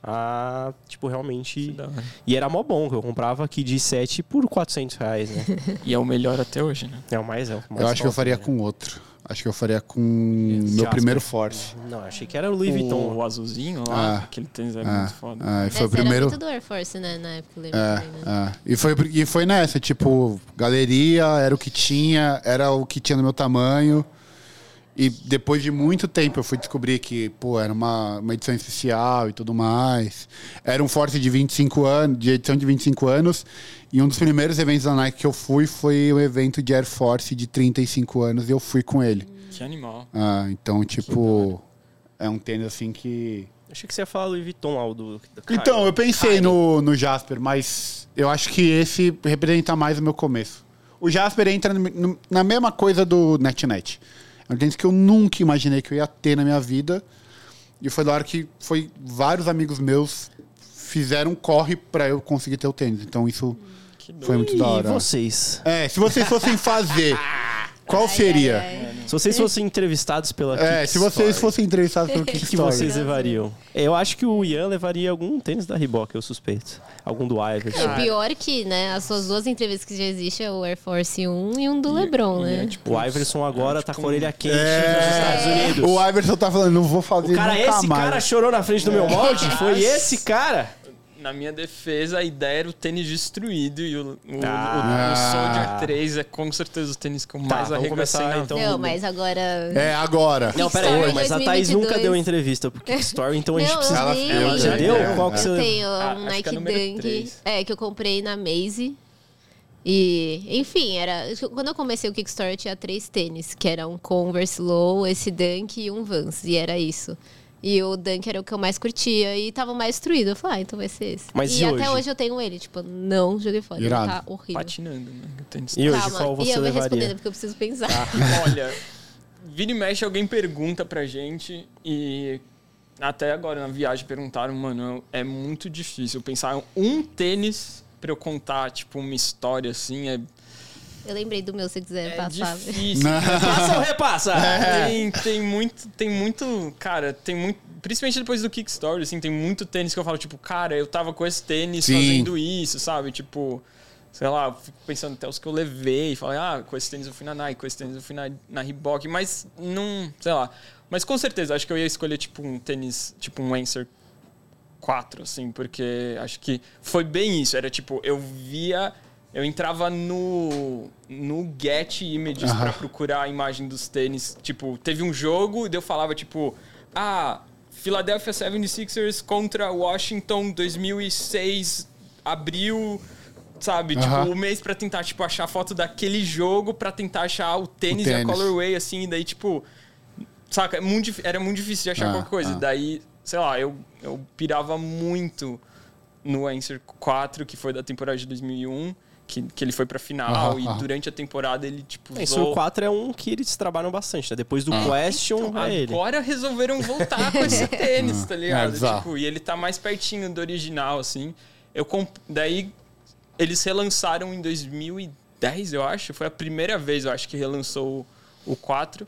Speaker 1: a, tipo, realmente...
Speaker 4: Da hora.
Speaker 1: E era mó bom, que eu comprava Kid 7 por 400 reais, né?
Speaker 4: E é o melhor até hoje, né?
Speaker 1: É o mais, é o mais
Speaker 2: eu acho que eu
Speaker 1: top,
Speaker 2: faria
Speaker 1: né?
Speaker 2: com outro. Acho que eu faria com meu primeiro Force.
Speaker 1: Não, achei que era o Louis Vuitton.
Speaker 4: O azulzinho lá,
Speaker 2: Ah.
Speaker 4: aquele tênis é
Speaker 2: Ah,
Speaker 4: muito foda.
Speaker 2: ah, e foi o
Speaker 3: Esse era
Speaker 2: primeiro.
Speaker 3: muito do Air Force, né? Na época, lembro
Speaker 2: É,
Speaker 3: também, né?
Speaker 2: é. E, foi, e foi nessa, tipo, galeria, era o que tinha, era o que tinha no meu tamanho. E depois de muito tempo eu fui descobrir que, pô, era uma, uma edição especial e tudo mais. Era um Force de 25 anos, de edição de 25 anos. E um dos primeiros eventos da Nike que eu fui foi o evento de Air Force de 35 anos e eu fui com ele.
Speaker 4: Que animal.
Speaker 2: Ah, então, tipo, é um tênis assim que.
Speaker 1: Achei que você ia falar Louis Vuitton lá, do...
Speaker 2: Então, eu pensei no, no Jasper, mas eu acho que esse representa mais o meu começo. O Jasper entra no- no- na mesma coisa do NetNet. É um tênis que eu nunca imaginei que eu ia ter na minha vida. E foi da hora que foi vários amigos meus fizeram um corre pra eu conseguir ter o tênis. Então isso foi muito da
Speaker 1: E
Speaker 2: hora.
Speaker 1: vocês?
Speaker 2: É, se vocês fossem fazer, qual seria?
Speaker 1: Se vocês fossem entrevistados pela
Speaker 2: É,
Speaker 1: Kick
Speaker 2: se vocês
Speaker 1: Story,
Speaker 2: fossem entrevistados pelo
Speaker 1: O que,
Speaker 2: Kick
Speaker 1: que vocês levariam? Eu acho que o Ian levaria algum tênis da Reebok, eu suspeito. Algum do Iverson.
Speaker 3: E pior que, né, as suas duas entrevistas que já existem é o Air Force 1 e um do LeBron,
Speaker 4: E é,
Speaker 3: né?
Speaker 4: tipo,
Speaker 1: O Iverson agora tá
Speaker 4: tipo
Speaker 1: com a orelha quente
Speaker 2: É.
Speaker 1: nos Estados Unidos.
Speaker 2: O Iverson tá falando, não vou fazer
Speaker 1: O cara,
Speaker 2: nunca
Speaker 1: esse
Speaker 2: mais.
Speaker 1: cara chorou na frente do meu molde? Foi esse cara?
Speaker 4: Na minha defesa, a ideia era o tênis destruído e o, o,
Speaker 1: Ah.
Speaker 4: o, o Soldier 3 é com certeza o tênis que eu
Speaker 1: Tá,
Speaker 4: mais
Speaker 1: vamos
Speaker 4: arregacei
Speaker 1: começar, então.
Speaker 3: Não, mas agora...
Speaker 2: É, agora.
Speaker 1: Não, peraí,
Speaker 3: Story
Speaker 1: mas a Thaís
Speaker 3: 2022.
Speaker 1: nunca deu entrevista pro Kick Story, então a gente
Speaker 3: Não,
Speaker 1: precisa...
Speaker 2: Ela- ela
Speaker 1: já deu?
Speaker 2: É,
Speaker 1: Qual que
Speaker 2: é.
Speaker 1: você
Speaker 3: Eu tenho
Speaker 4: Ah,
Speaker 3: um
Speaker 4: que é
Speaker 3: Nike Dunk. É, que eu comprei na Maze. E, enfim, era. Quando eu comecei o Kickstarter, eu tinha três tênis, que era um Converse Low, esse Dunk e um Vans. E era isso. E o Dunk era o que eu mais curtia e tava mais destruído. Eu falei, ah, então vai ser esse.
Speaker 1: Mas
Speaker 3: e
Speaker 1: e
Speaker 3: até
Speaker 1: hoje?
Speaker 3: hoje eu tenho ele, tipo, não joguei fora. Ele tá horrível.
Speaker 4: patinando, né? O tênis
Speaker 1: E hoje,
Speaker 3: Calma,
Speaker 1: qual você
Speaker 3: e eu vou
Speaker 1: levaria?
Speaker 3: respondendo porque eu preciso pensar.
Speaker 4: Olha, vira e mexe, alguém pergunta pra gente e até agora na viagem perguntaram, mano, é muito difícil pensar um tênis pra eu contar, tipo, uma história assim, é,
Speaker 3: Eu lembrei do meu, se quiser
Speaker 4: é
Speaker 3: passar.
Speaker 4: difícil.
Speaker 1: Passa ou repassa?
Speaker 4: Tem, tem muito, tem muito, cara, tem muito, principalmente depois do Kickstarter, assim, tem muito tênis que eu falo, tipo, cara, eu tava com esse tênis
Speaker 2: Sim.
Speaker 4: fazendo isso, sabe? Tipo, sei lá, eu fico pensando até os que eu levei, falei, ah, com esse tênis eu fui na Nike, com esse tênis eu fui na, na Reebok, mas não, sei lá. Mas com certeza, acho que eu ia escolher, tipo, um tênis, tipo um Anser 4, assim, porque acho que foi bem isso. Era tipo, eu via. Eu entrava no, no Get Images
Speaker 2: Aham.
Speaker 4: pra procurar a imagem dos tênis. Tipo, teve um jogo e eu falava, tipo, ah, Philadelphia 76ers contra Washington 2006, abril, sabe? Tipo, o mês pra tentar, tipo, achar a foto daquele jogo pra tentar achar o tênis,
Speaker 2: O
Speaker 4: e a
Speaker 2: tênis.
Speaker 4: colorway, assim, e daí, tipo, saca? É muito, era muito difícil de achar
Speaker 2: Ah,
Speaker 4: qualquer coisa.
Speaker 2: ah.
Speaker 4: Daí, sei lá, eu, eu pirava muito no Answer 4, que foi da temporada de 2001, que, que ele foi pra final, e durante a temporada ele, tipo,
Speaker 1: Isso,
Speaker 4: usou...
Speaker 1: o 4 é um que eles trabalham bastante, né? Depois do Question,
Speaker 4: Então,
Speaker 1: é ele.
Speaker 4: agora resolveram voltar com esse tênis, tá
Speaker 2: É,
Speaker 4: ligado?
Speaker 2: bizarro.
Speaker 4: tipo, e ele tá mais pertinho do original, assim. Eu comp... Daí, eles relançaram em 2010, eu acho. Foi a primeira vez, eu acho, que relançou o 4.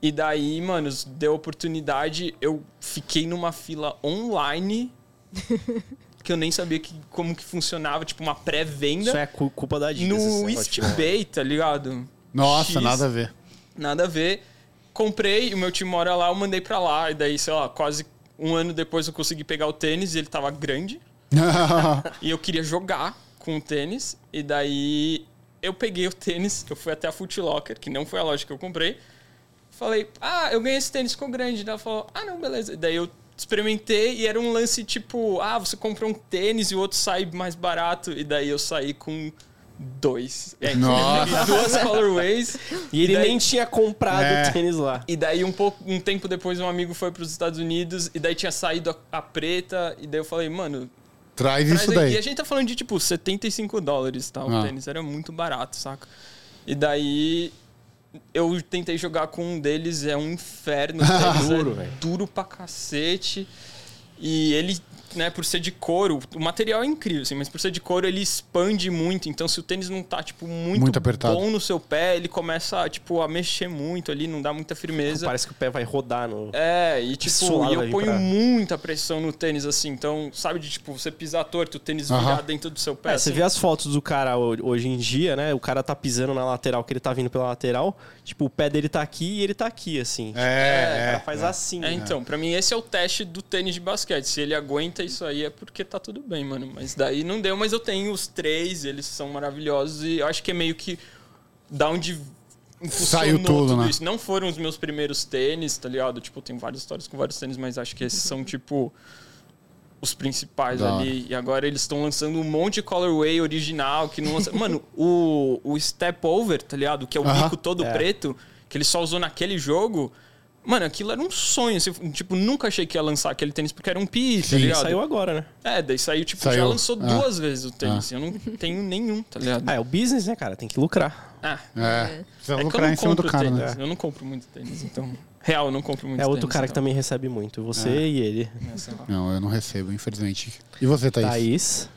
Speaker 4: E daí, mano, deu oportunidade. Eu fiquei numa fila online que eu nem sabia que, como que funcionava, tipo, uma pré-venda
Speaker 1: Isso é cu- culpa da Adidas.
Speaker 4: no East Bay, tá ligado?
Speaker 2: Nossa,
Speaker 4: X.
Speaker 2: nada a ver.
Speaker 4: Nada a ver. Comprei, o meu time mora lá, eu mandei pra lá. E daí, sei lá, quase um ano depois eu consegui pegar o tênis e ele tava grande. E eu queria jogar com o tênis. E daí eu peguei o tênis, eu fui até a Foot Locker, que não foi a loja que eu comprei. Falei, ah, eu ganhei esse tênis, ficou grande. Daí ela falou, ah, não, beleza. E daí eu experimentei e era um lance tipo, ah, você compra um tênis e o outro sai mais barato. E daí eu saí com dois. É,
Speaker 2: Nossa.
Speaker 4: Duas colorways.
Speaker 1: E ele
Speaker 4: daí-
Speaker 1: nem tinha comprado
Speaker 2: É.
Speaker 1: o tênis lá.
Speaker 4: E daí um pouco, um tempo depois um amigo foi para os Estados Unidos e daí tinha saído a, a preta e daí eu falei, mano,
Speaker 2: Traz
Speaker 4: traz
Speaker 2: isso
Speaker 4: aí.
Speaker 2: daí.
Speaker 4: E a gente tá falando de tipo 75 dólares, tá? O
Speaker 2: Ah.
Speaker 4: tênis era muito barato, saca? E daí eu tentei jogar com um deles, é um inferno, tênis
Speaker 1: Duro,
Speaker 4: é
Speaker 1: velho.
Speaker 4: duro pra cacete. E ele, né, por ser de couro, o material é incrível, assim, mas por ser de couro ele expande muito. Então, se o tênis não tá, tipo, muito,
Speaker 2: Muito apertado.
Speaker 4: bom no seu pé, ele começa, tipo, a mexer muito ali, não dá muita firmeza.
Speaker 1: Parece que o pé vai rodar no.
Speaker 4: É, e tipo,
Speaker 1: Suave
Speaker 4: e eu ponho
Speaker 1: pra-
Speaker 4: muita pressão no tênis, assim. Então, sabe de tipo, você pisar torto, o tênis
Speaker 2: Aham.
Speaker 4: virar dentro do seu pé.
Speaker 1: É, você
Speaker 4: assim.
Speaker 1: vê as fotos do cara ho- hoje em dia, né? O cara tá pisando na lateral, que ele tá vindo pela lateral. Tipo, o pé dele tá aqui e ele tá aqui, assim.
Speaker 2: É,
Speaker 1: o cara
Speaker 2: é.
Speaker 1: faz assim.
Speaker 4: É, então, pra mim esse é o teste do tênis de basquete. Se ele aguenta isso aí é porque tá tudo bem, mano. Mas daí não deu, mas eu tenho os três, eles são maravilhosos e eu acho que é meio que da onde
Speaker 2: Saiu tudo, né?
Speaker 4: isso. Não foram os meus primeiros tênis, tá ligado? Tipo, eu tenho várias histórias com vários tênis, mas acho que esses são tipo os principais
Speaker 2: Da
Speaker 4: ali. E agora eles estão lançando um monte de colorway original que não lança... Mano, o, o Step Over, tá ligado? Que é o
Speaker 2: Aham.
Speaker 4: bico todo
Speaker 1: É.
Speaker 4: preto, que ele só usou naquele jogo. Mano, aquilo era um sonho. assim, tipo, nunca achei que ia lançar aquele tênis porque era um pi, tá ligado?
Speaker 1: Saiu agora, né?
Speaker 4: É, daí saiu, tipo, já
Speaker 2: Saiu.
Speaker 4: lançou
Speaker 2: Ah.
Speaker 4: duas vezes o tênis. Eu não tenho nenhum, tá ligado?
Speaker 1: Ah, é o business, né, cara? Tem que lucrar.
Speaker 4: Ah,
Speaker 2: É. Precisa
Speaker 4: é que eu
Speaker 2: lucrar
Speaker 4: não
Speaker 2: em cima do
Speaker 4: compro
Speaker 2: cara,
Speaker 4: tênis.
Speaker 2: né?
Speaker 4: Eu não compro muito tênis, então... Real, eu não compro muito
Speaker 1: É
Speaker 4: tênis.
Speaker 1: outro cara que
Speaker 4: então.
Speaker 1: também recebe muito. Você
Speaker 2: É.
Speaker 1: e ele.
Speaker 4: Essa-
Speaker 2: Não, eu não recebo, infelizmente. E você, Thaís?
Speaker 1: Thaís.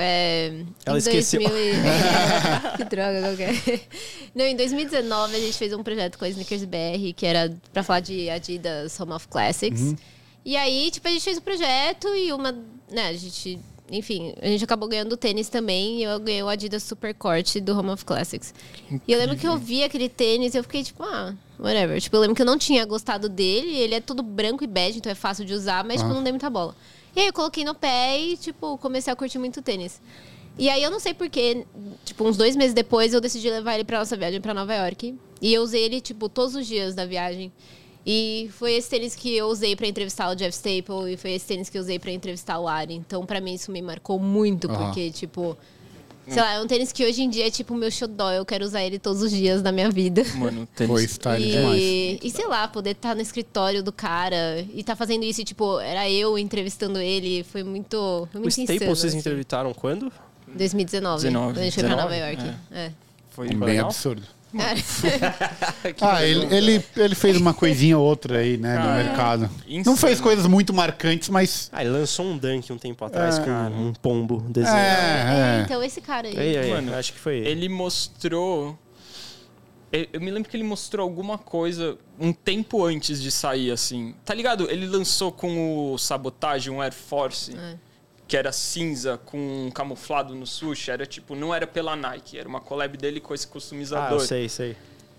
Speaker 3: É,
Speaker 1: Ela esqueceu.
Speaker 3: 2000 e- que droga qualquer. Não, em 2019 a gente fez um projeto com a Sneakers BR que era pra falar de Adidas Home of Classics.
Speaker 2: Uhum.
Speaker 3: E aí, tipo, a gente fez o projeto e uma. Né, a gente. Enfim, a gente acabou ganhando o tênis também e eu ganhei o Adidas Super Corte do Home of Classics. E eu lembro que eu vi aquele tênis e eu fiquei tipo, ah, whatever. Tipo, eu lembro que eu não tinha gostado dele, ele é todo branco e bege, então é fácil de usar, mas, tipo,
Speaker 2: Ah.
Speaker 3: não dei muita bola. E aí eu coloquei no pé e, tipo, comecei a curtir muito tênis. E aí eu não sei porquê, tipo, uns dois meses depois eu decidi levar ele pra nossa viagem pra Nova York. E eu usei ele, tipo, todos os dias da viagem. E foi esse tênis que eu usei pra entrevistar o Jeff Staple e foi esse tênis que eu usei pra entrevistar o Ari. Então, pra mim, isso me marcou muito,
Speaker 2: Aham.
Speaker 3: porque, tipo. Sei lá, é um tênis que hoje em dia é tipo o meu xodó. Eu quero usar ele todos os dias da minha vida.
Speaker 4: Mano, tênis...
Speaker 2: Foi style demais.
Speaker 3: E, e sei lá, poder estar no escritório do cara e tá fazendo isso, e, tipo, era eu entrevistando ele, foi muito. Foi
Speaker 1: O
Speaker 3: muito
Speaker 1: Staple
Speaker 3: insano,
Speaker 1: vocês
Speaker 3: assim.
Speaker 1: entrevistaram quando?
Speaker 3: 2019.
Speaker 4: 19,
Speaker 3: Quando a gente foi pra
Speaker 4: 19,
Speaker 3: Nova York. É.
Speaker 4: Foi
Speaker 2: Bem
Speaker 1: legal?
Speaker 2: absurdo. Ah, ele, ele, ele fez uma coisinha ou outra aí, né, no
Speaker 4: Cara,
Speaker 2: mercado.
Speaker 4: insano.
Speaker 2: Não fez coisas muito marcantes, mas.
Speaker 1: Ah, ele lançou um dunk um tempo atrás
Speaker 2: É.
Speaker 1: com um pombo desenho.
Speaker 3: é,
Speaker 2: É, é.
Speaker 3: então esse cara aí.
Speaker 1: Ei, ei,
Speaker 4: Mano,
Speaker 1: acho que foi ele.
Speaker 4: Ele mostrou. Eu eu me lembro que ele mostrou alguma coisa um tempo antes de sair, assim. Tá ligado? Ele lançou com o Sabotage um Air Force,
Speaker 3: É.
Speaker 4: que era cinza com camuflado no sushi. Era tipo, não era pela Nike, era uma collab dele com esse
Speaker 1: Ah,
Speaker 4: customizador.
Speaker 1: eu sei, sei.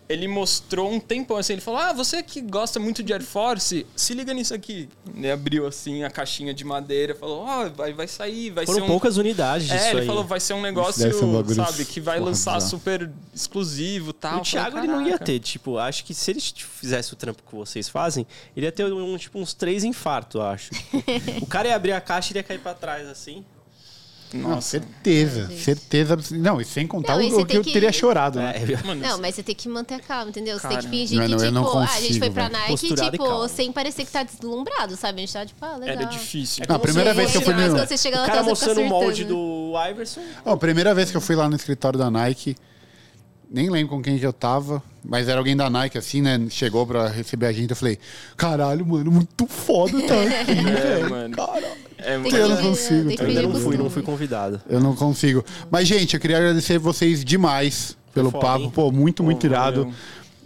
Speaker 4: Ele mostrou um tempão assim. Ele falou: Ah, você que gosta muito de Air Force, se liga nisso aqui. Ele abriu assim a caixinha de madeira, falou: Ó, vai, vai sair, vai
Speaker 1: Foram
Speaker 4: ser um.
Speaker 1: poucas unidades disso
Speaker 4: É, ele
Speaker 1: aí.
Speaker 4: falou, vai ser um negócio,
Speaker 2: ser um
Speaker 4: sabe, que vai
Speaker 2: porra,
Speaker 4: lançar
Speaker 2: bizarro.
Speaker 4: super exclusivo e tal.
Speaker 1: O
Speaker 4: Eu falei,
Speaker 1: Thiago ele não ia ter, tipo, acho que se ele fizesse o trampo que vocês fazem, ele ia ter um, tipo, uns três infartos, eu acho. O cara ia abrir a caixa e ia cair pra trás, assim.
Speaker 2: Não,
Speaker 4: Nossa.
Speaker 2: certeza,
Speaker 3: Gente.
Speaker 2: certeza. abs- Não, e sem contar
Speaker 3: Não, e
Speaker 2: o, que eu
Speaker 3: que-
Speaker 2: teria chorado, né?
Speaker 1: É,
Speaker 4: Mano,
Speaker 3: Não, mas você tem que manter a calma, entendeu? Você tem que fingir
Speaker 2: Mano,
Speaker 3: que,
Speaker 2: não
Speaker 3: tipo, ah, a gente
Speaker 2: consigo,
Speaker 3: foi pra
Speaker 2: velho.
Speaker 3: Nike,
Speaker 1: Posturado
Speaker 3: tipo, sem parecer que tá deslumbrado, sabe? A gente tá, tipo, ah, legal.
Speaker 4: era difícil.
Speaker 2: Não, a primeira vez que eu fui no.
Speaker 3: quando você chega
Speaker 1: o
Speaker 3: lá,
Speaker 1: cara mostrando o molde do Iverson.
Speaker 2: Ó, a primeira vez que eu fui lá no escritório da Nike, nem lembro com quem que eu tava, mas era alguém da Nike, assim, né? Chegou pra receber a gente. Eu falei, caralho, mano, muito foda tá aqui,
Speaker 4: É,
Speaker 2: velho.
Speaker 4: mano.
Speaker 2: Caralho.
Speaker 4: É,
Speaker 3: Tem
Speaker 2: Eu não
Speaker 3: que-
Speaker 2: consigo,
Speaker 1: Eu ainda não fui, não fui convidado.
Speaker 2: Eu não consigo. Mas, gente, eu queria agradecer vocês demais pelo
Speaker 1: foda,
Speaker 2: papo.
Speaker 1: hein?
Speaker 2: Pô, muito, muito
Speaker 4: Pô,
Speaker 2: irado.
Speaker 4: valeu.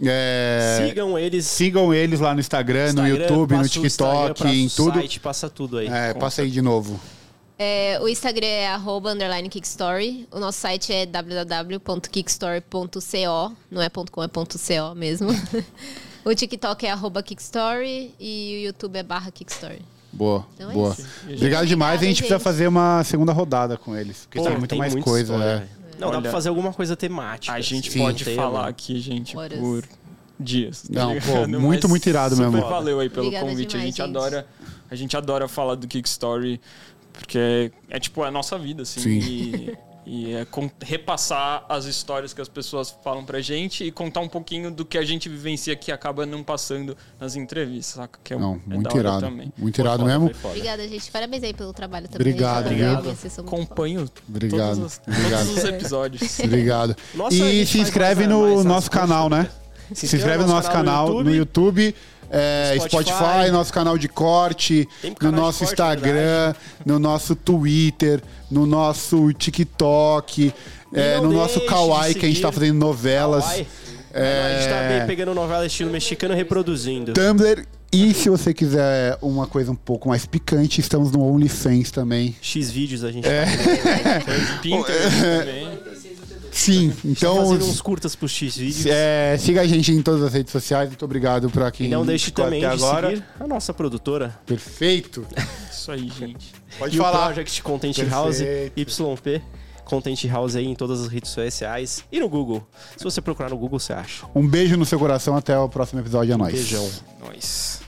Speaker 2: É,
Speaker 1: Sigam eles
Speaker 2: Sigam eles lá no Instagram, no
Speaker 1: Instagram,
Speaker 2: YouTube, no
Speaker 1: passa o Instagram,
Speaker 2: TikTok,
Speaker 1: passa
Speaker 2: em
Speaker 1: o
Speaker 2: tudo.
Speaker 1: site, passa tudo aí.
Speaker 2: É, passa aí de novo.
Speaker 3: É, o Instagram é arroba underline Kickstory. O nosso site é www.kickstory.co. Não é .com, é .co mesmo. o TikTok é arroba Kickstory e o YouTube é barra Kickstory.
Speaker 2: Boa,
Speaker 3: Então é
Speaker 2: boa.
Speaker 3: isso.
Speaker 2: Obrigado demais. A gente
Speaker 3: gente.
Speaker 2: precisa fazer uma segunda rodada com eles. Porque
Speaker 1: Pô,
Speaker 2: tem muito mais coisa,
Speaker 1: história,
Speaker 2: né?
Speaker 1: velho. Não, dá
Speaker 4: Olha,
Speaker 1: pra fazer alguma coisa temática.
Speaker 4: A gente
Speaker 1: assim,
Speaker 2: Sim.
Speaker 4: pode
Speaker 1: tema.
Speaker 4: falar aqui, gente,
Speaker 3: Horas.
Speaker 4: por dias. tá
Speaker 2: Não, pô, muito,
Speaker 4: Mas
Speaker 2: muito irado
Speaker 4: super
Speaker 2: mesmo.
Speaker 4: valeu aí pelo
Speaker 3: Obrigada
Speaker 4: convite. a
Speaker 3: demais,
Speaker 4: gente
Speaker 3: gente.
Speaker 4: adora, a gente adora falar do Kick Story porque é, é, tipo a nossa vida, assim.
Speaker 2: Sim.
Speaker 4: E, e é repassar as histórias que as pessoas falam pra gente e contar um pouquinho do que a gente vivencia que acaba não passando nas entrevistas, saca? Que é,
Speaker 2: Não,
Speaker 4: é
Speaker 2: muito irado.
Speaker 4: também.
Speaker 2: Muito irado
Speaker 4: foda,
Speaker 2: mesmo.
Speaker 3: Obrigada, gente. Parabéns aí pelo trabalho também.
Speaker 2: Obrigado,
Speaker 3: bons.
Speaker 4: Acompanho
Speaker 2: Obrigado,
Speaker 4: todos, os,
Speaker 2: obrigado.
Speaker 4: todos os episódios.
Speaker 2: Obrigado.
Speaker 1: Nossa,
Speaker 2: e
Speaker 1: gente
Speaker 2: se inscreve no nosso canal, né? Se inscreve no nosso canal no YouTube. É,
Speaker 1: Spotify.
Speaker 2: Spotify, nosso canal de corte, no
Speaker 1: canal de
Speaker 2: nosso
Speaker 1: corte,
Speaker 2: Instagram, no nosso Twitter, no nosso TikTok, é, no nosso Kawaii, que a gente tá fazendo novelas.
Speaker 1: Kawaii.
Speaker 2: É,
Speaker 1: A gente tá bem pegando novela estilo mexicano e reproduzindo.
Speaker 2: Tumblr. E se você quiser uma coisa um pouco mais picante, estamos no OnlyFans também.
Speaker 1: X vídeos a gente
Speaker 2: É.
Speaker 1: tá
Speaker 4: também.
Speaker 2: Sim, então
Speaker 1: fazendo uns curtas pro X vídeos.
Speaker 2: é, siga a gente em todas as redes sociais. Muito obrigado pra quem
Speaker 1: E não deixe também de
Speaker 2: agora.
Speaker 1: seguir a nossa produtora.
Speaker 2: Perfeito.
Speaker 4: Isso aí, gente.
Speaker 2: Pode
Speaker 1: e
Speaker 2: falar.
Speaker 1: o Project Content House,
Speaker 2: Perfeito.
Speaker 1: YP. Content House aí em todas as redes sociais e no Google. Se você procurar no Google, você acha.
Speaker 2: Um beijo no seu coração. Até o próximo episódio. É nóis.
Speaker 1: Beijão.
Speaker 4: Nós.